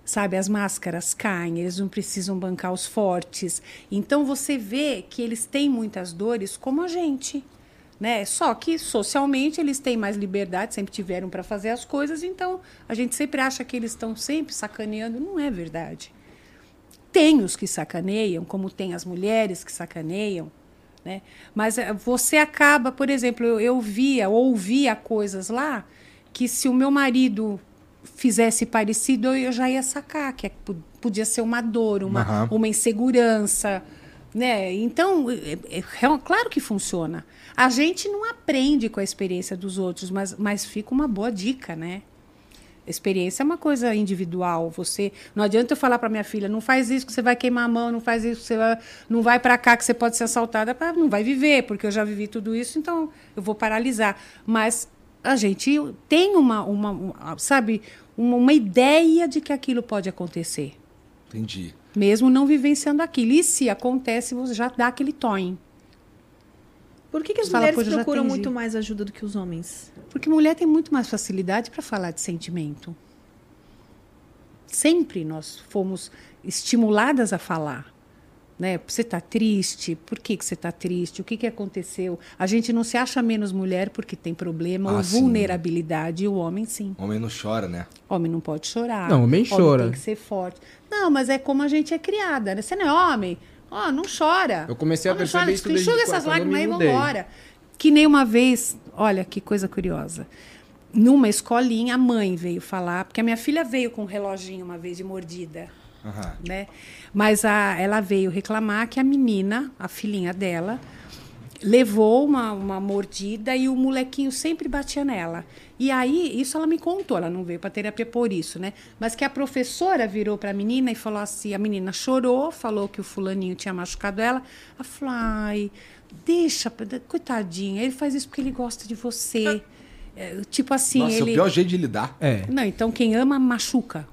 [SPEAKER 4] sabe? As máscaras caem, eles não precisam bancar os fortes. Então você vê que eles têm muitas dores como a gente. Né? Só que socialmente eles têm mais liberdade, sempre tiveram para fazer as coisas, então a gente sempre acha que eles estão sempre sacaneando. Não é verdade. Tem os que sacaneiam, como tem as mulheres que sacaneiam, né? Mas eh, você acaba, por exemplo, eu, eu via, ouvia coisas lá que se o meu marido fizesse parecido, eu já ia sacar que é- po- podia ser uma dor, uma,
[SPEAKER 1] Aham.
[SPEAKER 4] uma insegurança, né? Então, é, é- é claro que funciona. A gente não aprende com a experiência dos outros, mas, mas fica uma boa dica, né? Experiência é uma coisa individual. Você não adianta eu falar para minha filha, não faz isso que você vai queimar a mão, não faz isso que você vai, não vai para cá que você pode ser assaltada, Pá, não vai viver, porque eu já vivi tudo isso, então eu vou paralisar. Mas a gente tem uma, uma, uma- sabe, uma, uma ideia de que aquilo pode acontecer,
[SPEAKER 1] Entendi.
[SPEAKER 4] mesmo não vivenciando aquilo. E se acontece, você já dá aquele toem.
[SPEAKER 2] Por que, que as
[SPEAKER 4] Fala,
[SPEAKER 2] mulheres
[SPEAKER 4] "Pô, eu já
[SPEAKER 2] procuram
[SPEAKER 4] atendi."
[SPEAKER 2] muito mais ajuda do que os homens?
[SPEAKER 4] Porque mulher tem muito mais facilidade para falar de sentimento. Sempre nós fomos estimuladas a falar. Né? Você está triste? Por que, que você está triste? O que, que aconteceu? A gente não se acha menos mulher porque tem problema
[SPEAKER 1] Ah,
[SPEAKER 4] ou
[SPEAKER 1] sim.
[SPEAKER 4] vulnerabilidade. E o homem, sim.
[SPEAKER 1] Homem não chora, né?
[SPEAKER 4] Homem não pode chorar.
[SPEAKER 3] Não, homem chora.
[SPEAKER 4] tem que ser forte. Não, mas é como a gente é criada. Né? Você não é homem? Ó, não chora.
[SPEAKER 3] Eu comecei a
[SPEAKER 4] Homem
[SPEAKER 3] perceber
[SPEAKER 4] chora,
[SPEAKER 3] isso desde
[SPEAKER 4] Enxuga essas lágrimas e vambora. Que nem uma vez, olha que coisa curiosa. Numa escolinha, a mãe veio falar, porque a minha filha veio com um reloginho uma vez de mordida
[SPEAKER 1] Aham.
[SPEAKER 4] né? Mas a, ela veio reclamar que a menina, a filhinha dela, levou uma, uma mordida e o molequinho sempre batia nela. E aí, isso ela me contou, ela não veio para terapia por isso, né? Mas que a professora virou para a menina e falou assim: a menina chorou, falou que o fulaninho tinha machucado ela. Ela falou: ai, deixa, coitadinha, ele faz isso porque ele gosta de você. É, tipo assim,
[SPEAKER 1] Nossa, é
[SPEAKER 4] ele.
[SPEAKER 1] o pior jeito de lidar.
[SPEAKER 3] É.
[SPEAKER 4] Não, então quem ama machuca.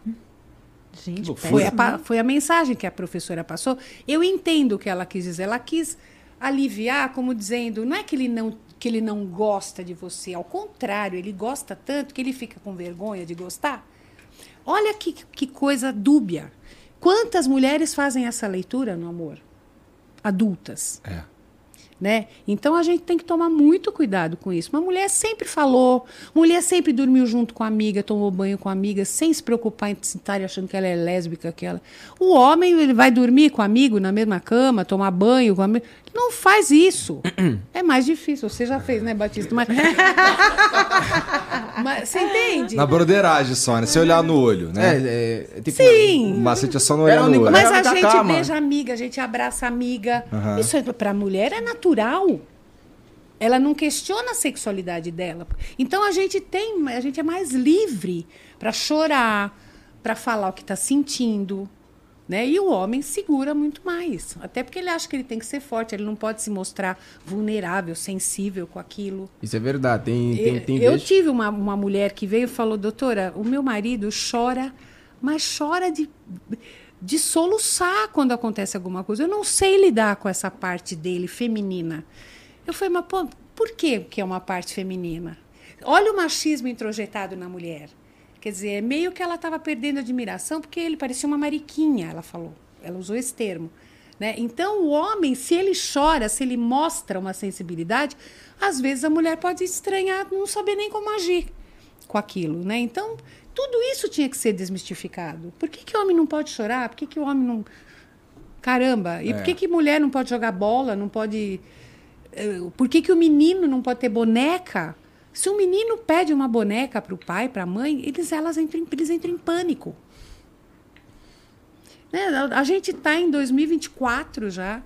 [SPEAKER 2] Gente.
[SPEAKER 4] Foi a, foi a mensagem que a professora passou. Eu entendo o que ela quis dizer. Ela quis aliviar, como dizendo, não é que ele não, que ele não gosta de você, ao contrário, ele gosta tanto que ele fica com vergonha de gostar. Olha que, que coisa dúbia. Quantas mulheres fazem essa leitura no amor? Adultas.
[SPEAKER 1] É.
[SPEAKER 4] Né? Então a gente tem que tomar muito cuidado com isso. Uma mulher sempre falou, mulher sempre dormiu junto com a amiga, tomou banho com a amiga, sem se preocupar em estar achando que ela é lésbica, que ela. O homem ele vai dormir com o amigo na mesma cama, tomar banho com o amigo. Não faz isso. é mais difícil. Você já fez, né, Batista? Mas, Mas você entende?
[SPEAKER 1] Na broderagem só, né? Se olhar no olho, né?
[SPEAKER 3] É, é, tipo,
[SPEAKER 4] Sim.
[SPEAKER 1] O macete é só não
[SPEAKER 3] É
[SPEAKER 1] olhar
[SPEAKER 3] a
[SPEAKER 1] no olho.
[SPEAKER 4] Mas a gente
[SPEAKER 3] cama.
[SPEAKER 4] beija amiga, a gente abraça amiga.
[SPEAKER 1] Aham.
[SPEAKER 4] Isso é, pra mulher é natural. Ela não questiona a sexualidade dela. Então a gente tem, a gente é mais livre para chorar, para falar o que está sentindo, né? E o homem segura muito mais, até porque ele acha que ele tem que ser forte, ele não pode se mostrar vulnerável, sensível com aquilo.
[SPEAKER 3] Isso é verdade. Tem, tem, tem
[SPEAKER 4] eu
[SPEAKER 3] vezes-
[SPEAKER 4] tive uma, uma mulher que veio e falou, doutora, o meu marido chora, mas chora de, de soluçar quando acontece alguma coisa. Eu não sei lidar com essa parte dele, feminina. Eu falei, mas pô, por que que é uma parte feminina? Olha o machismo introjetado na mulher. Quer dizer, é meio que ela estava perdendo admiração porque ele parecia uma mariquinha, ela falou. Ela usou esse termo. Né? Então, o homem, se ele chora, se ele mostra uma sensibilidade, às vezes a mulher pode estranhar, não saber nem como agir com aquilo. Né? Então, tudo isso tinha que ser desmistificado. Por que, que o homem não pode chorar? Por que, que o homem não. Caramba! E por que, que mulher não pode jogar bola? Não pode. eh, Por que, que o menino não pode ter boneca? Se um menino pede uma boneca para o pai, para a mãe, eles, elas entram, em- eles entram em pânico. Né? A, a gente está em 2024 já.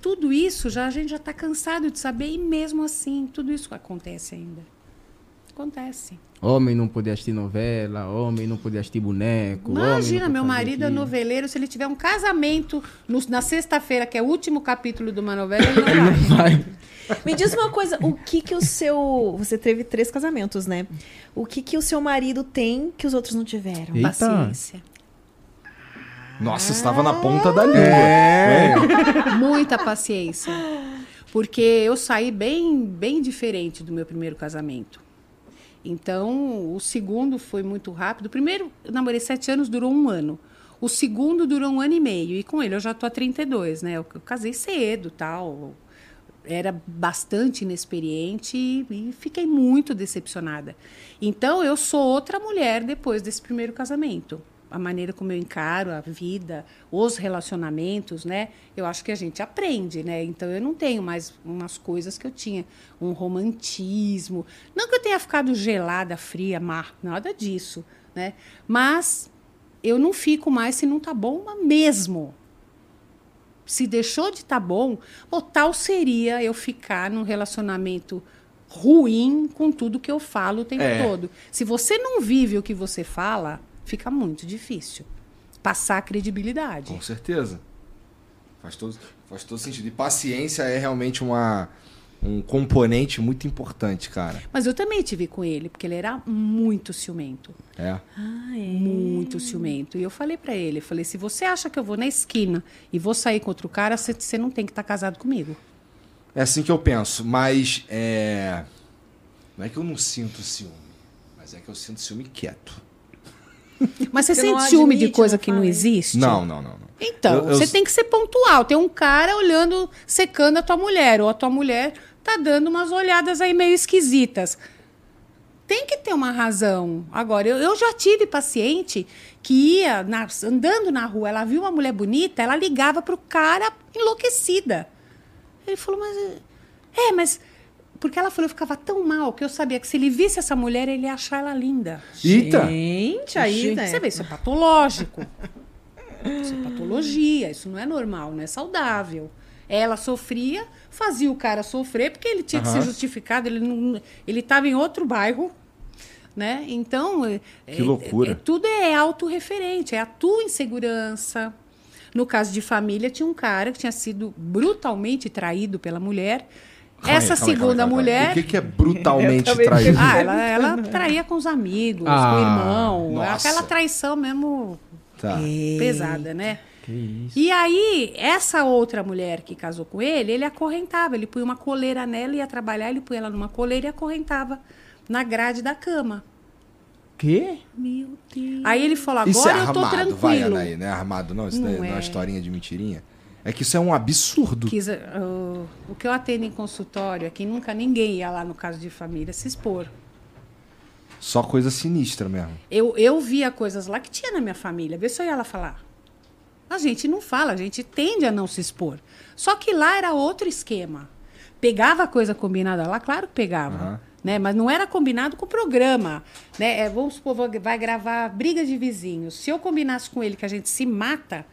[SPEAKER 4] Tudo isso já a gente já está cansado de saber e mesmo assim tudo isso acontece ainda. Acontece.
[SPEAKER 3] Homem não podia assistir novela, homem não podia assistir boneco. não
[SPEAKER 4] Imagina, meu marido é
[SPEAKER 3] aquilo.
[SPEAKER 4] noveleiro, se ele tiver um casamento no- na sexta-feira, que é o último capítulo de uma novela, ele não vai.
[SPEAKER 3] Vai.
[SPEAKER 2] Me diz uma coisa, o que que o seu... Você teve três casamentos, né? O que que o seu marido tem que os outros não tiveram?
[SPEAKER 3] Eita.
[SPEAKER 4] Paciência.
[SPEAKER 1] Nossa, estava na ponta da língua.
[SPEAKER 3] É.
[SPEAKER 4] Muita paciência. Porque eu saí bem, bem diferente do meu primeiro casamento. Então, o segundo foi muito rápido. O primeiro, eu namorei sete anos, durou um ano. O segundo durou um ano e meio. E com ele eu já tô há 32, né? Eu, eu casei cedo tal. Era bastante inexperiente e, e fiquei muito decepcionada. Então, eu sou outra mulher depois desse primeiro casamento a maneira como eu encaro a vida, os relacionamentos, né? Eu acho que a gente aprende, né? Então eu não tenho mais umas coisas que eu tinha, um romantismo, não que eu tenha ficado gelada, fria, má, nada disso, né? Mas eu não fico mais se não tá bom mesmo. Se deixou de estar bom, o tal seria eu ficar num relacionamento ruim com tudo que eu falo o tempo
[SPEAKER 1] É.
[SPEAKER 4] todo. Se você não vive o que você fala, fica muito difícil passar a credibilidade.
[SPEAKER 1] Com certeza. Faz todo, faz todo sentido. E paciência é realmente uma, um componente muito importante, cara.
[SPEAKER 4] Mas eu também tive com ele, porque ele era muito ciumento.
[SPEAKER 1] É.
[SPEAKER 2] Ah, é.
[SPEAKER 4] Muito ciumento. E eu falei pra ele, eu falei, se você acha que eu vou na esquina e vou sair com outro cara, você- você não tem que estar casado comigo.
[SPEAKER 1] É assim que eu penso, mas é. Não é que eu não sinto ciúme, mas é que eu sinto ciúme quieto.
[SPEAKER 4] Mas você sente ciúme de
[SPEAKER 2] admite,
[SPEAKER 4] coisa
[SPEAKER 2] não
[SPEAKER 4] que não existe?
[SPEAKER 1] Não, não, não. não.
[SPEAKER 4] Então,
[SPEAKER 1] Eu- eu-
[SPEAKER 4] você tem que ser pontual. Tem um cara olhando, secando a tua mulher, ou a tua mulher tá dando umas olhadas aí meio esquisitas. Tem que ter uma razão. Agora, eu, eu já tive paciente que ia na- andando na rua, ela viu uma mulher bonita, ela ligava pro cara enlouquecida. Ele falou, mas. É, mas. Porque ela falou, eu ficava tão mal que eu sabia que se ele visse essa mulher, ele ia achar ela linda.
[SPEAKER 1] Eita!
[SPEAKER 2] Gente, aí, né?
[SPEAKER 4] Você vê, isso é patológico. Isso é patologia, isso não é normal, não é saudável. Ela sofria, fazia o cara sofrer, porque ele tinha que ser justificado, ele não, ele estava em outro bairro, né? Então, é-
[SPEAKER 1] Que
[SPEAKER 4] é-
[SPEAKER 1] loucura.
[SPEAKER 4] é- tudo é autorreferente, é a tua insegurança. No caso de família, tinha um cara que tinha sido brutalmente traído pela mulher.
[SPEAKER 1] Calma aí,
[SPEAKER 4] Essa
[SPEAKER 1] calma aí,
[SPEAKER 4] segunda
[SPEAKER 1] calma aí,
[SPEAKER 4] mulher.
[SPEAKER 1] O que, que é brutalmente traído?
[SPEAKER 4] Ah, ela, ela traía com os amigos, com
[SPEAKER 3] Ah,
[SPEAKER 4] o irmão.
[SPEAKER 1] nossa.
[SPEAKER 4] Aquela traição mesmo
[SPEAKER 1] Tá.
[SPEAKER 4] pesada, né?
[SPEAKER 3] Que isso.
[SPEAKER 4] E aí, essa outra mulher que casou com ele, ele acorrentava. Ele punha uma coleira nela, ia trabalhar, ele punha ela numa coleira e acorrentava na grade da cama.
[SPEAKER 3] Quê?
[SPEAKER 2] Meu Deus.
[SPEAKER 4] Aí ele falou, agora
[SPEAKER 1] Isso é
[SPEAKER 4] eu tô
[SPEAKER 1] armado,
[SPEAKER 4] tranquilo.
[SPEAKER 1] vai, Anaí, não é armado não? Isso
[SPEAKER 4] Não
[SPEAKER 1] não é, é
[SPEAKER 4] é.
[SPEAKER 1] historinha de mentirinha? É que isso é um absurdo.
[SPEAKER 4] Quis, uh, o que eu atendo em consultório é que nunca ninguém ia lá no caso de família se expor.
[SPEAKER 1] Só coisa sinistra mesmo.
[SPEAKER 4] Eu, eu via coisas lá que tinha na minha família. Vê se eu ia lá falar. A gente não fala, a gente tende a não se expor. Só que lá era outro esquema. Pegava coisa combinada lá, claro que pegava.
[SPEAKER 1] Aham.
[SPEAKER 4] Né? Mas não era combinado com o programa. Né? É, vamos supor, vai gravar briga de vizinhos. Se eu combinasse com ele que a gente se mata,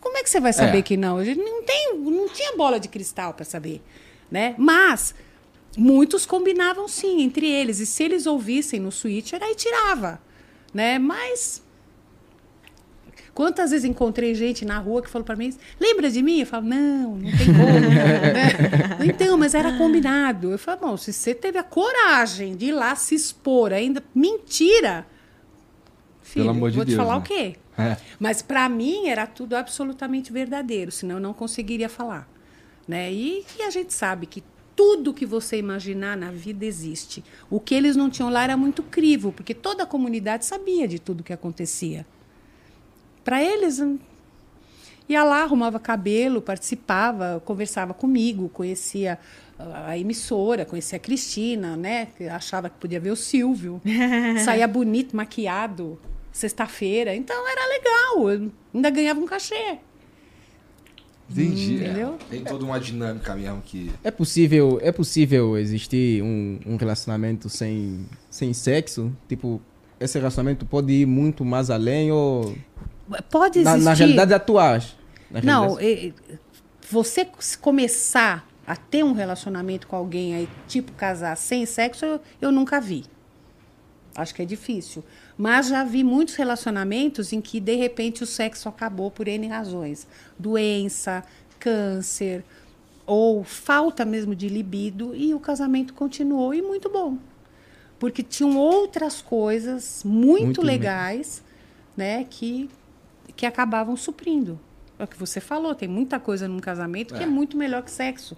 [SPEAKER 4] como é que você vai saber
[SPEAKER 1] É.
[SPEAKER 4] que não? A gente não, tem, não tinha bola de cristal para saber. Né? Mas muitos combinavam sim entre eles. E se eles ouvissem no switcher, aí tirava. Né? Mas Quantas vezes encontrei gente na rua que falou para mim, lembra de mim? Eu falo, não, não tem como. né? Então, mas era combinado. Eu falo, bom, se você teve a coragem de ir lá se expor, ainda mentira, filho,
[SPEAKER 1] amor de
[SPEAKER 4] vou
[SPEAKER 1] Deus,
[SPEAKER 4] te falar
[SPEAKER 1] né?
[SPEAKER 4] o quê?
[SPEAKER 1] É.
[SPEAKER 4] Mas para mim era tudo absolutamente verdadeiro, senão eu não conseguiria falar. Né? E, e a gente sabe que tudo que você imaginar na vida existe. O que eles não tinham lá era muito crivo, porque toda a comunidade sabia de tudo que acontecia. Para eles, hum, ia lá, arrumava cabelo, participava, conversava comigo, conhecia a emissora, conhecia a Cristina, né? Achava que podia ver o Silvio. Saía bonito, maquiado, sexta-feira. Então era legal, eu ainda ganhava um cachê.
[SPEAKER 1] Entendi. é.
[SPEAKER 4] Entendeu?
[SPEAKER 1] Tem toda uma dinâmica mesmo que.
[SPEAKER 3] É possível, é possível existir um, um relacionamento sem, sem sexo? Tipo, esse relacionamento pode ir muito mais além ou...
[SPEAKER 4] Pode
[SPEAKER 3] Na,
[SPEAKER 4] existir.
[SPEAKER 3] na realidade atuais? Na
[SPEAKER 4] Não,
[SPEAKER 3] realidade-
[SPEAKER 4] é- é- você começar a ter um relacionamento com alguém aí, tipo casar sem sexo, eu, eu nunca vi. Acho que é difícil. Mas já vi muitos relacionamentos em que, de repente, o sexo acabou por N razões. Doença, câncer, ou falta mesmo de libido, e o casamento continuou e muito bom. Porque tinham outras coisas muito,
[SPEAKER 3] Muito le-
[SPEAKER 4] legais né, que, que acabavam suprindo. É o que você falou, tem muita coisa num casamento que é muito melhor que sexo.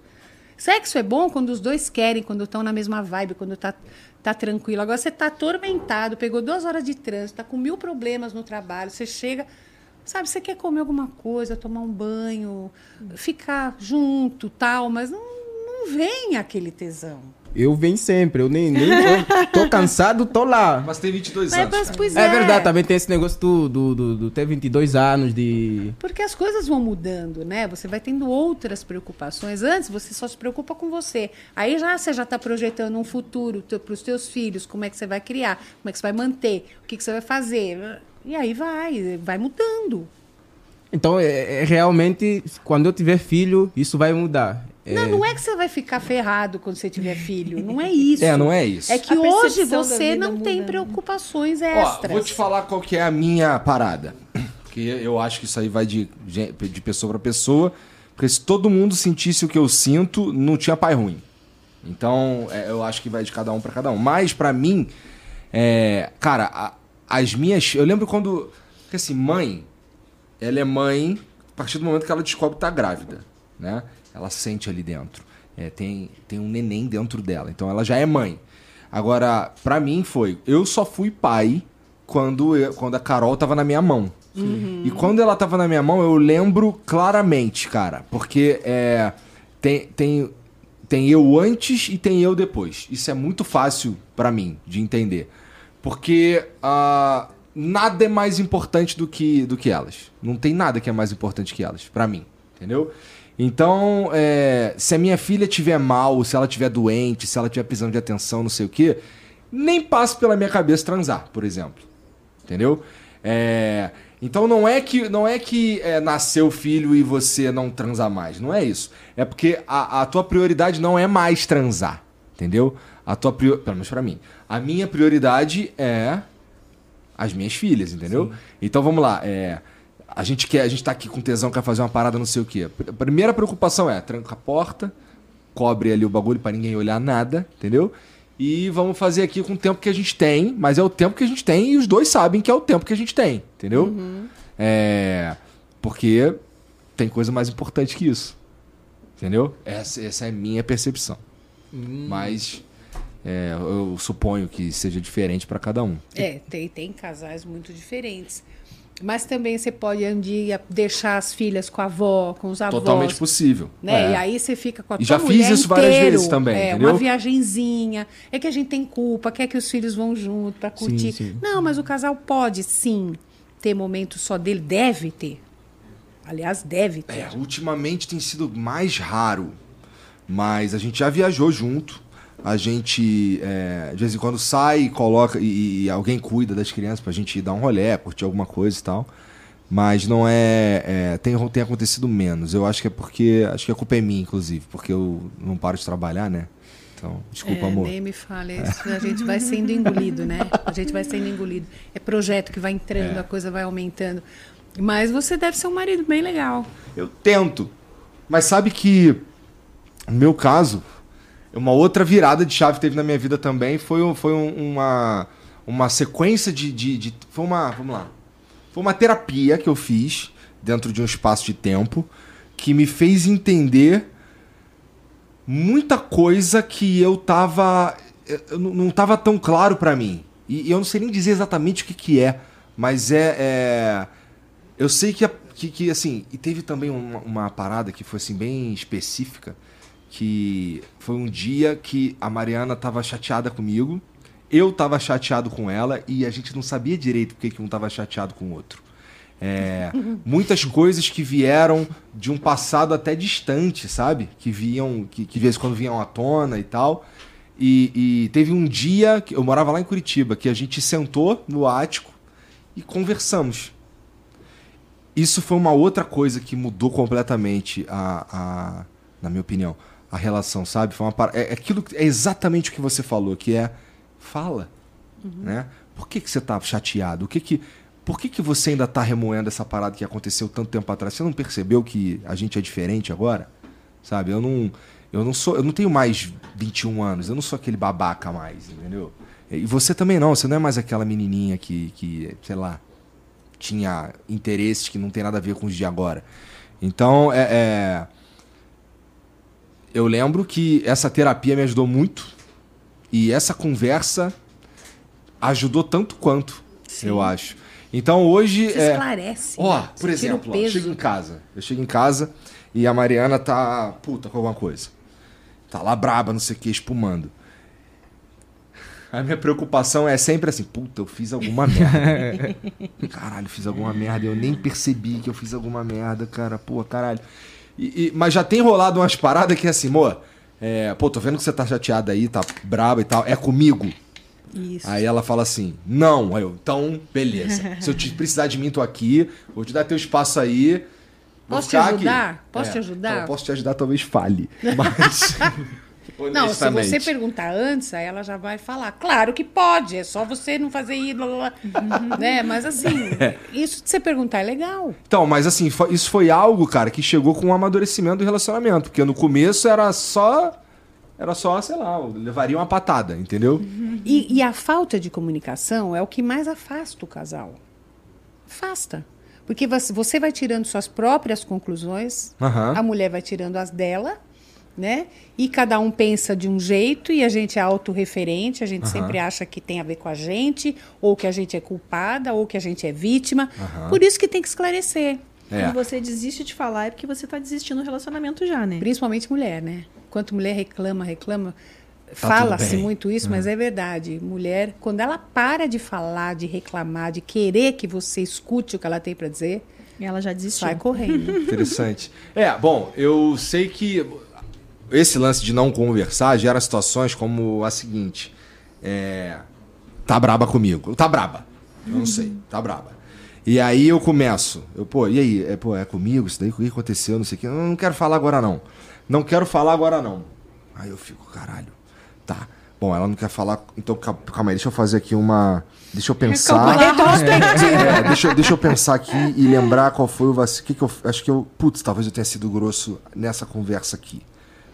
[SPEAKER 4] Sexo é bom quando os dois querem, quando estão na mesma vibe, quando tá, tá tranquilo. Agora você tá atormentado, pegou duas horas de trânsito, tá com mil problemas no trabalho, você chega, sabe, você quer comer alguma coisa, tomar um banho, ficar junto, tal, mas não, não vem aquele tesão.
[SPEAKER 3] Eu venho sempre, eu nem, nem tô, tô cansado, tô lá.
[SPEAKER 1] Mas tem 22
[SPEAKER 4] Mas,
[SPEAKER 1] anos.
[SPEAKER 4] mas, pois
[SPEAKER 3] É verdade, também tem esse negócio do, do, do, do ter 22 anos de...
[SPEAKER 4] Porque as coisas vão mudando, né? Você vai tendo outras preocupações. Antes você só se preocupa com você. Aí já você já está projetando um futuro para os teus filhos, como é que você vai criar, como é que você vai manter, o que, que você vai fazer. E aí vai, vai mudando.
[SPEAKER 3] Então, é, é realmente, quando eu tiver filho, isso vai mudar. É,
[SPEAKER 4] Não, não é que você vai ficar ferrado quando você tiver filho. Não é isso.
[SPEAKER 1] É, não é isso.
[SPEAKER 4] É que hoje você não tem
[SPEAKER 2] muda, né?
[SPEAKER 4] preocupações
[SPEAKER 1] Ó,
[SPEAKER 4] extras.
[SPEAKER 1] vou te falar qual que é a minha parada. Porque eu acho que isso aí vai de, de pessoa pra pessoa. Porque se todo mundo sentisse o que eu sinto, não tinha pai ruim. Então, é, eu acho que vai de cada um pra cada um. Mas, pra mim, é, cara, a- as minhas. Eu lembro quando. Porque assim, mãe, ela é mãe a partir do momento que ela descobre que tá grávida, né? Ela sente ali dentro. É, tem, tem um neném dentro dela. Então ela já é mãe. Agora, pra mim foi, eu só fui pai quando, eu- quando a Carol tava na minha mão. E quando ela tava na minha mão, eu lembro claramente, cara. Porque é, tem, tem, tem eu antes e tem eu depois. Isso é muito fácil pra mim de entender. Porque ah, nada é mais importante do que, do que elas. Não tem nada que é mais importante que elas, pra mim. Entendeu? Então, é, se a minha filha tiver mal, se ela tiver doente, se ela tiver precisando de atenção, não sei o quê, nem passa pela minha cabeça transar, por exemplo. Entendeu? É, então não é que não é que é, nasceu filho e você não transa mais. Não é isso. É porque a, a tua prioridade não é mais transar. Entendeu? A tua prior... Pelo menos pra mim. A minha prioridade é as minhas filhas, entendeu? Então vamos lá. É, a gente quer, a gente tá aqui com tesão, quer fazer uma parada, não sei o quê. A primeira preocupação é tranca a porta, cobre ali o bagulho pra ninguém olhar nada, entendeu? E vamos fazer aqui com o tempo que a gente tem, mas é o tempo que a gente tem e os dois sabem que é o tempo que a gente tem, entendeu? É, porque tem coisa mais importante que isso, entendeu? Essa, essa é a minha percepção. Mas É, eu suponho que seja diferente para cada um.
[SPEAKER 4] É, tem, tem casais muito diferentes. Mas também você pode um dia deixar as filhas com a avó, com os avós.
[SPEAKER 1] Totalmente possível.
[SPEAKER 4] Né?
[SPEAKER 1] É.
[SPEAKER 4] E aí você fica com a
[SPEAKER 1] E
[SPEAKER 4] tua
[SPEAKER 1] já fiz isso várias
[SPEAKER 4] inteiro.
[SPEAKER 1] vezes também,
[SPEAKER 4] É,
[SPEAKER 1] entendeu?
[SPEAKER 4] uma viagenzinha. É que a gente tem culpa, quer que os filhos vão junto para curtir.
[SPEAKER 3] sim.
[SPEAKER 4] Não, mas o casal pode sim ter momento só dele, deve ter. Aliás, deve ter.
[SPEAKER 1] É, ultimamente tem sido mais raro, mas a gente já viajou junto. A gente, é, de vez em quando, sai e coloca, e, e alguém cuida das crianças pra gente ir dar um rolê, curtir alguma coisa e tal. Mas não é, é, tem, tem acontecido menos. Eu acho que é porque. Acho que a culpa é minha, inclusive, porque eu não paro de trabalhar, né? Então, desculpa,
[SPEAKER 4] É,
[SPEAKER 1] amor.
[SPEAKER 4] Nem me fale isso. A gente vai sendo engolido, né? A gente vai sendo engolido. É projeto que vai entrando, a coisa vai aumentando. Mas você deve ser um marido bem legal.
[SPEAKER 1] Eu tento. Mas sabe que, no meu caso, uma outra virada de chave que teve na minha vida também foi, foi um- uma, uma sequência de, de, de- Foi uma. Vamos lá. Foi uma terapia que eu fiz dentro de um espaço de tempo que me fez entender muita coisa que eu tava. Eu não tava tão claro pra mim. E, eu não sei nem dizer exatamente o que, que é, mas é. é- eu sei que, que, que, assim, e teve também uma, uma parada que foi assim bem específica, que foi um dia que a Mariana tava chateada comigo, eu tava chateado com ela e a gente não sabia direito porque que um tava chateado com o outro. É, muitas coisas que vieram de um passado até distante, sabe? Que vinham, que, que de vez em quando vinham à tona e tal. E, e teve um dia, que eu morava lá em Curitiba, que a gente sentou no ático e conversamos isso foi uma outra coisa que mudou completamente a, a na minha opinião, a relação, sabe? Foi uma par- é, é aquilo que- é exatamente o que você falou, que é fala, né? Por que que você tá chateado? O que que por que, que você ainda tá remoendo essa parada que aconteceu tanto tempo atrás? Você não percebeu que a gente é diferente agora? Sabe? Eu não eu não sou, eu não tenho mais 21 anos, eu não sou aquele babaca mais, entendeu? E você também não, você não é mais aquela menininha que que, sei lá, tinha interesses que não tem nada a ver com os de agora. Então, é, é, eu lembro que essa terapia me ajudou muito e essa conversa ajudou tanto quanto, eu acho. Então hoje
[SPEAKER 4] Você
[SPEAKER 1] é,
[SPEAKER 4] esclarece.
[SPEAKER 1] Ó,
[SPEAKER 4] né?
[SPEAKER 1] por
[SPEAKER 4] Você
[SPEAKER 1] exemplo, ó, eu chego em casa. Eu chego em casa e a Mariana tá puta com alguma coisa. Tá lá braba, não sei o que, espumando. A minha preocupação é sempre assim, puta, eu fiz alguma merda. caralho, fiz alguma merda. Eu nem percebi que eu fiz alguma merda, cara. Pô, caralho. E- e- mas já tem rolado umas paradas que é assim, amor, é, pô, tô vendo que você tá chateada aí, tá braba e tal. É comigo?
[SPEAKER 4] Isso.
[SPEAKER 1] Aí ela fala assim: Não, eu, então, beleza. Se eu te precisar de mim, tô aqui. Vou te dar teu espaço aí.
[SPEAKER 4] Posso te ajudar? Posso te ajudar?
[SPEAKER 1] então, posso te ajudar, talvez fale. Mas.
[SPEAKER 4] Não, se você perguntar antes, aí ela já vai falar. Claro que pode, é só você não fazer isso, blá, blá, blá. né? Mas assim, isso de você perguntar é legal.
[SPEAKER 1] Então, mas assim, isso foi algo, cara, que chegou com o amadurecimento do relacionamento. Porque no começo era só. Era só, sei lá, levaria uma patada, entendeu?
[SPEAKER 4] E, e a falta de comunicação é o que mais afasta o casal. Afasta. Porque você- você vai tirando suas próprias conclusões,
[SPEAKER 1] Aham.
[SPEAKER 4] a mulher vai tirando as dela, né? E cada um pensa de um jeito e a gente é autorreferente, a gente
[SPEAKER 1] Aham.
[SPEAKER 4] sempre acha que tem a ver com a gente, ou que a gente é culpada, ou que a gente é vítima.
[SPEAKER 1] Aham.
[SPEAKER 4] Por isso que tem que esclarecer.
[SPEAKER 1] É.
[SPEAKER 2] Quando você desiste de falar é porque você tá desistindo do relacionamento já, né?
[SPEAKER 4] Principalmente mulher, né? Quanto mulher reclama, reclama.
[SPEAKER 1] Tá
[SPEAKER 4] Fala-se muito isso, mas é verdade. Mulher, quando ela para de falar, de reclamar, de querer que você escute o que ela tem para dizer,
[SPEAKER 2] Ela já desistiu.
[SPEAKER 4] sai correndo.
[SPEAKER 1] Interessante. É, bom, eu sei que esse lance de não conversar gera situações como a seguinte. É, tá braba comigo. Tá braba. Eu não sei. Tá braba. E aí eu começo. Eu, pô, e aí? É, pô, é comigo? Isso daí? O que aconteceu? Não sei o que. Eu não quero falar agora não. Não quero falar agora não. Aí eu fico, caralho. Tá. Bom, ela não quer falar. Então, cal- calma aí, deixa eu fazer aqui uma. Deixa eu pensar. É, deixa, eu- deixa eu pensar aqui e lembrar qual foi o vacilo. Que que eu, acho que eu. Putz, talvez eu tenha sido grosso nessa conversa aqui.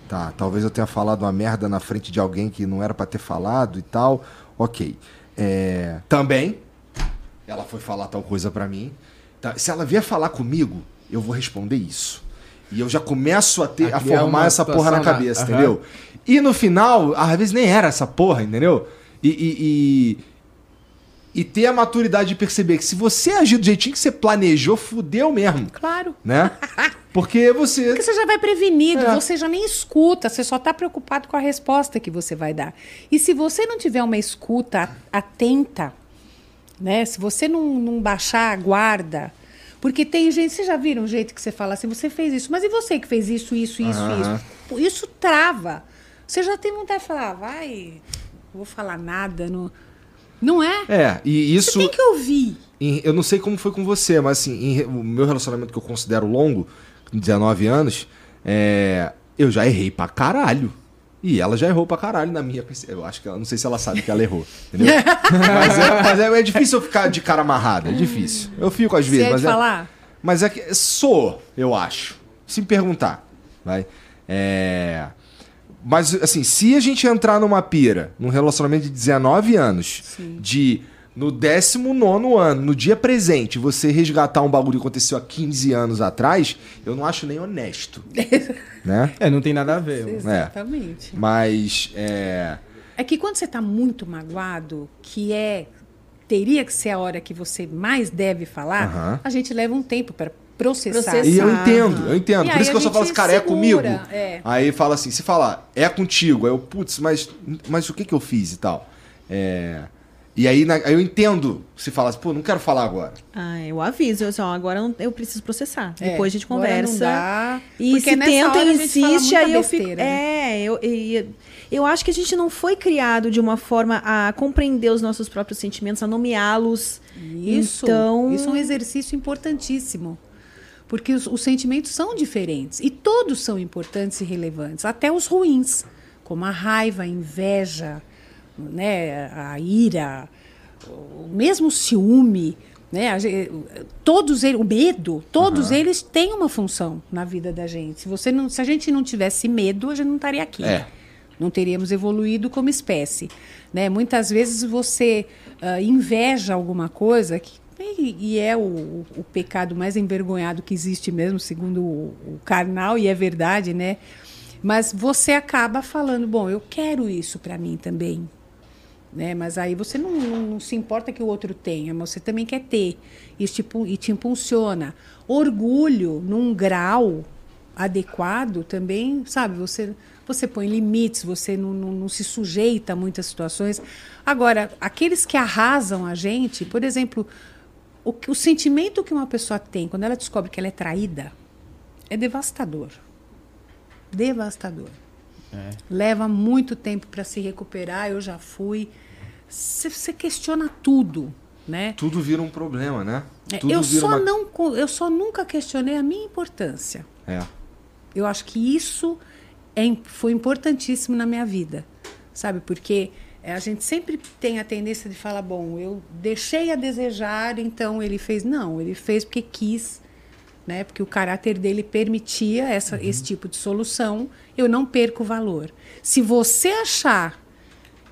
[SPEAKER 1] Tá, talvez eu tenha falado uma merda na frente de alguém que não era pra ter falado e tal. Ok. É, também, ela foi falar tal coisa pra mim. Tá, se ela vier falar comigo, eu vou responder isso. E eu já começo a, ter,
[SPEAKER 3] A
[SPEAKER 1] a, formar
[SPEAKER 3] uma
[SPEAKER 1] essa porra na cabeça,
[SPEAKER 3] Aham.
[SPEAKER 1] entendeu? E no final, às vezes nem era essa porra, entendeu? E, e, e, e ter a maturidade de perceber que se você agir do jeitinho que você planejou, fudeu mesmo,
[SPEAKER 4] Claro.
[SPEAKER 1] né? Porque você.
[SPEAKER 4] Porque você já vai prevenido,
[SPEAKER 1] É.
[SPEAKER 4] você já nem escuta, você só está preocupado com a resposta que você vai dar. E se você não tiver uma escuta atenta, né? Se você não, não baixar a guarda. Porque tem gente, vocês já viram o jeito que você fala assim, você fez isso, mas e você que fez isso, isso, isso, isso? Isso trava. Você já tem vontade de falar, "Ah, vai, não vou falar nada. Não, não é?
[SPEAKER 1] É, e isso.
[SPEAKER 4] Você tem que ouvir.
[SPEAKER 1] eu não sei como foi com você, mas assim, o meu relacionamento que eu considero longo, com 19 anos, é, eu já errei pra caralho. E ela já errou pra caralho na minha. Eu acho que ela. Não sei se ela sabe que ela errou. Entendeu? mas é, mas é, é difícil eu ficar de cara amarrada. É difícil. Eu fico às
[SPEAKER 4] Você
[SPEAKER 1] vezes,
[SPEAKER 4] é de
[SPEAKER 1] mas é,
[SPEAKER 4] falar?
[SPEAKER 1] mas é que sou, eu acho. Se me perguntar, vai. É, mas assim, se a gente entrar numa pira, num relacionamento de 19 anos, de no 19 ano, no dia presente, você resgatar um bagulho que aconteceu há 15 anos atrás, eu não acho nem honesto. né?
[SPEAKER 3] É, não tem nada a ver.
[SPEAKER 4] Exatamente.
[SPEAKER 1] Mas é,
[SPEAKER 4] É que quando você está muito magoado, que é teria que ser a hora que você mais deve falar,
[SPEAKER 1] Aham.
[SPEAKER 4] a gente leva um tempo para processar.
[SPEAKER 2] Processar.
[SPEAKER 1] E eu entendo, eu entendo.
[SPEAKER 4] E
[SPEAKER 1] Por isso que eu só falo assim, cara, é
[SPEAKER 4] segura,
[SPEAKER 1] comigo.
[SPEAKER 4] é.
[SPEAKER 1] Aí fala assim, se falar, é contigo, aí eu, putz, mas, mas o que que eu fiz e tal? É, E aí, na- aí eu entendo se falar assim, pô, não quero falar agora.
[SPEAKER 2] Ah, eu aviso, eu só, agora eu eu preciso processar.
[SPEAKER 4] É,
[SPEAKER 2] Depois a gente conversa.
[SPEAKER 4] dá,
[SPEAKER 2] E se tenta e
[SPEAKER 4] fala
[SPEAKER 2] insiste, aí eu fico.
[SPEAKER 4] né?
[SPEAKER 2] É, eu, e- eu acho que a gente não foi criado de uma forma a compreender os nossos próprios sentimentos, a nomeá-los.
[SPEAKER 4] Isso,
[SPEAKER 2] Então-
[SPEAKER 4] isso é um exercício importantíssimo. Porque os, os sentimentos são diferentes. E todos são importantes e relevantes, até os ruins, como a raiva, a inveja, né, a ira, o mesmo ciúme. Né, todos eles, o medo, todos eles têm uma função na vida da gente. Se, você não, se a gente não tivesse medo, a gente não estaria aqui
[SPEAKER 1] É.
[SPEAKER 4] não teríamos evoluído como espécie. Né? Muitas vezes você ah, inveja alguma coisa que, e, e é o, o- pecado mais envergonhado que existe mesmo, segundo o, o carnal, e é verdade, né? Mas você acaba falando, bom, eu quero isso para mim também. Né? Mas aí você não, não- não se importa que o outro tenha, mas você também quer ter. Isso te, pu- e te impulsiona. Orgulho num grau adequado também, sabe? Você, você põe limites, você não, não, não se sujeita a muitas situações. Agora, aqueles que arrasam a gente, por exemplo, o, o sentimento que uma pessoa tem quando ela descobre que ela é traída é devastador. Devastador. Leva muito tempo para se recuperar, eu já fui. Você questiona tudo, né?
[SPEAKER 1] Tudo vira um problema, né?
[SPEAKER 4] É, eu, só
[SPEAKER 1] uma-
[SPEAKER 4] não, eu só nunca questionei a minha importância.
[SPEAKER 1] É.
[SPEAKER 4] Eu acho que isso é, foi importantíssimo na minha vida, sabe? Porque é, a gente sempre tem a tendência de falar, bom, eu deixei a desejar, então ele fez. Não, ele fez porque quis, né? Porque o caráter dele permitia essa, esse tipo de solução. Eu não perco o valor. Se você achar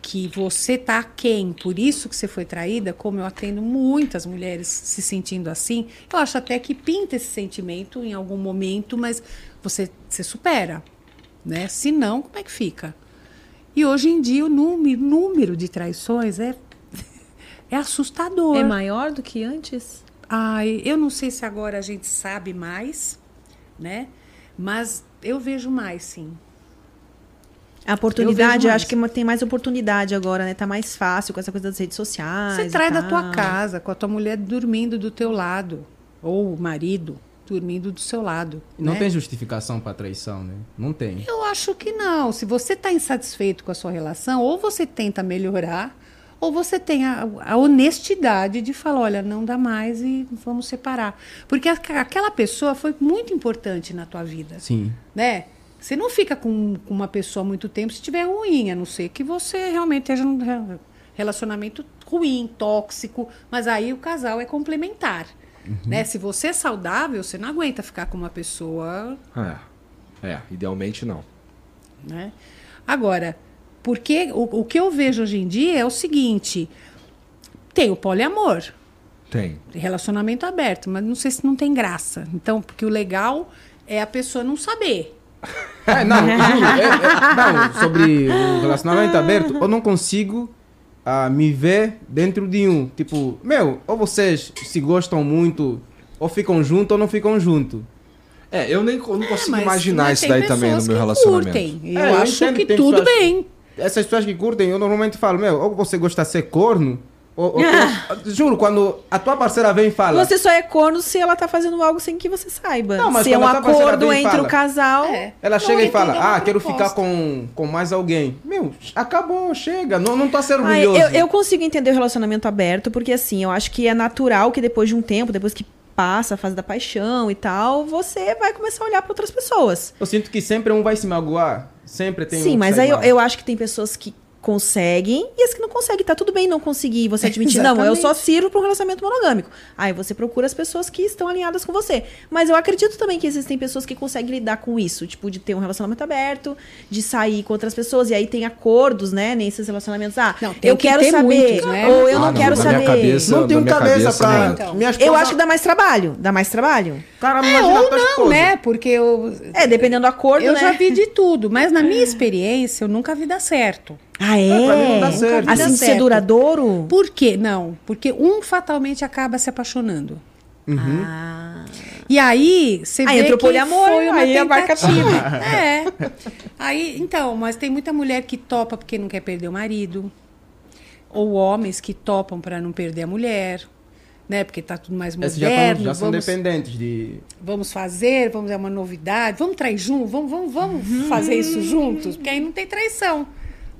[SPEAKER 4] que você tá quem, por isso que você foi traída, como eu atendo muitas mulheres se sentindo assim, eu acho até que pinta esse sentimento em algum momento, mas você, você supera, né? Se não, como é que fica? E hoje em dia o número, número de traições é, é assustador.
[SPEAKER 2] É maior do que antes?
[SPEAKER 4] Ai, eu não sei se agora a gente sabe mais, né? Mas eu vejo mais, sim.
[SPEAKER 2] A oportunidade, eu, acho que tem mais oportunidade agora, né? Tá mais fácil com essa coisa das redes sociais.
[SPEAKER 4] Você trai da tua casa, com a tua mulher dormindo do teu lado, ou o marido dormindo do seu lado.
[SPEAKER 3] Não
[SPEAKER 4] né?
[SPEAKER 3] tem justificação para traição, né? Não tem.
[SPEAKER 4] Eu acho que não. Se você está insatisfeito com a sua relação, ou você tenta melhorar, ou você tem a, a honestidade de falar, olha, não dá mais e vamos separar. Porque a- aquela pessoa foi muito importante na tua vida,
[SPEAKER 3] Sim.
[SPEAKER 4] né? Você não fica com, com uma pessoa muito tempo se estiver ruim, a não ser que você realmente esteja num re- relacionamento ruim, tóxico, mas aí o casal é complementar. Né? Se você é saudável, você não aguenta ficar com uma pessoa
[SPEAKER 1] É. É, idealmente não.
[SPEAKER 4] né? Agora, porque o, o que eu vejo hoje em dia é o seguinte: tem o poliamor,
[SPEAKER 1] Tem.
[SPEAKER 4] relacionamento aberto, mas não sei se não tem graça. Então, porque o legal é a pessoa não saber.
[SPEAKER 3] É, não, é- é- não, sobre o relacionamento aberto, eu não consigo ah, me ver dentro de um. Tipo, meu, ou vocês se gostam muito, ou ficam juntos ou não ficam juntos.
[SPEAKER 1] É, eu nem eu não consigo
[SPEAKER 4] Mas-
[SPEAKER 1] imaginar
[SPEAKER 4] mas
[SPEAKER 1] isso daí também no meu relacionamento.
[SPEAKER 4] Curtem. Eu,
[SPEAKER 3] É, eu
[SPEAKER 4] acho
[SPEAKER 3] entendo
[SPEAKER 4] que tudo
[SPEAKER 3] pessoas-
[SPEAKER 4] bem.
[SPEAKER 3] Essas pessoas que curtem, eu normalmente falo, meu, ou você gosta de ser corno, ou, ou- ou- juro, quando a tua parceira vem e fala.
[SPEAKER 2] Você só é corno se ela tá fazendo algo sem que você saiba.
[SPEAKER 3] Não, mas
[SPEAKER 2] se é um acordo entre
[SPEAKER 3] fala-
[SPEAKER 2] o casal.
[SPEAKER 4] É.
[SPEAKER 3] Ela
[SPEAKER 4] Não,
[SPEAKER 3] chega e fala, ah, quero ficar com, com mais alguém. Meu, acabou, chega, não, não tô
[SPEAKER 2] Ah,
[SPEAKER 3] orgulhoso.
[SPEAKER 2] eu, eu consigo entender o relacionamento aberto, porque assim, eu acho que é natural que depois de um tempo, depois que passa a fase da paixão e tal, você vai começar a olhar para outras pessoas.
[SPEAKER 3] Eu sinto que sempre um vai se magoar. Sempre tem um
[SPEAKER 2] Sim,
[SPEAKER 3] que
[SPEAKER 2] mas aí eu, eu acho que tem pessoas que conseguem e as que não conseguem. Tá tudo bem não conseguir. Você admitir, não, eu só sirvo para um relacionamento monogâmico. Aí você procura as pessoas que estão alinhadas com você. Mas eu acredito também que existem pessoas que conseguem lidar com isso. Tipo, de ter um relacionamento aberto, de sair com outras pessoas. E aí tem acordos, né, nesses relacionamentos. Ah,
[SPEAKER 4] Não, tem
[SPEAKER 2] eu
[SPEAKER 4] que
[SPEAKER 2] quero saber.
[SPEAKER 4] muitos, né?
[SPEAKER 2] Ou eu
[SPEAKER 1] Ah,
[SPEAKER 2] não,
[SPEAKER 1] não,
[SPEAKER 2] quero saber.
[SPEAKER 1] cabeça-
[SPEAKER 3] Não tenho cabeça
[SPEAKER 1] cabeça,
[SPEAKER 3] pra...
[SPEAKER 4] Então.
[SPEAKER 2] Eu acho que dá mais trabalho. Dá mais trabalho?
[SPEAKER 3] Cara,
[SPEAKER 4] É, ou não,
[SPEAKER 3] esposa.
[SPEAKER 4] né? Porque eu,
[SPEAKER 2] É, dependendo do acordo,
[SPEAKER 4] eu
[SPEAKER 2] né?
[SPEAKER 4] já vi de tudo. Mas na minha experiência, eu nunca vi dar certo.
[SPEAKER 2] Ah, é?
[SPEAKER 3] pra mim não dá certo.
[SPEAKER 2] Assim, de ser
[SPEAKER 4] certo.
[SPEAKER 2] duradouro?
[SPEAKER 4] Por quê? Não. Porque um fatalmente acaba se apaixonando.
[SPEAKER 2] Ah.
[SPEAKER 4] E aí, você
[SPEAKER 2] Aí
[SPEAKER 4] vê
[SPEAKER 2] entrou
[SPEAKER 4] que
[SPEAKER 2] poliamor,
[SPEAKER 4] foi uma
[SPEAKER 2] aí barca
[SPEAKER 4] tentativa. É. Aí, então, mas tem muita mulher que topa porque não quer perder o marido. Ou homens que topam para não perder a mulher. Né? Porque tá tudo mais
[SPEAKER 3] Esses já,
[SPEAKER 4] moderno.
[SPEAKER 3] tão, já são
[SPEAKER 4] vamos,
[SPEAKER 3] dependentes de...
[SPEAKER 4] vamos fazer, vamos é uma novidade, vamos trair junto, vamos, vamos, vamos
[SPEAKER 2] Uhum.
[SPEAKER 4] fazer isso juntos, porque aí não tem traição,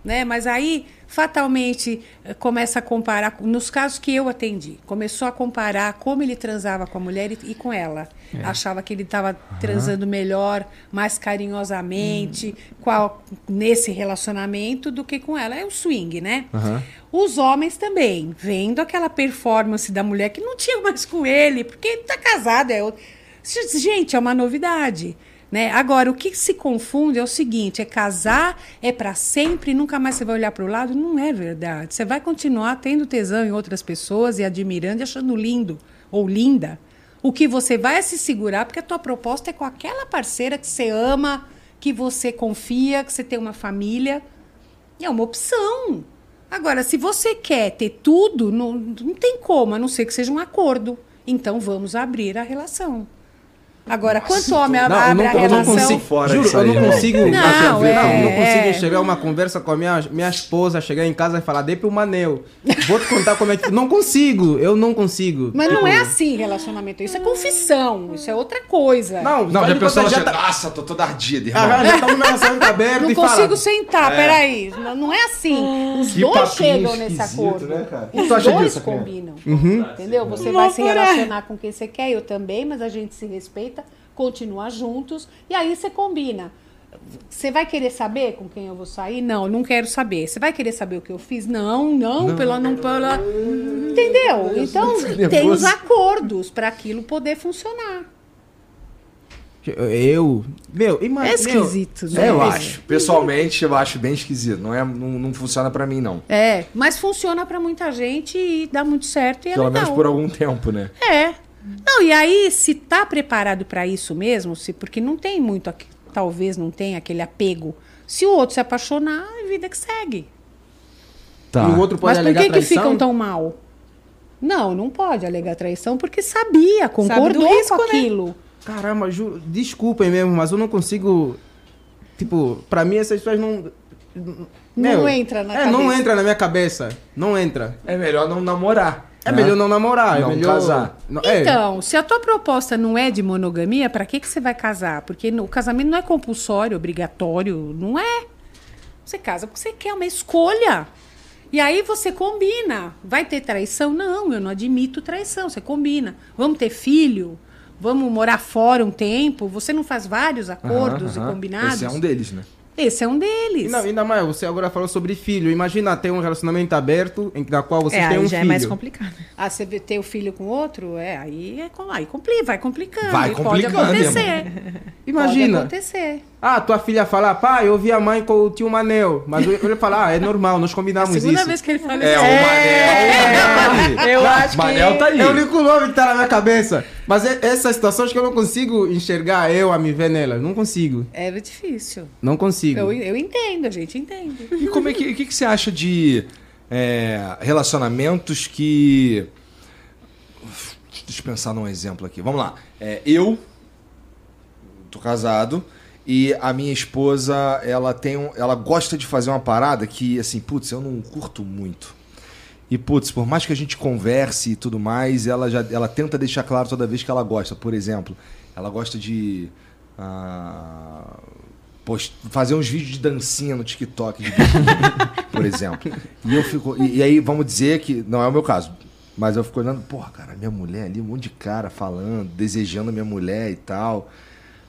[SPEAKER 4] né? Mas aí fatalmente eh, começa a comparar, nos casos que eu atendi, começou a comparar como ele transava com a mulher e, e com ela.
[SPEAKER 3] É.
[SPEAKER 4] Achava que ele estava transando melhor, mais carinhosamente,
[SPEAKER 3] Hum.
[SPEAKER 4] qual, nesse relacionamento do que com ela. É o swing, né?
[SPEAKER 1] Aham.
[SPEAKER 4] Os homens também, vendo aquela performance da mulher que não tinha mais com ele, porque ele tá casado. É... outro- Gente, é uma novidade. Né? Agora, o que se confunde é o seguinte: é casar, é para sempre, nunca mais você vai olhar para o lado. Não é verdade. Você vai continuar tendo tesão em outras pessoas e admirando e achando lindo ou linda. O que você vai é se segurar, porque a tua proposta é com aquela parceira que você ama, que você confia, que você tem uma família. E é uma opção. Agora, se você quer ter tudo, não, não tem como, a não ser que seja um acordo. Então vamos abrir a relação. Agora, quanto homem
[SPEAKER 3] Não,
[SPEAKER 4] abre
[SPEAKER 3] não,
[SPEAKER 4] a
[SPEAKER 3] eu não
[SPEAKER 4] relação.
[SPEAKER 3] consigo,
[SPEAKER 1] Fora
[SPEAKER 3] juro, eu não consigo,
[SPEAKER 4] Não,
[SPEAKER 3] não,
[SPEAKER 4] é,
[SPEAKER 3] não, não consigo
[SPEAKER 4] é.
[SPEAKER 3] chegar a uma conversa com a minha, minha esposa, chegar em casa e falar, dê para o Manel, vou te contar como é que... Não consigo, eu não consigo.
[SPEAKER 4] Mas não
[SPEAKER 3] Tipo,
[SPEAKER 4] é assim relacionamento. Isso é confissão. Isso é outra coisa.
[SPEAKER 3] Não,
[SPEAKER 1] Não, já
[SPEAKER 3] de
[SPEAKER 1] pensou, ela
[SPEAKER 3] já tá...
[SPEAKER 1] nossa, tô toda ardida, irmão.
[SPEAKER 3] Ah, já tá relacionamento aberto
[SPEAKER 4] Não consigo
[SPEAKER 3] fala...
[SPEAKER 4] sentar, peraí. Não, não é assim. Os
[SPEAKER 1] Que
[SPEAKER 4] dois chegam nesse acordo.
[SPEAKER 1] né, cara?
[SPEAKER 4] Os dois
[SPEAKER 1] disso,
[SPEAKER 4] combinam.
[SPEAKER 3] Uhum.
[SPEAKER 4] Entendeu? Você vai se relacionar com quem você quer, eu também, mas a gente se respeita, continua juntos, e aí você combina. Você vai querer saber com quem eu vou sair? Não, não quero saber. Você vai querer saber o que eu fiz? Não, não, pela não pela. Entendeu? Então tem os acordos para aquilo poder funcionar.
[SPEAKER 3] Eu... Meu, imagina...
[SPEAKER 4] É esquisito,
[SPEAKER 1] É,
[SPEAKER 4] né?
[SPEAKER 1] eu acho. Pessoalmente, eu acho bem esquisito. Não, é, não, não funciona pra mim, não.
[SPEAKER 4] É, mas funciona para muita gente e dá muito certo e é
[SPEAKER 1] Pelo
[SPEAKER 4] legal.
[SPEAKER 1] menos por algum tempo, né?
[SPEAKER 4] É. Não, e aí, se tá preparado para isso mesmo, se porque não tem muito, aqui- talvez não tenha aquele apego. Se o outro se apaixonar, é vida que segue.
[SPEAKER 1] Tá.
[SPEAKER 3] E o outro pode
[SPEAKER 4] Mas por
[SPEAKER 3] alegar
[SPEAKER 4] que, que
[SPEAKER 3] traição?
[SPEAKER 4] ficam tão mal? Não, não pode alegar traição porque sabia, concordou
[SPEAKER 2] risco,
[SPEAKER 4] com
[SPEAKER 2] né?
[SPEAKER 4] aquilo.
[SPEAKER 3] Caramba, juro, desculpem mesmo, mas eu não consigo... Tipo, pra mim essas pessoas não...
[SPEAKER 4] Não entra na
[SPEAKER 3] é, não
[SPEAKER 4] cabeça.
[SPEAKER 3] entra na minha cabeça. Não entra.
[SPEAKER 1] É melhor não namorar.
[SPEAKER 3] É
[SPEAKER 1] né?
[SPEAKER 3] melhor não namorar,
[SPEAKER 1] Não
[SPEAKER 3] é melhor...
[SPEAKER 1] casar.
[SPEAKER 3] Não- é.
[SPEAKER 4] Então, se a tua proposta não é de monogamia, para que, que você vai casar? Porque no- o casamento não é compulsório, obrigatório, não é. Você casa porque você quer, é uma escolha. E aí você combina. Vai ter traição? Não, eu não admito traição. Você combina. Vamos ter filho? Vamos morar fora um tempo? Você não faz vários acordos e combinados?
[SPEAKER 1] Esse é um deles, né?
[SPEAKER 4] Esse é um deles.
[SPEAKER 3] E não, ainda mais, você agora falou sobre filho. Imagina ter um relacionamento aberto em na qual vocês
[SPEAKER 2] é, aí
[SPEAKER 3] um
[SPEAKER 2] já
[SPEAKER 3] filho.
[SPEAKER 2] é mais complicado.
[SPEAKER 4] Ah, você ter o filho com outro? É, aí, é, aí compli, vai complicando.
[SPEAKER 1] Vai
[SPEAKER 4] e pode
[SPEAKER 1] complicando,
[SPEAKER 4] acontecer.
[SPEAKER 3] Imagina.
[SPEAKER 4] Pode acontecer.
[SPEAKER 3] Ah, tua filha fala, pai, eu vi a mãe com o tio Manel. Mas ele fala, ah, é normal, nós combinamos
[SPEAKER 4] Segunda
[SPEAKER 3] isso.
[SPEAKER 4] vez que ele fala
[SPEAKER 1] É,
[SPEAKER 4] isso.
[SPEAKER 1] o Manel.
[SPEAKER 2] Eu acho que-
[SPEAKER 1] Manel tá aí.
[SPEAKER 3] É o único nome que tá na minha cabeça. Mas é, essas situações que eu não consigo enxergar eu a me ver nelas. Não consigo.
[SPEAKER 4] É difícil.
[SPEAKER 3] Não consigo.
[SPEAKER 4] Eu, eu entendo, a gente entende.
[SPEAKER 1] E como é que, o que, que você acha de é, relacionamentos que. Deixa eu pensar num exemplo aqui. Vamos lá. É, eu tô casado e a minha esposa, ela tem um, ela gosta de fazer uma parada que assim, putz, eu não curto muito. E putz, por mais que a gente converse e tudo mais, ela já ela tenta deixar claro toda vez que ela gosta. Por exemplo, ela gosta de ah, post- fazer uns vídeos de dancinha no TikTok, de por exemplo. E eu fico e, e aí vamos dizer que não é o meu caso, mas eu fico olhando, porra, cara, minha mulher ali, um monte de cara falando, desejando a minha mulher e tal.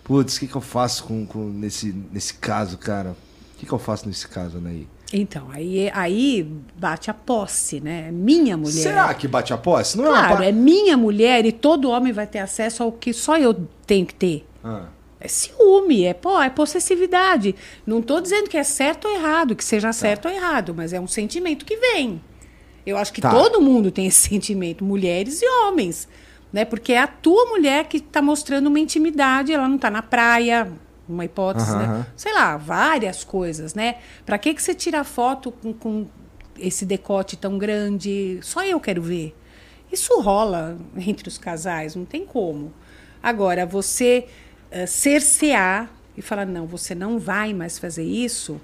[SPEAKER 1] Putz, o que, que eu faço com, com nesse, nesse caso, cara? O que, que eu faço nesse caso, Anaí?
[SPEAKER 4] Então, aí, aí bate a posse, né? É minha mulher.
[SPEAKER 1] Será que bate a posse? Não é uma
[SPEAKER 4] Claro, é minha mulher e todo homem vai ter acesso ao que só eu tenho que ter.
[SPEAKER 1] Ah.
[SPEAKER 4] É ciúme, é, pô, é possessividade. Não estou dizendo que é certo ou errado, que
[SPEAKER 1] Tá.
[SPEAKER 4] seja certo ou errado, mas é um sentimento que vem. Eu acho que
[SPEAKER 1] Tá.
[SPEAKER 4] todo mundo tem esse sentimento, mulheres e homens. Né? Porque é a tua mulher que está mostrando uma intimidade, ela não está na praia, uma hipótese,
[SPEAKER 1] Aham,
[SPEAKER 4] né? Sei lá, várias coisas, né? Para que, que você tira foto com, com esse decote tão grande? Só eu quero ver. Isso rola entre os casais, não tem como. Agora, você eh, cercear e falar, não, você não vai mais fazer isso,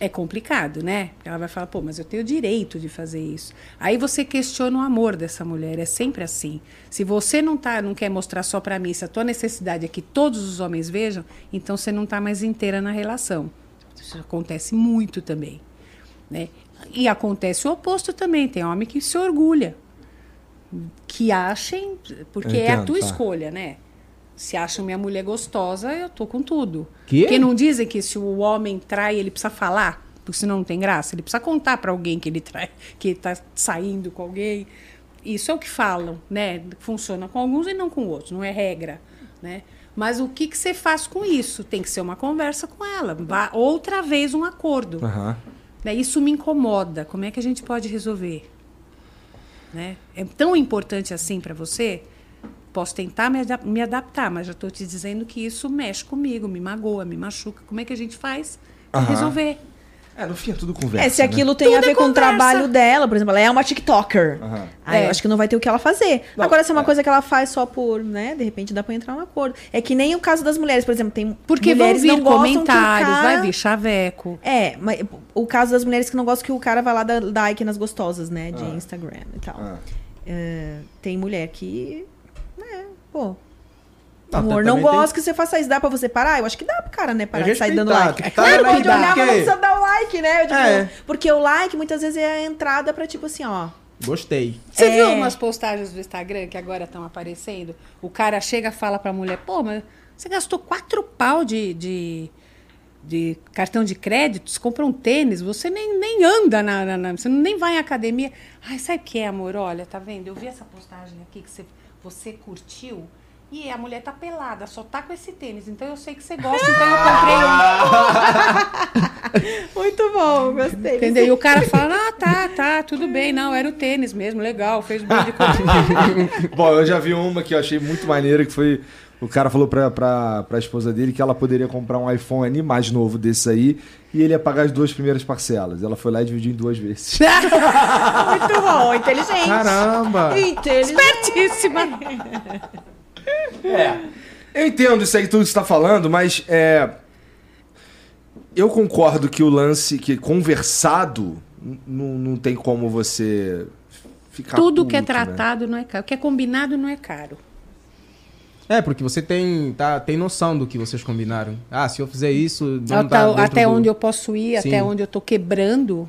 [SPEAKER 4] é complicado, né? Ela vai falar, pô, mas eu tenho o direito de fazer isso. Aí você questiona o amor dessa mulher, é sempre assim. Se você não tá, não quer mostrar só pra mim, se a tua necessidade é que todos os homens vejam, então você não tá mais inteira na relação. Isso acontece muito também, né? E acontece o oposto também, tem homem que se orgulha, que achem, porque
[SPEAKER 1] Eu
[SPEAKER 4] é a
[SPEAKER 1] entendo,
[SPEAKER 4] tua
[SPEAKER 1] tá.
[SPEAKER 4] escolha, né? Se acham minha mulher gostosa, eu tô com tudo.
[SPEAKER 3] Quê?
[SPEAKER 4] Porque não dizem que se o homem trai, ele precisa falar, porque senão não tem graça. Ele precisa contar para alguém que ele trai, que está saindo com alguém. Isso é o que falam, né? Funciona com alguns e não com outros, não é regra, né? Mas o que, que você faz com isso? Tem que ser uma conversa com ela. Vá- outra vez um acordo. Né? Isso me incomoda. Como é que a gente pode resolver? Né? É tão importante assim para você? Posso tentar me, adap- me adaptar, mas já estou te dizendo que isso mexe comigo, me magoa, me machuca. Como é que a gente faz para
[SPEAKER 1] Aham.
[SPEAKER 4] resolver?
[SPEAKER 1] É, no fim é tudo conversa.
[SPEAKER 2] É, se aquilo tem a
[SPEAKER 4] Tudo é
[SPEAKER 2] ver com o trabalho dela, por exemplo, ela é uma TikToker.
[SPEAKER 1] Aham.
[SPEAKER 2] Aí
[SPEAKER 4] É.
[SPEAKER 2] eu acho que não vai ter o que ela fazer.
[SPEAKER 4] Bom,
[SPEAKER 2] Agora, se é uma coisa que ela faz só por, né? De repente dá pra entrar num acordo. É que nem o caso das mulheres, por exemplo, tem
[SPEAKER 4] Porque vão
[SPEAKER 2] mulheres
[SPEAKER 4] vir
[SPEAKER 2] não gostam que o
[SPEAKER 4] comentários,
[SPEAKER 2] cara-
[SPEAKER 4] vai vir chaveco.
[SPEAKER 2] É, mas o caso das mulheres que não gostam que o cara vai lá dar like nas gostosas, né? De Instagram e tal.
[SPEAKER 1] Ah.
[SPEAKER 2] É, tem mulher que. Né, pô.
[SPEAKER 3] Não,
[SPEAKER 2] amor, não
[SPEAKER 3] tem-
[SPEAKER 2] gosta que você faça isso. Dá pra você parar? Eu acho que dá pro cara, né? Parar de sair dando like.
[SPEAKER 3] tá
[SPEAKER 2] Claro, pode olhar, mas não
[SPEAKER 3] porque-
[SPEAKER 2] precisa dar o like, né? Tipo,
[SPEAKER 3] É.
[SPEAKER 2] Porque o like muitas vezes é a entrada pra, tipo assim, ó.
[SPEAKER 3] Gostei.
[SPEAKER 4] Você
[SPEAKER 2] É.
[SPEAKER 4] viu umas postagens do Instagram que agora estão aparecendo? O cara chega e fala pra mulher, pô, mas você gastou quatro pau de, de, de cartão de crédito, você comprou um tênis, você nem, nem anda, na, na- na- você nem vai em academia. Ai, sabe o que é, amor? Olha, tá vendo? Eu vi essa postagem aqui que você, você curtiu. E a mulher tá pelada, só tá com esse tênis. Então eu sei que você gosta, então eu comprei um.
[SPEAKER 2] Muito bom, gostei.
[SPEAKER 4] Entendeu? E o cara fala, ah, tá, tá, tudo bem. Não, era o tênis mesmo, legal, fez bem de coisa.
[SPEAKER 1] Bom, eu já vi uma que eu achei muito maneira, que foi. O cara falou pra, pra, pra esposa dele que ela poderia comprar um iPhone mais novo desse aí e ele ia pagar as duas primeiras parcelas. Ela foi lá e dividiu em duas vezes.
[SPEAKER 2] Muito bom, inteligente.
[SPEAKER 3] Caramba!
[SPEAKER 2] Inteligente.
[SPEAKER 4] Espertíssima.
[SPEAKER 1] Eu entendo isso aí tudo que você tá falando, mas é. Eu concordo que o lance, que conversado, não tem como você ficar.
[SPEAKER 4] Tudo que é
[SPEAKER 1] puto, né?
[SPEAKER 4] tratado não é caro. O que é combinado não é caro.
[SPEAKER 3] É, porque você tem, tá, tem noção do que vocês combinaram. Ah, se eu fizer isso, não
[SPEAKER 4] Até,
[SPEAKER 3] tá
[SPEAKER 4] até
[SPEAKER 3] do-
[SPEAKER 4] onde eu posso ir,
[SPEAKER 3] Sim.
[SPEAKER 4] até onde eu tô quebrando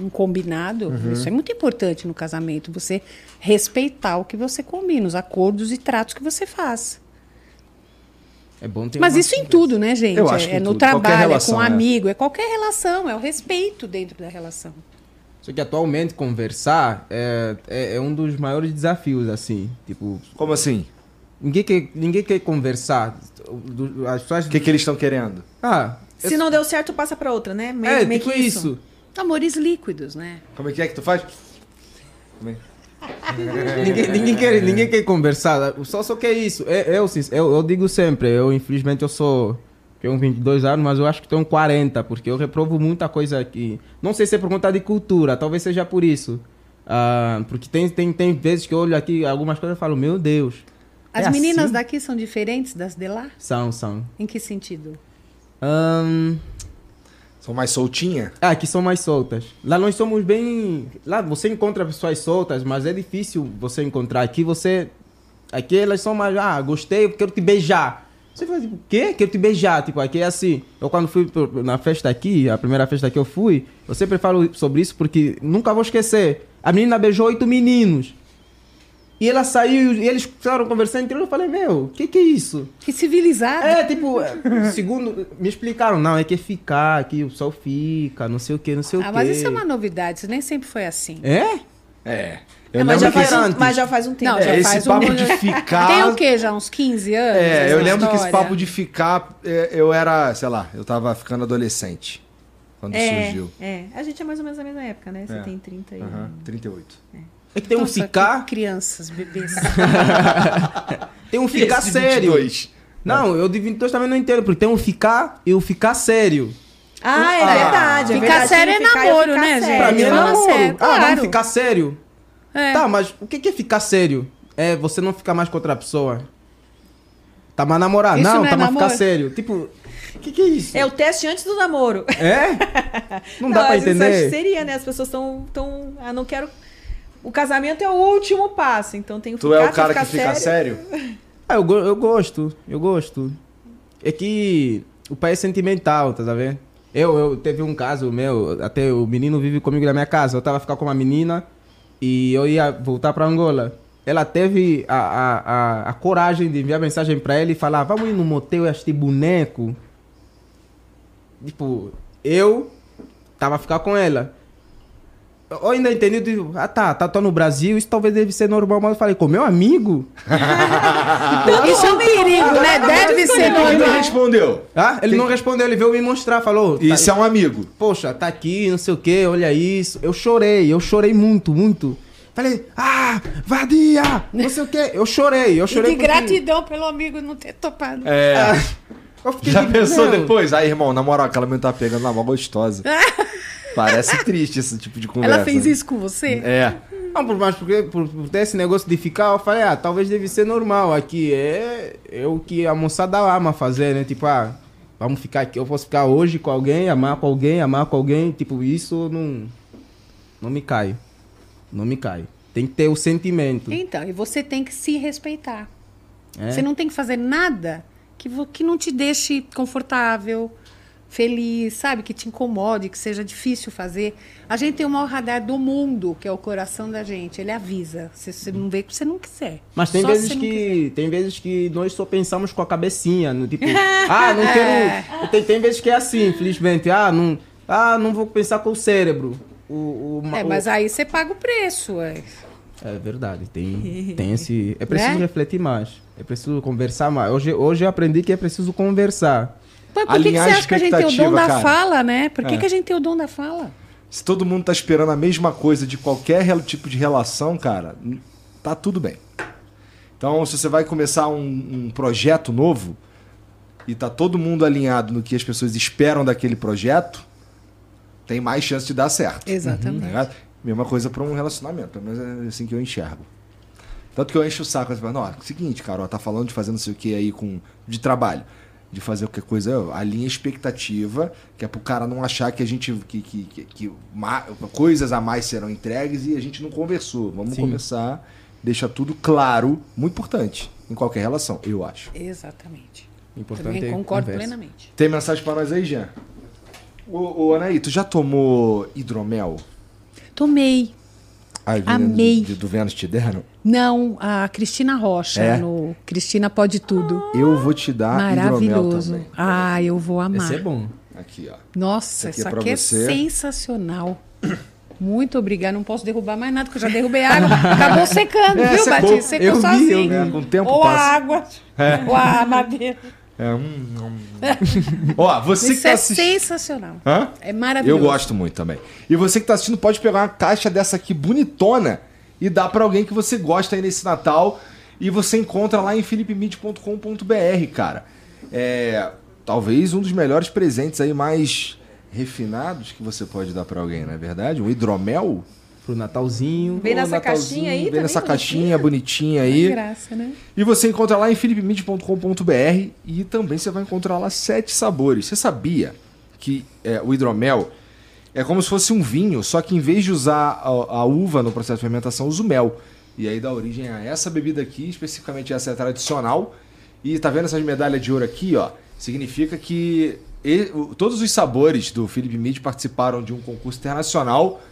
[SPEAKER 4] um, combinado.
[SPEAKER 3] Uhum.
[SPEAKER 4] Isso é muito importante no casamento. Você respeitar o que você combina, os acordos e tratos que você faz.
[SPEAKER 3] É bom ter
[SPEAKER 4] Mas isso em tudo, né, gente?
[SPEAKER 1] Eu acho
[SPEAKER 4] é
[SPEAKER 1] que em
[SPEAKER 4] no
[SPEAKER 1] tudo.
[SPEAKER 4] Trabalho, é
[SPEAKER 1] relação,
[SPEAKER 4] com um
[SPEAKER 1] é.
[SPEAKER 4] amigo, é qualquer relação, é o respeito dentro da relação.
[SPEAKER 3] Só que atualmente conversar é, é, é um dos maiores desafios, assim. Tipo,
[SPEAKER 1] Como assim?
[SPEAKER 3] Ninguém quer, ninguém quer conversar. As pessoas.
[SPEAKER 1] O que, que eles estão querendo?
[SPEAKER 3] Ah,
[SPEAKER 2] Se não deu certo, passa pra outra, né? Meio,
[SPEAKER 3] é,
[SPEAKER 2] meio
[SPEAKER 3] tipo
[SPEAKER 2] que
[SPEAKER 3] isso.
[SPEAKER 4] Amores líquidos, né?
[SPEAKER 1] Como é que é que tu faz? Como é?
[SPEAKER 3] ninguém, ninguém quer, ninguém quer conversar. Só, só que é isso. É- Eu, sis- eu, eu digo sempre, eu infelizmente eu sou. Tenho 22 anos, mas eu acho que tenho 40, porque eu reprovo muita coisa aqui. Não sei se é por conta de cultura, talvez seja por isso. Ah, porque tem, tem, tem vezes que eu olho aqui algumas coisas e falo, meu Deus.
[SPEAKER 4] As
[SPEAKER 3] é
[SPEAKER 4] meninas
[SPEAKER 3] assim?
[SPEAKER 4] daqui são diferentes das de lá?
[SPEAKER 3] São, são.
[SPEAKER 4] Em que sentido?
[SPEAKER 3] Ahn,
[SPEAKER 1] São mais soltinha?
[SPEAKER 3] Ah, aqui são mais soltas. Lá nós somos bem. Lá você encontra pessoas soltas, mas é difícil você encontrar. Aqui você. Aqui elas são mais. Ah, gostei, eu quero te beijar. Você fala, tipo, o quê? Quero te beijar. Tipo, aqui é assim. Eu quando fui na festa aqui, a primeira festa que eu fui, eu sempre falo sobre isso porque nunca vou esquecer. A menina beijou oito meninos. E ela saiu e eles ficaram conversando entre eles. Eu falei, meu, o que, que é isso?
[SPEAKER 4] Que civilizado.
[SPEAKER 3] É, tipo, é, segundo, me explicaram, não, é que é ficar, que o sol fica, não sei o que, não sei o
[SPEAKER 4] ah,
[SPEAKER 3] que.
[SPEAKER 4] mas isso é uma novidade, isso nem sempre foi assim.
[SPEAKER 3] É?
[SPEAKER 1] É. Eu
[SPEAKER 2] É, mas, já faz um, mas já faz um tempo.
[SPEAKER 4] Não,
[SPEAKER 1] É,
[SPEAKER 4] já
[SPEAKER 1] esse
[SPEAKER 4] faz
[SPEAKER 1] papo
[SPEAKER 4] um...
[SPEAKER 1] de ficar-
[SPEAKER 4] Tem o quê? Já uns 15 anos?
[SPEAKER 1] É, eu lembro que esse
[SPEAKER 4] história?
[SPEAKER 1] papo de ficar, é, eu era, sei lá, eu tava ficando adolescente quando
[SPEAKER 2] É,
[SPEAKER 1] surgiu.
[SPEAKER 2] é. A gente é mais ou menos da mesma época, né? Você
[SPEAKER 1] É.
[SPEAKER 2] tem 30 e...
[SPEAKER 1] Aham, 38.
[SPEAKER 3] É que tem um
[SPEAKER 4] Nossa,
[SPEAKER 3] ficar,
[SPEAKER 4] que crianças, bebês.
[SPEAKER 3] tem um ficar
[SPEAKER 1] Esse
[SPEAKER 3] sério.
[SPEAKER 1] 22.
[SPEAKER 3] Não, eu de 22 também não entendo, porque tem um ficar e o ficar sério.
[SPEAKER 2] Ah, é
[SPEAKER 3] Ah.
[SPEAKER 2] verdade. é
[SPEAKER 4] Ficar
[SPEAKER 2] verdade.
[SPEAKER 4] sério é
[SPEAKER 2] Ficar
[SPEAKER 4] namoro,
[SPEAKER 2] ficar
[SPEAKER 4] né, gente?
[SPEAKER 3] Pra mim é namoro.
[SPEAKER 4] sério,
[SPEAKER 3] Ah, vamos
[SPEAKER 4] claro.
[SPEAKER 3] ficar sério.
[SPEAKER 4] É.
[SPEAKER 3] Tá, mas o que que é ficar sério? É você não ficar mais com outra pessoa. Tá mais namorar?
[SPEAKER 4] Isso
[SPEAKER 3] Não,
[SPEAKER 4] não é
[SPEAKER 3] tá mais ficar sério. Tipo, o que que é isso?
[SPEAKER 2] É o teste antes do namoro.
[SPEAKER 3] É? Não dá pra
[SPEAKER 2] que
[SPEAKER 3] entender?
[SPEAKER 2] seria, né? As pessoas estão... Tão... Ah, não quero... O casamento é o último passo, então tem o
[SPEAKER 1] Tu é
[SPEAKER 2] ficar,
[SPEAKER 1] o cara que fica sério?
[SPEAKER 3] Ah, eu, eu gosto, eu gosto. É que o pai é sentimental, tá vendo? Eu, eu teve um caso meu, até o menino vive comigo na minha casa. Eu tava a ficar com uma menina e eu ia voltar pra Angola. Ela teve a, a, a, a coragem de enviar mensagem pra ele e falar: Vamos ir no motel este boneco. Tipo, eu tava a ficar com ela. Eu ainda entendi, eu digo, ah tá, tá, tô no Brasil, isso talvez deve ser normal, mas eu falei, com meu amigo?
[SPEAKER 4] Isso é um perigo, né? Deve ser
[SPEAKER 1] Quem não
[SPEAKER 4] normal.
[SPEAKER 1] respondeu?
[SPEAKER 3] Ah, ele não respondeu, ele veio me mostrar, falou. tá-
[SPEAKER 1] Isso é um amigo.
[SPEAKER 3] Poxa, tá aqui, não sei o que, olha isso. Eu chorei, eu chorei muito, muito. Falei, ah, vadia, não sei o que. Eu chorei, eu
[SPEAKER 4] E
[SPEAKER 3] chorei.
[SPEAKER 4] de
[SPEAKER 3] porque-
[SPEAKER 4] gratidão pelo amigo não ter topado.
[SPEAKER 1] É.
[SPEAKER 3] Eu fiquei
[SPEAKER 1] Já
[SPEAKER 3] de-
[SPEAKER 1] pensou
[SPEAKER 3] meu,
[SPEAKER 1] depois? Aí, irmão, na moral, aquela menina tá pegando uma mó gostosa. Parece triste esse tipo de conversa.
[SPEAKER 4] Ela fez isso com você?
[SPEAKER 1] É.
[SPEAKER 3] Não, por mais porque por, por ter esse negócio de ficar, eu falei, ah, talvez deve ser normal. Aqui é, é o que a moçada ama fazer, né? Tipo, ah, vamos ficar aqui. Eu posso ficar hoje com alguém, amar com alguém, amar com alguém. Tipo, isso não. Não me cai. Não me cai. Tem que ter o sentimento.
[SPEAKER 4] Então, e você tem que se respeitar.
[SPEAKER 3] É?
[SPEAKER 4] Você não tem que fazer nada que, que não te deixe confortável, feliz, sabe? Que te incomode, que seja difícil fazer. A gente tem o maior radar do mundo, que é o coração da gente. Ele avisa. Se você não vê que você não quiser.
[SPEAKER 3] Mas tem
[SPEAKER 4] Só
[SPEAKER 3] vezes que tem vezes que nós só pensamos com a cabecinha, no tipo, ah, não quero. Tem, tem vezes que é assim, infelizmente, ah, não, ah, não vou pensar com o cérebro. O, o.
[SPEAKER 4] É,
[SPEAKER 3] o-
[SPEAKER 4] mas aí você paga o preço. É.
[SPEAKER 3] É verdade, tem, tem esse. É preciso
[SPEAKER 4] Né?
[SPEAKER 3] refletir mais. É preciso conversar mais. Hoje, hoje eu aprendi que é preciso conversar.
[SPEAKER 4] Mas por que, que você
[SPEAKER 1] a
[SPEAKER 4] acha que a gente tem o dom da
[SPEAKER 1] cara.
[SPEAKER 4] fala, né? Por que,
[SPEAKER 1] É.
[SPEAKER 4] que a gente tem o dom da fala?
[SPEAKER 1] Se todo mundo tá esperando a mesma coisa de qualquer tipo de relação, cara, tá tudo bem. Então, se você vai começar um, um projeto novo e tá todo mundo alinhado no que as pessoas esperam daquele projeto, tem mais chance de dar certo.
[SPEAKER 4] Exatamente.
[SPEAKER 1] Tá ligado? Mesma coisa para um relacionamento, pelo menos é assim que eu enxergo. Tanto que eu encho o saco, eu falo, não, é o seguinte, cara, ó, tá falando de fazer não sei o que aí com de trabalho, de fazer qualquer coisa, a expectativa, que é pro cara não achar que a gente que, que, que, que ma- coisas a mais serão entregues e a gente não conversou. Vamos
[SPEAKER 3] Sim.
[SPEAKER 1] começar, deixa tudo claro, muito importante em qualquer relação, eu acho.
[SPEAKER 4] Exatamente.
[SPEAKER 3] Importante
[SPEAKER 4] Também
[SPEAKER 3] é
[SPEAKER 4] concordo
[SPEAKER 3] conversa.
[SPEAKER 4] plenamente.
[SPEAKER 1] Tem mensagem para nós aí, Jean? Ô, ô Anaí, tu já tomou hidromel?
[SPEAKER 4] Tomei.
[SPEAKER 1] Ai,
[SPEAKER 4] Amei.
[SPEAKER 1] Do, do Vênus te deram?
[SPEAKER 4] Não, a Cristina Rocha,
[SPEAKER 1] É?
[SPEAKER 4] no Cristina Pode Tudo.
[SPEAKER 1] Eu vou te dar hidromel
[SPEAKER 4] Maravilhoso.
[SPEAKER 1] também.
[SPEAKER 4] Ah, eu vou amar.
[SPEAKER 3] Esse é bom.
[SPEAKER 1] Aqui, ó.
[SPEAKER 4] Nossa,
[SPEAKER 1] Esse aqui
[SPEAKER 4] isso
[SPEAKER 1] é
[SPEAKER 4] aqui é
[SPEAKER 1] você.
[SPEAKER 4] sensacional. Muito obrigada. Não posso derrubar mais nada, porque eu já derrubei água. Acabou secando,
[SPEAKER 1] É,
[SPEAKER 4] viu,
[SPEAKER 1] secou.
[SPEAKER 4] Batista? Secou
[SPEAKER 3] Eu vi,
[SPEAKER 4] sozinho.
[SPEAKER 3] eu vi.
[SPEAKER 1] É, com o tempo
[SPEAKER 4] ou
[SPEAKER 1] passa.
[SPEAKER 4] a água, ou a madeira.
[SPEAKER 1] É, hum, hum. Ó, você que
[SPEAKER 4] Isso
[SPEAKER 1] tá
[SPEAKER 4] é
[SPEAKER 1] assistindo.
[SPEAKER 4] sensacional.
[SPEAKER 1] Hã?
[SPEAKER 4] É
[SPEAKER 1] Eu
[SPEAKER 4] maravilhoso.
[SPEAKER 1] gosto muito também. E você que tá assistindo pode pegar uma caixa dessa aqui bonitona e dar pra alguém que você gosta aí nesse Natal. E você encontra lá em philipmid.com.br, cara. É talvez um dos melhores presentes aí mais refinados que você pode dar pra alguém, não é verdade? Um hidromel?
[SPEAKER 3] Pro Natalzinho.
[SPEAKER 2] Vem nessa
[SPEAKER 1] Natalzinho,
[SPEAKER 2] caixinha aí
[SPEAKER 1] Vem nessa caixinha bonitinha
[SPEAKER 4] Que
[SPEAKER 1] aí.
[SPEAKER 4] graça, né?
[SPEAKER 1] E você encontra lá em philipmid.com.br e também você vai encontrar lá sete sabores. Você sabia que é, o hidromel é como se fosse um vinho, só que em vez de usar a, a uva no processo de fermentação, usa o mel. E aí dá origem a essa bebida aqui, especificamente essa é tradicional. E tá vendo essas medalhas de ouro aqui, ó? Significa que e- o- todos os sabores do Philip Mead participaram de um concurso internacional.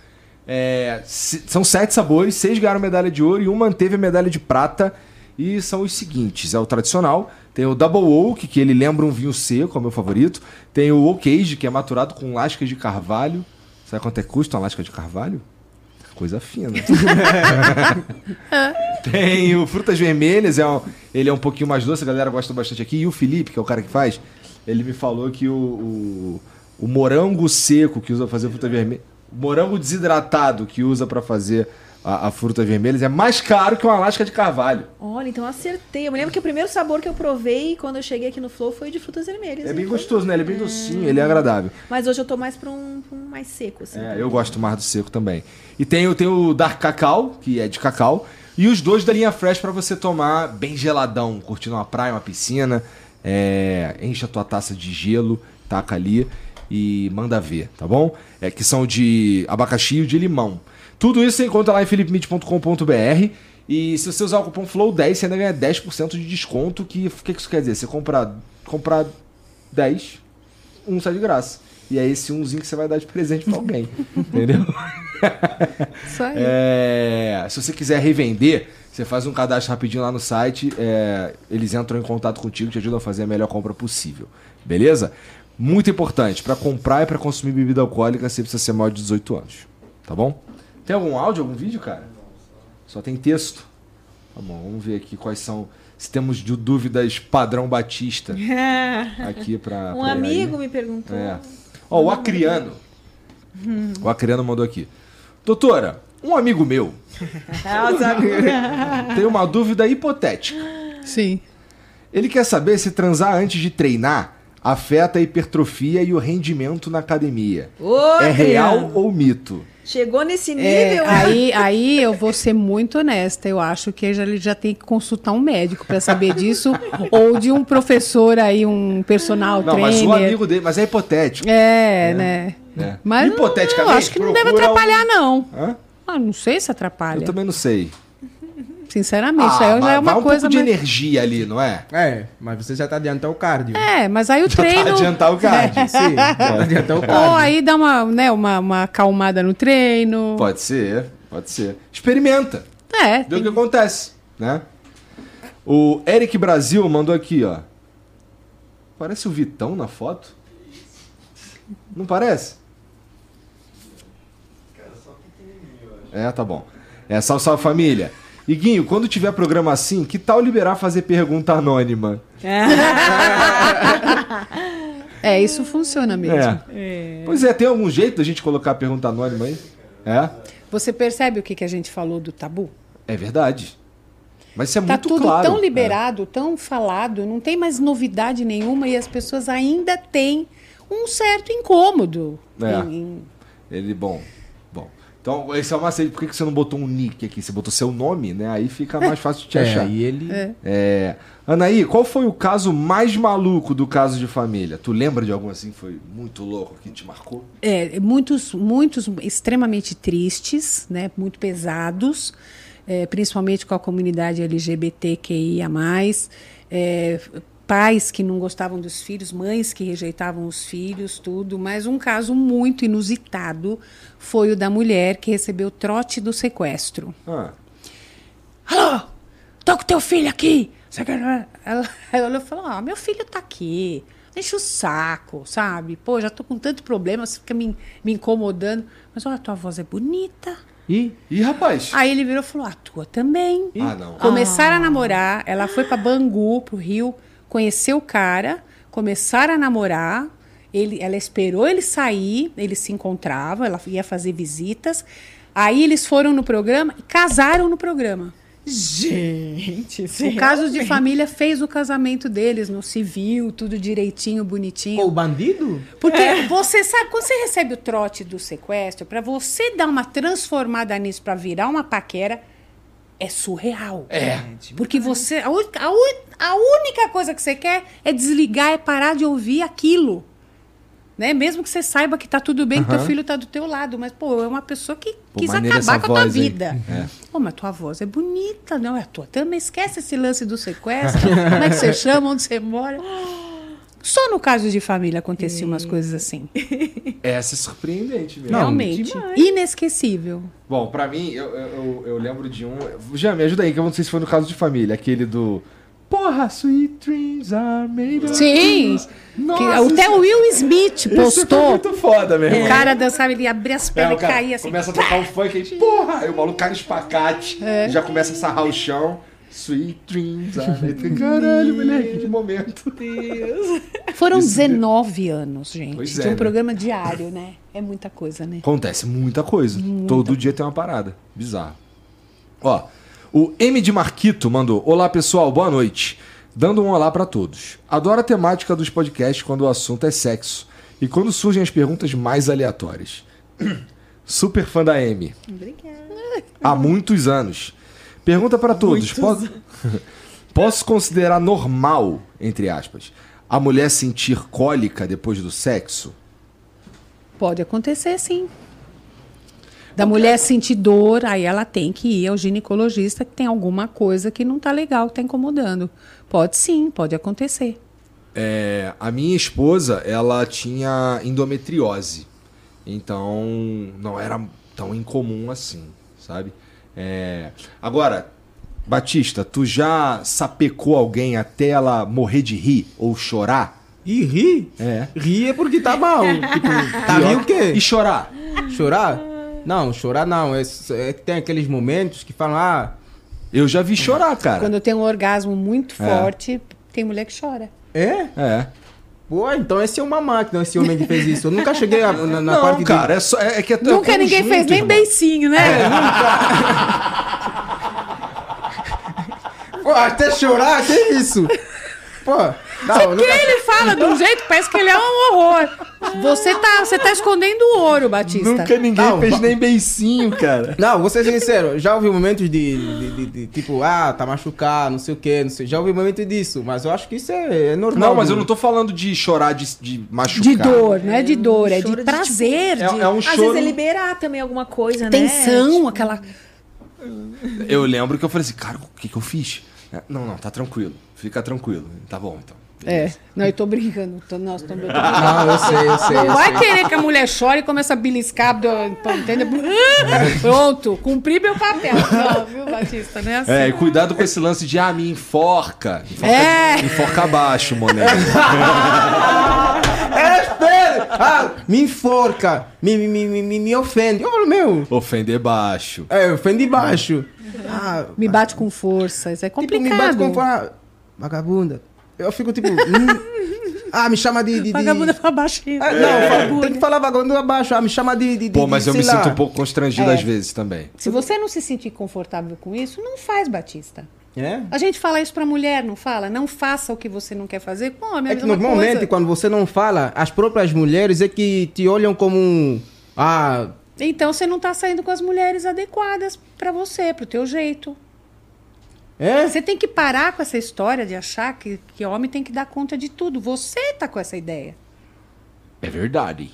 [SPEAKER 1] É, se- são sete sabores, seis ganharam medalha de ouro e um manteve a medalha de prata. E são os seguintes: é o tradicional, tem o Double Oak, que ele lembra um vinho seco, é o meu favorito. Tem o Oak Age, que é maturado com lascas de carvalho. Sabe quanto é que custa uma lasca de carvalho? Coisa fina. tem o Frutas Vermelhas, é um- ele é um pouquinho mais doce, a galera gosta bastante aqui. E o Felipe, que é o cara que faz, ele me falou que o, o, o morango seco que usa pra fazer fruta vermelha, morango desidratado que usa pra fazer a, a fruta vermelha é mais caro que uma lasca de carvalho.
[SPEAKER 2] Olha, então acertei. Eu me lembro que o primeiro sabor que eu provei quando eu cheguei aqui no Flow foi de frutas vermelhas.
[SPEAKER 1] É bem
[SPEAKER 2] Então-
[SPEAKER 1] gostoso, né? Ele é bem docinho, ele é agradável.
[SPEAKER 2] Mas hoje eu tô mais pra um, pra um mais seco, assim.
[SPEAKER 1] É, eu gosto mais do seco também. E tem, o- tem o Dark Cacau, que é de cacau, e os dois da linha Fresh pra você tomar bem geladão, curtindo uma praia, uma piscina. É, enche a tua taça de gelo, taca ali e manda ver, tá bom? É que são de abacaxi e de limão. Tudo isso você encontra lá em philipmid.com.br. E se você usar o cupom FLOW10, você ainda ganha 10% de desconto. Que o que que isso quer dizer? Você comprar, comprar 10, um sai de graça. E é esse umzinho que você vai dar de presente pra alguém. entendeu?
[SPEAKER 4] Isso aí.
[SPEAKER 1] É, se você quiser revender, você faz um cadastro rapidinho lá no site. é, eles entram em contato contigo, te ajudam a fazer a melhor compra possível. Beleza? Muito importante, pra comprar e pra consumir bebida alcoólica, você precisa ser maior de 18 anos. Tá bom? Tem algum áudio, algum vídeo, cara? Só tem texto? Tá bom, vamos ver aqui quais são. Se temos de dúvidas padrão Batista aqui pra.
[SPEAKER 2] um
[SPEAKER 1] pra
[SPEAKER 2] amigo
[SPEAKER 1] aí.
[SPEAKER 2] me perguntou.
[SPEAKER 1] É. Ó, o Acriano. O Acriano mandou aqui. Doutora, um amigo meu
[SPEAKER 2] Ah,
[SPEAKER 1] tem uma dúvida hipotética.
[SPEAKER 4] Sim.
[SPEAKER 1] Ele quer saber se transar antes de treinar afeta a hipertrofia e o rendimento na academia.
[SPEAKER 2] Ô,
[SPEAKER 1] é real ou mito?
[SPEAKER 2] Chegou nesse
[SPEAKER 4] É,
[SPEAKER 2] nível, né?
[SPEAKER 4] aí, aí eu vou ser muito honesta. Eu acho que ele já tem que consultar um médico para saber disso, ou de um professor aí, um personal
[SPEAKER 1] Não,
[SPEAKER 4] trainer.
[SPEAKER 1] mas o amigo dele, mas é hipotético.
[SPEAKER 4] É, né?
[SPEAKER 1] É.
[SPEAKER 4] Mas
[SPEAKER 1] Hipoteticamente,
[SPEAKER 4] eu acho que não deve atrapalhar,
[SPEAKER 1] um-
[SPEAKER 4] não.
[SPEAKER 1] Hã?
[SPEAKER 4] Ah, não sei se atrapalha.
[SPEAKER 1] Eu também não sei.
[SPEAKER 4] Sinceramente, isso aí já é uma
[SPEAKER 1] um
[SPEAKER 4] coisa
[SPEAKER 1] pouco de
[SPEAKER 4] mais-
[SPEAKER 1] energia ali, não é?
[SPEAKER 3] É, mas você já tá adiantando o cardio.
[SPEAKER 4] É, mas aí o
[SPEAKER 1] Pra
[SPEAKER 4] treino.
[SPEAKER 1] adiantar o cardio.
[SPEAKER 3] Sim, tá adiantando o
[SPEAKER 4] Ou
[SPEAKER 3] cardio.
[SPEAKER 4] aí dá uma, né, uma, uma acalmada no treino.
[SPEAKER 1] Pode ser, pode ser. Experimenta.
[SPEAKER 4] É,
[SPEAKER 1] Vê o que acontece, né? O Eric Brasil mandou aqui, ó. Parece o Vitão na foto. Não parece? É, tá bom. É, salve, salve família. Iguinho, quando tiver programa assim, que tal liberar fazer pergunta anônima?
[SPEAKER 4] é, isso funciona mesmo.
[SPEAKER 1] É. Pois é, tem algum jeito da gente colocar a pergunta anônima aí? É?
[SPEAKER 4] Você percebe o que, que a gente falou do tabu?
[SPEAKER 1] É verdade. Mas isso é
[SPEAKER 4] Tá
[SPEAKER 1] muito
[SPEAKER 4] tudo
[SPEAKER 1] claro.
[SPEAKER 4] tão liberado, tão falado, não tem mais novidade nenhuma e as pessoas ainda têm um certo incômodo.
[SPEAKER 1] É.
[SPEAKER 4] em- em-
[SPEAKER 1] É. Ele, bom. Então, esse é o macete. Por que que você não botou um nick aqui? Você botou seu nome, né? Aí fica mais fácil de te
[SPEAKER 3] É,
[SPEAKER 1] achar.
[SPEAKER 3] e ele...
[SPEAKER 4] É.
[SPEAKER 1] É. Anaí, qual foi o caso mais maluco do caso de família? Tu lembra de algum assim que foi muito louco que te marcou?
[SPEAKER 4] É, muitos, muitos extremamente tristes, né, muito pesados, é, principalmente com a comunidade LGBTQIA+, é, pais que não gostavam dos filhos, mães que rejeitavam os filhos, tudo, mas um caso muito inusitado foi o da mulher que recebeu trote do sequestro.
[SPEAKER 1] Ah,
[SPEAKER 4] Alô, tô com teu filho aqui. Ela, ela falou, ah, meu filho tá aqui. Enche o saco, sabe? Pô, já tô com tanto problema, você fica me, me incomodando. Mas olha, tua voz é bonita.
[SPEAKER 3] E
[SPEAKER 1] Ih, rapaz.
[SPEAKER 4] Aí ele virou e falou: a tua também.
[SPEAKER 1] Ah, não.
[SPEAKER 4] Começaram a namorar, ela foi pra Bangu, pro Rio, conheceu o cara, começaram a namorar. Ele, ela esperou ele sair, eles se encontravam, ela ia fazer visitas. Aí eles foram no programa e casaram no programa.
[SPEAKER 2] Gente,
[SPEAKER 4] O caso de família fez o casamento deles no civil, tudo direitinho, bonitinho.
[SPEAKER 3] o bandido?
[SPEAKER 4] Porque você sabe, quando você recebe o trote do sequestro, pra você dar uma transformada nisso pra virar uma paquera, é surreal.
[SPEAKER 1] É.
[SPEAKER 4] Porque você. A, a a única coisa que você quer é desligar, é parar de ouvir aquilo. Né? Mesmo que você saiba que tá tudo bem, que teu filho tá do teu lado. Mas, pô, é uma pessoa que
[SPEAKER 1] Pô,
[SPEAKER 4] quis acabar com a tua
[SPEAKER 1] hein?
[SPEAKER 4] vida.
[SPEAKER 1] É.
[SPEAKER 4] Pô, mas tua voz é bonita, não é a tua também. Esquece esse lance do sequestro. Como é que você chama, onde você mora. Só no caso de família aconteciam umas coisas assim.
[SPEAKER 1] Essa é surpreendente mesmo.
[SPEAKER 4] Realmente.
[SPEAKER 2] demais.
[SPEAKER 4] Inesquecível.
[SPEAKER 1] Bom, pra mim, eu, eu, eu- lembro de um. Já me ajuda aí, que eu não sei se foi no caso de família. Aquele do. Porra, sweet dreams are made of.
[SPEAKER 4] Sim.
[SPEAKER 1] Nossa,
[SPEAKER 4] Que até
[SPEAKER 1] isso-
[SPEAKER 4] o Will Smith
[SPEAKER 1] Isso foi
[SPEAKER 4] postou.
[SPEAKER 1] muito foda, meu irmão.
[SPEAKER 4] O cara dançava, ele abria as
[SPEAKER 1] É,
[SPEAKER 4] pernas
[SPEAKER 1] o
[SPEAKER 4] e caía assim.
[SPEAKER 1] começa a tocar um funk aí, porra! Aí o maluco cai no espacate,
[SPEAKER 4] É.
[SPEAKER 1] já começa a sarrar o chão. Sweet dreams. Caralho, moleque, que momento.
[SPEAKER 4] Foram
[SPEAKER 1] Isso-
[SPEAKER 4] 19 anos, gente.
[SPEAKER 1] Pois
[SPEAKER 4] de
[SPEAKER 1] é,
[SPEAKER 4] um
[SPEAKER 1] né?
[SPEAKER 4] programa diário, né? É muita coisa, né?
[SPEAKER 1] Acontece muita coisa. Todo dia tem uma parada. Bizarro. Ó, o M de Marquito mandou: Olá pessoal, boa noite. Dando um olá pra todos. Adoro a temática dos podcasts quando o assunto é sexo e quando surgem as perguntas mais aleatórias. Super fã da M.
[SPEAKER 2] Obrigada.
[SPEAKER 1] Há muitos anos. Pergunta pra todos: po- Posso considerar normal, entre aspas, a mulher sentir cólica depois do sexo?
[SPEAKER 4] Pode acontecer, sim. Da mulher sentir dor, aí ela tem que ir ao ginecologista que tem alguma coisa que não tá legal, que tá incomodando. Pode sim, pode acontecer.
[SPEAKER 1] É, a minha esposa, ela tinha endometriose. Então, não era tão incomum assim, sabe? É, agora, Batista, tu já sapecou alguém até ela morrer de rir ou chorar?
[SPEAKER 3] E ri?
[SPEAKER 1] É.
[SPEAKER 3] Ri é porque tá mal. tipo, tá ri o quê?
[SPEAKER 1] E chorar?
[SPEAKER 3] Chorar? Não, chorar não. É, é que tem aqueles momentos que falam, ah,
[SPEAKER 1] Eu já vi chorar, cara.
[SPEAKER 4] Quando tem um orgasmo muito
[SPEAKER 1] É.
[SPEAKER 4] forte, tem mulher que chora.
[SPEAKER 3] é?
[SPEAKER 1] É.
[SPEAKER 3] Pô, então esse é uma máquina, esse homem que fez isso. Eu nunca cheguei a- na, na
[SPEAKER 1] não,
[SPEAKER 3] parte
[SPEAKER 1] cara, é, só, é, é que é é
[SPEAKER 4] Nunca ninguém fez nem
[SPEAKER 1] irmão.
[SPEAKER 4] beicinho, né?
[SPEAKER 3] de... Pô, até chorar, que isso? Pô, não,
[SPEAKER 4] Porque
[SPEAKER 3] nunca...
[SPEAKER 4] ele fala de um jeito que parece que ele é um horror. Você tá, você tá escondendo o ouro, Batista.
[SPEAKER 1] Nunca ninguém
[SPEAKER 3] Não,
[SPEAKER 1] fez nem beicinho, cara.
[SPEAKER 3] Não, vou ser sincero, já ouvi momentos de, de, de- de, tipo, ah, tá machucado, não sei o que, não sei. Já ouvi momentos disso, mas eu acho que isso é, é normal.
[SPEAKER 1] Não, mas eu não tô falando de chorar de, de machucar.
[SPEAKER 4] De dor, não é de dor, é
[SPEAKER 2] choro
[SPEAKER 4] de
[SPEAKER 2] de, tipo,
[SPEAKER 4] prazer,
[SPEAKER 1] É,
[SPEAKER 4] de
[SPEAKER 1] é um
[SPEAKER 2] Às
[SPEAKER 1] choro.
[SPEAKER 2] vezes é liberar também alguma coisa, né?
[SPEAKER 4] tensão,
[SPEAKER 2] Tipo,
[SPEAKER 4] aquela.
[SPEAKER 1] Eu lembro que eu falei assim, cara, o que, que eu fiz? É, Não, não, tá tranquilo. Fica tranquilo. Tá bom, então.
[SPEAKER 4] É, não, eu tô brincando. Tô, nossa, tô, eu tô brincando.
[SPEAKER 3] Não, eu sei, eu sei.
[SPEAKER 4] Não
[SPEAKER 3] eu
[SPEAKER 4] vai
[SPEAKER 3] sei.
[SPEAKER 4] querer que a mulher chore e comece a beliscar, do- entendeu? Pronto, cumpri meu papel. Não, viu, Batista? Não é assim.
[SPEAKER 1] É, e cuidado com esse lance de, ah, me enforca. Enforca,
[SPEAKER 4] É.
[SPEAKER 1] enforca abaixo, moleque.
[SPEAKER 3] É, espera! Ah, me enforca, me, me, me, me, me ofende. Eu falo, meu,
[SPEAKER 1] Ofender baixo.
[SPEAKER 3] é, ofende baixo. Ah,
[SPEAKER 4] Me bate com força, isso é
[SPEAKER 3] tipo,
[SPEAKER 4] complicado.
[SPEAKER 3] me bate com fala, vagabunda. Eu fico tipo, hum, ah, me chama de... de, de...
[SPEAKER 4] Vagabunda pra baixinho.
[SPEAKER 3] Ah, não, fala- tem que falar vagabunda abaixo, ah, me chama de... de,
[SPEAKER 1] Pô, mas
[SPEAKER 3] de,
[SPEAKER 1] eu me
[SPEAKER 3] lá.
[SPEAKER 1] sinto um pouco constrangido
[SPEAKER 4] É.
[SPEAKER 1] às vezes também.
[SPEAKER 4] Se você não se sentir confortável com isso, não faz, Batista.
[SPEAKER 3] É?
[SPEAKER 4] A gente fala isso pra mulher, não fala? Não faça o que você não quer fazer com homem.
[SPEAKER 3] É
[SPEAKER 4] a
[SPEAKER 3] que normalmente
[SPEAKER 4] coisa.
[SPEAKER 3] quando você não fala, as próprias mulheres é que te olham como um... Ah,
[SPEAKER 4] Então você não tá saindo com as mulheres adequadas pra você, pro teu jeito.
[SPEAKER 3] É?
[SPEAKER 4] Você tem que parar com essa história de achar que, que homem tem que dar conta de tudo. Você tá com essa ideia.
[SPEAKER 1] É verdade.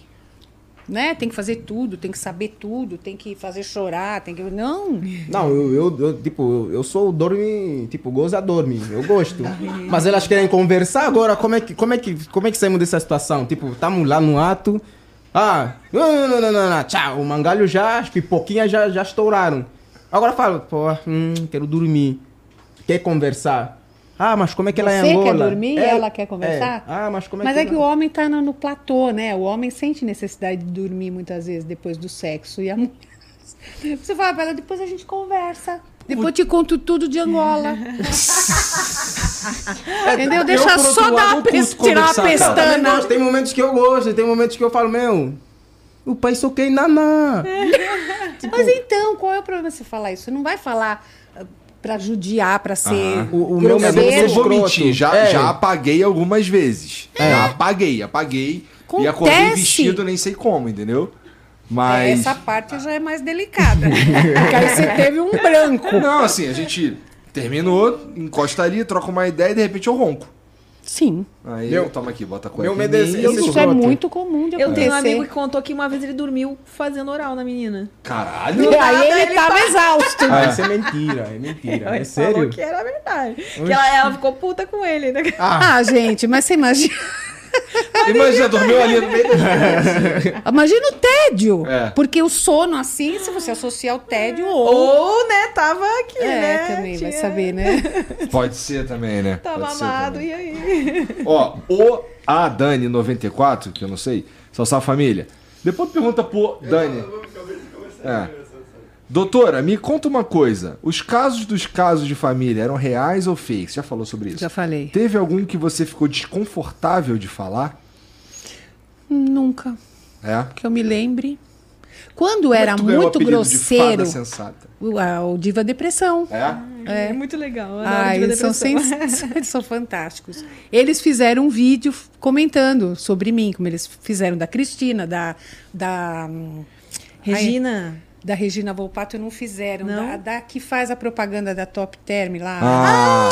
[SPEAKER 4] Né? Tem que fazer tudo, tem que saber tudo, tem que fazer chorar, tem que. Não!
[SPEAKER 3] Não, eu, eu, eu, tipo, eu, eu sou o dorme, tipo, goza dorme, eu gosto. Mas elas querem conversar agora, como é que, como é que, como é que saímos dessa situação? Tipo, estamos lá no ato, ah, não, não, não, não, não, tchau, o mangalho já, as pipoquinhas já, já estouraram. Agora fala, pô, hum, quero dormir, quer conversar. Ah, mas como é que ela é
[SPEAKER 4] Você
[SPEAKER 3] em Angola?
[SPEAKER 4] quer dormir e
[SPEAKER 3] É,
[SPEAKER 4] ela quer conversar?
[SPEAKER 3] é. Ah, mas como é
[SPEAKER 4] Mas
[SPEAKER 3] que
[SPEAKER 4] é que o homem tá no, no platô, né? O homem sente necessidade de dormir muitas vezes depois do sexo. E a mulher. Você fala pra ela, depois a gente conversa. Depois eu te conto tudo de Angola. Entendeu? Deixa
[SPEAKER 1] outro
[SPEAKER 4] só
[SPEAKER 1] lado,
[SPEAKER 4] dar
[SPEAKER 1] não
[SPEAKER 4] uma pes-
[SPEAKER 1] curto
[SPEAKER 4] tirar.
[SPEAKER 3] Também
[SPEAKER 4] pestana.
[SPEAKER 3] gosto, tem momentos que eu gosto, tem momentos que eu falo, meu, o pai só quer naná.
[SPEAKER 4] Mas então, qual é o problema você falar isso? Você não vai falar pra judiar, pra ser.
[SPEAKER 1] Aham.
[SPEAKER 3] O- o meu Grosseiro.
[SPEAKER 1] não vou mentir, já,
[SPEAKER 3] É.
[SPEAKER 1] já apaguei algumas vezes. Já apaguei, apaguei. E acordei
[SPEAKER 4] Acontece.
[SPEAKER 1] vestido, nem sei como, entendeu?
[SPEAKER 4] É,
[SPEAKER 1] Mas.
[SPEAKER 4] Essa parte já é mais delicada. Porque aí você teve um branco.
[SPEAKER 1] Não, assim, a gente terminou, encosta ali, troca uma ideia e de repente eu ronco.
[SPEAKER 4] Sim.
[SPEAKER 1] Aí
[SPEAKER 3] Meu-
[SPEAKER 1] eu tomo aqui, bota a cueca.
[SPEAKER 3] meu
[SPEAKER 4] Isso é muito comum de
[SPEAKER 2] Eu tenho um
[SPEAKER 4] acontecer.
[SPEAKER 2] amigo que contou que uma vez ele dormiu fazendo oral na menina.
[SPEAKER 1] Caralho!
[SPEAKER 4] E aí ele
[SPEAKER 2] ele
[SPEAKER 4] tava
[SPEAKER 2] tá-
[SPEAKER 4] exausto.
[SPEAKER 3] Ah, isso é mentira, é mentira.
[SPEAKER 2] Ele
[SPEAKER 3] É
[SPEAKER 2] falou
[SPEAKER 3] sério?
[SPEAKER 2] que era verdade. Que ela, ela ficou puta com ele. Né?
[SPEAKER 4] Ah, gente, mas você imagina.
[SPEAKER 1] Imagina, dormiu ali no meio da
[SPEAKER 4] Imagina o tédio.
[SPEAKER 1] É.
[SPEAKER 4] Porque o sono, assim, se você associar o tédio ou.
[SPEAKER 2] Ou, né, tava aqui,
[SPEAKER 4] é,
[SPEAKER 2] né?
[SPEAKER 4] também, vai
[SPEAKER 2] tinha-
[SPEAKER 4] saber, né?
[SPEAKER 1] Pode ser também, né?
[SPEAKER 2] Tava
[SPEAKER 1] Pode ser
[SPEAKER 2] amado,
[SPEAKER 1] também.
[SPEAKER 2] e aí?
[SPEAKER 1] Ó, o a Dani94, que eu não sei, Salsa Família. Depois pergunta pro Dani. É. Doutora, me conta uma coisa. Os casos dos casos de família eram reais ou fakes? Já falou sobre isso?
[SPEAKER 4] Já falei.
[SPEAKER 1] Teve algum que você ficou desconfortável de falar?
[SPEAKER 4] Nunca.
[SPEAKER 1] É?
[SPEAKER 4] Que eu me lembre. Quando
[SPEAKER 1] Como é
[SPEAKER 4] era muito
[SPEAKER 1] de
[SPEAKER 4] grosseiro.
[SPEAKER 1] fada sensata?
[SPEAKER 4] O, Diva Depressão.
[SPEAKER 1] É?
[SPEAKER 2] É, muito legal.
[SPEAKER 4] Ah, eles são, sens- eles são fantásticos. Eles fizeram um vídeo comentando sobre mim, como eles fizeram da Cristina, da. da hum,
[SPEAKER 2] Regina.
[SPEAKER 4] Da Regina Volpato não fizeram.
[SPEAKER 2] Não?
[SPEAKER 4] Da, da que faz a propaganda da Top Term lá.
[SPEAKER 1] Ah,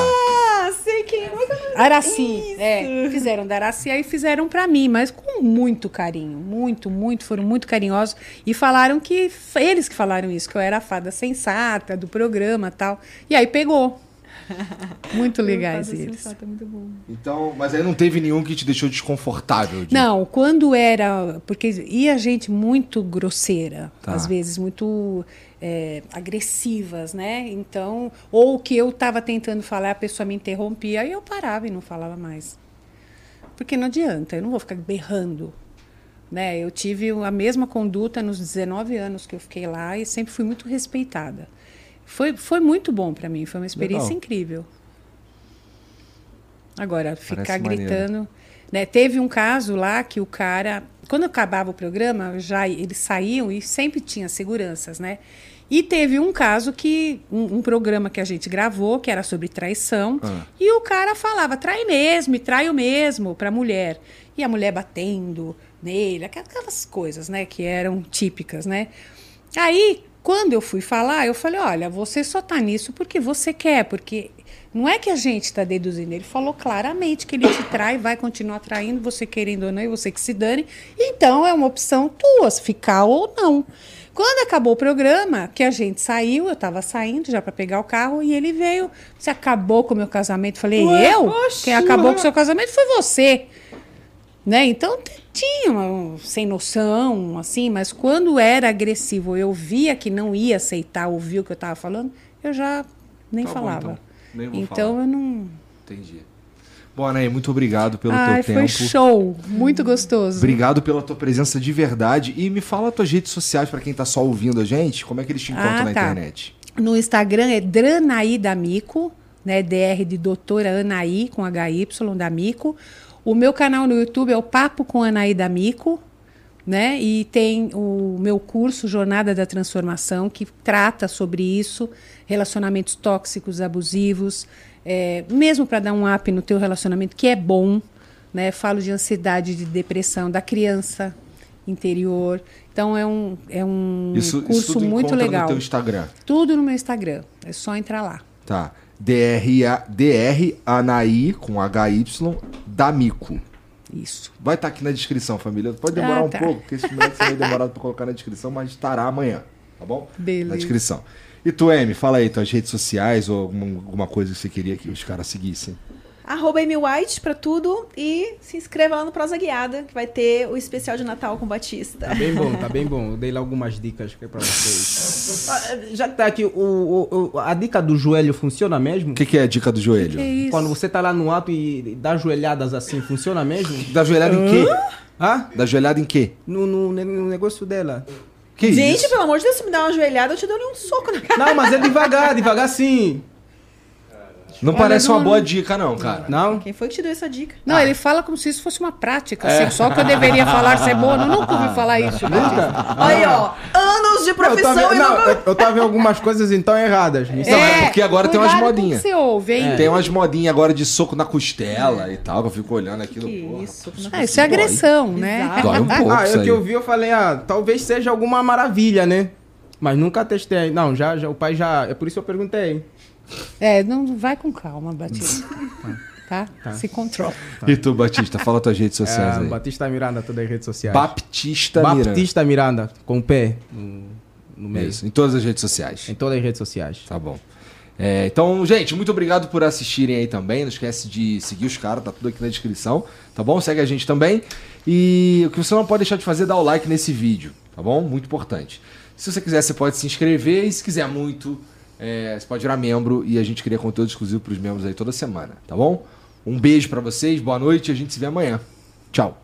[SPEAKER 2] Ah, sei quem. É é?
[SPEAKER 4] Araci. É, fizeram da Araci aí fizeram pra mim, mas com muito carinho. Muito, muito, foram muito carinhosos. E falaram que. Eles que falaram isso, que eu era a fada sensata do programa tal. E aí pegou. Muito legais
[SPEAKER 2] Fada
[SPEAKER 4] eles.
[SPEAKER 2] sensata, muito bom.
[SPEAKER 1] então, mas aí não teve nenhum que te deixou desconfortável. de-
[SPEAKER 4] Não, quando era. Porque ia gente muito grosseira,
[SPEAKER 1] Tá.
[SPEAKER 4] às vezes muito é, agressivas, né? Então, ou que eu estava tentando falar, a pessoa me interrompia, aí eu parava e não falava mais. Porque não adianta, eu não vou ficar berrando. Né? Eu tive a mesma conduta nos 19 anos que eu fiquei lá e sempre fui muito respeitada. Foi, foi muito bom para mim, foi uma experiência
[SPEAKER 1] Legal.
[SPEAKER 4] incrível. Agora, ficar
[SPEAKER 1] maneiro.
[SPEAKER 4] gritando. Né? Teve um caso lá que o cara, quando acabava o programa, já eles saíam e sempre tinha seguranças, né? E teve um caso que um, um programa que a gente gravou que era sobre traição
[SPEAKER 1] Ah.
[SPEAKER 4] e o cara falava trai mesmo, e traio mesmo para a mulher e a mulher batendo nele, aquelas coisas, né, que eram típicas, né? Aí quando eu fui falar, eu falei, olha, você só tá nisso porque você quer, porque não é que a gente está deduzindo. Ele falou claramente que ele te trai, vai continuar traindo, você querendo ou não, e você que se dane. Então é uma opção tua, ficar ou não. Quando acabou o programa, que a gente saiu, eu estava saindo já para pegar o carro, e ele veio. Você acabou com o meu casamento? Falei,
[SPEAKER 2] Ué,
[SPEAKER 4] eu?
[SPEAKER 2] oxe,
[SPEAKER 4] Quem acabou com o seu casamento foi você. Né? Então tinha sem noção, assim, mas quando era agressivo, eu via que não ia aceitar ouvir o que eu estava falando, eu já nem
[SPEAKER 1] Tá bom,
[SPEAKER 4] falava.
[SPEAKER 1] então. Nem vou
[SPEAKER 4] então
[SPEAKER 1] falar.
[SPEAKER 4] eu não.
[SPEAKER 1] Entendi. Bom, Anaí, muito obrigado pelo
[SPEAKER 4] Ai,
[SPEAKER 1] teu
[SPEAKER 4] foi
[SPEAKER 1] tempo.
[SPEAKER 4] show, muito gostoso.
[SPEAKER 1] Obrigado pela tua presença de verdade. E me fala tuas redes sociais pra quem tá só ouvindo a gente. Como é que eles te encontram
[SPEAKER 4] Ah,
[SPEAKER 1] na
[SPEAKER 4] tá.
[SPEAKER 1] internet?
[SPEAKER 4] No Instagram é Dranaí D'Amico, né? DR de doutora Anaí com HY D'Amico. O meu canal no YouTube é o Papo com Anaí D'Amico, né? E tem o meu curso Jornada da Transformação que trata sobre isso, relacionamentos tóxicos, abusivos, é, mesmo para dar um up no teu relacionamento que é bom, né? Falo de ansiedade, de depressão da criança interior. Então é um é um
[SPEAKER 1] Isso,
[SPEAKER 4] curso
[SPEAKER 1] isso tudo
[SPEAKER 4] muito legal.
[SPEAKER 1] no teu Instagram.
[SPEAKER 4] Tudo no meu Instagram. É só entrar lá.
[SPEAKER 1] Tá. DR, DR Anaí com HY D'Amico.
[SPEAKER 4] Isso.
[SPEAKER 1] Vai estar aqui na descrição, família. Pode demorar
[SPEAKER 4] Ah,
[SPEAKER 1] um
[SPEAKER 4] tá.
[SPEAKER 1] pouco, porque esse momento meio demorado pra colocar na descrição, mas estará amanhã, tá bom?
[SPEAKER 4] Beleza.
[SPEAKER 1] Na descrição. E tu, M, fala aí tuas redes sociais ou alguma, alguma coisa que você queria que os caras seguissem.
[SPEAKER 2] Arroba Amy White pra tudo e se inscreva lá no Prosa Guiada, que vai ter o especial de Natal com Batista.
[SPEAKER 3] Tá bem bom, tá bem bom. Eu dei lá algumas dicas é pra vocês. Ah, Já que tá aqui, o, o- o- a dica do joelho funciona mesmo?
[SPEAKER 1] O que, que é a dica do joelho?
[SPEAKER 4] Que isso?
[SPEAKER 3] Quando você tá lá no ato e dá joelhadas assim, funciona mesmo?
[SPEAKER 1] Da joelhada em quê?
[SPEAKER 3] Hã?
[SPEAKER 1] Da joelhada em quê?
[SPEAKER 3] No, no, no negócio dela.
[SPEAKER 1] Que
[SPEAKER 2] Gente,
[SPEAKER 1] isso?
[SPEAKER 2] pelo amor de Deus, se me dá uma joelhada, eu te dou um soco na cara.
[SPEAKER 3] Não, mas é devagar, devagar sim.
[SPEAKER 1] Não
[SPEAKER 4] Olha,
[SPEAKER 1] parece
[SPEAKER 4] não-
[SPEAKER 1] uma boa dica, não, cara.
[SPEAKER 3] Não?
[SPEAKER 2] Quem foi que te deu essa dica?
[SPEAKER 4] Não, ele fala como se isso fosse uma prática sexual que eu deveria falar ser boa. Eu nunca ouvi falar isso. Batista.
[SPEAKER 2] Aí, ó, anos de
[SPEAKER 3] Eu
[SPEAKER 2] profissão
[SPEAKER 3] vendo,
[SPEAKER 2] e
[SPEAKER 3] não,
[SPEAKER 2] nunca...
[SPEAKER 3] eu, eu tava vendo algumas coisas então erradas. Me
[SPEAKER 1] Não, é porque agora tem umas
[SPEAKER 4] o
[SPEAKER 1] modinhas.
[SPEAKER 4] você ouve, hein?
[SPEAKER 1] Tem umas modinhas agora de soco na costela e tal, que eu fico olhando aquilo.
[SPEAKER 2] Que
[SPEAKER 1] porra.
[SPEAKER 2] isso?
[SPEAKER 4] Ah, isso é agressão, né?
[SPEAKER 1] Dói um pouco
[SPEAKER 3] Ah, eu
[SPEAKER 1] aí.
[SPEAKER 3] que eu vi, eu falei, ah, talvez seja alguma maravilha, né? Mas nunca testei. Não, já, já, o pai já. É por isso que eu perguntei.
[SPEAKER 4] É, não vai com calma, Batista. Tá? Se controla.
[SPEAKER 1] E tu, Batista, fala tuas redes sociais
[SPEAKER 3] É,
[SPEAKER 1] aí.
[SPEAKER 3] Batista Miranda, todas as redes sociais.
[SPEAKER 1] Baptista Miranda.
[SPEAKER 3] Baptista Miranda, com pé no, no meio.
[SPEAKER 1] Isso, em todas as redes sociais.
[SPEAKER 3] Em todas as redes sociais.
[SPEAKER 1] Tá bom. É, então, gente, muito obrigado por assistirem aí também. Não esquece de seguir os caras, tá tudo aqui na descrição, tá bom? Segue a gente também. E o que você não pode deixar de fazer é dar o like nesse vídeo, tá bom? Muito importante. Se você quiser, você pode se inscrever. E se quiser muito, é, você pode virar membro. E a gente cria conteúdo exclusivo pros membros aí toda semana, tá bom? Um beijo pra vocês, boa noite e a gente se vê amanhã. Tchau.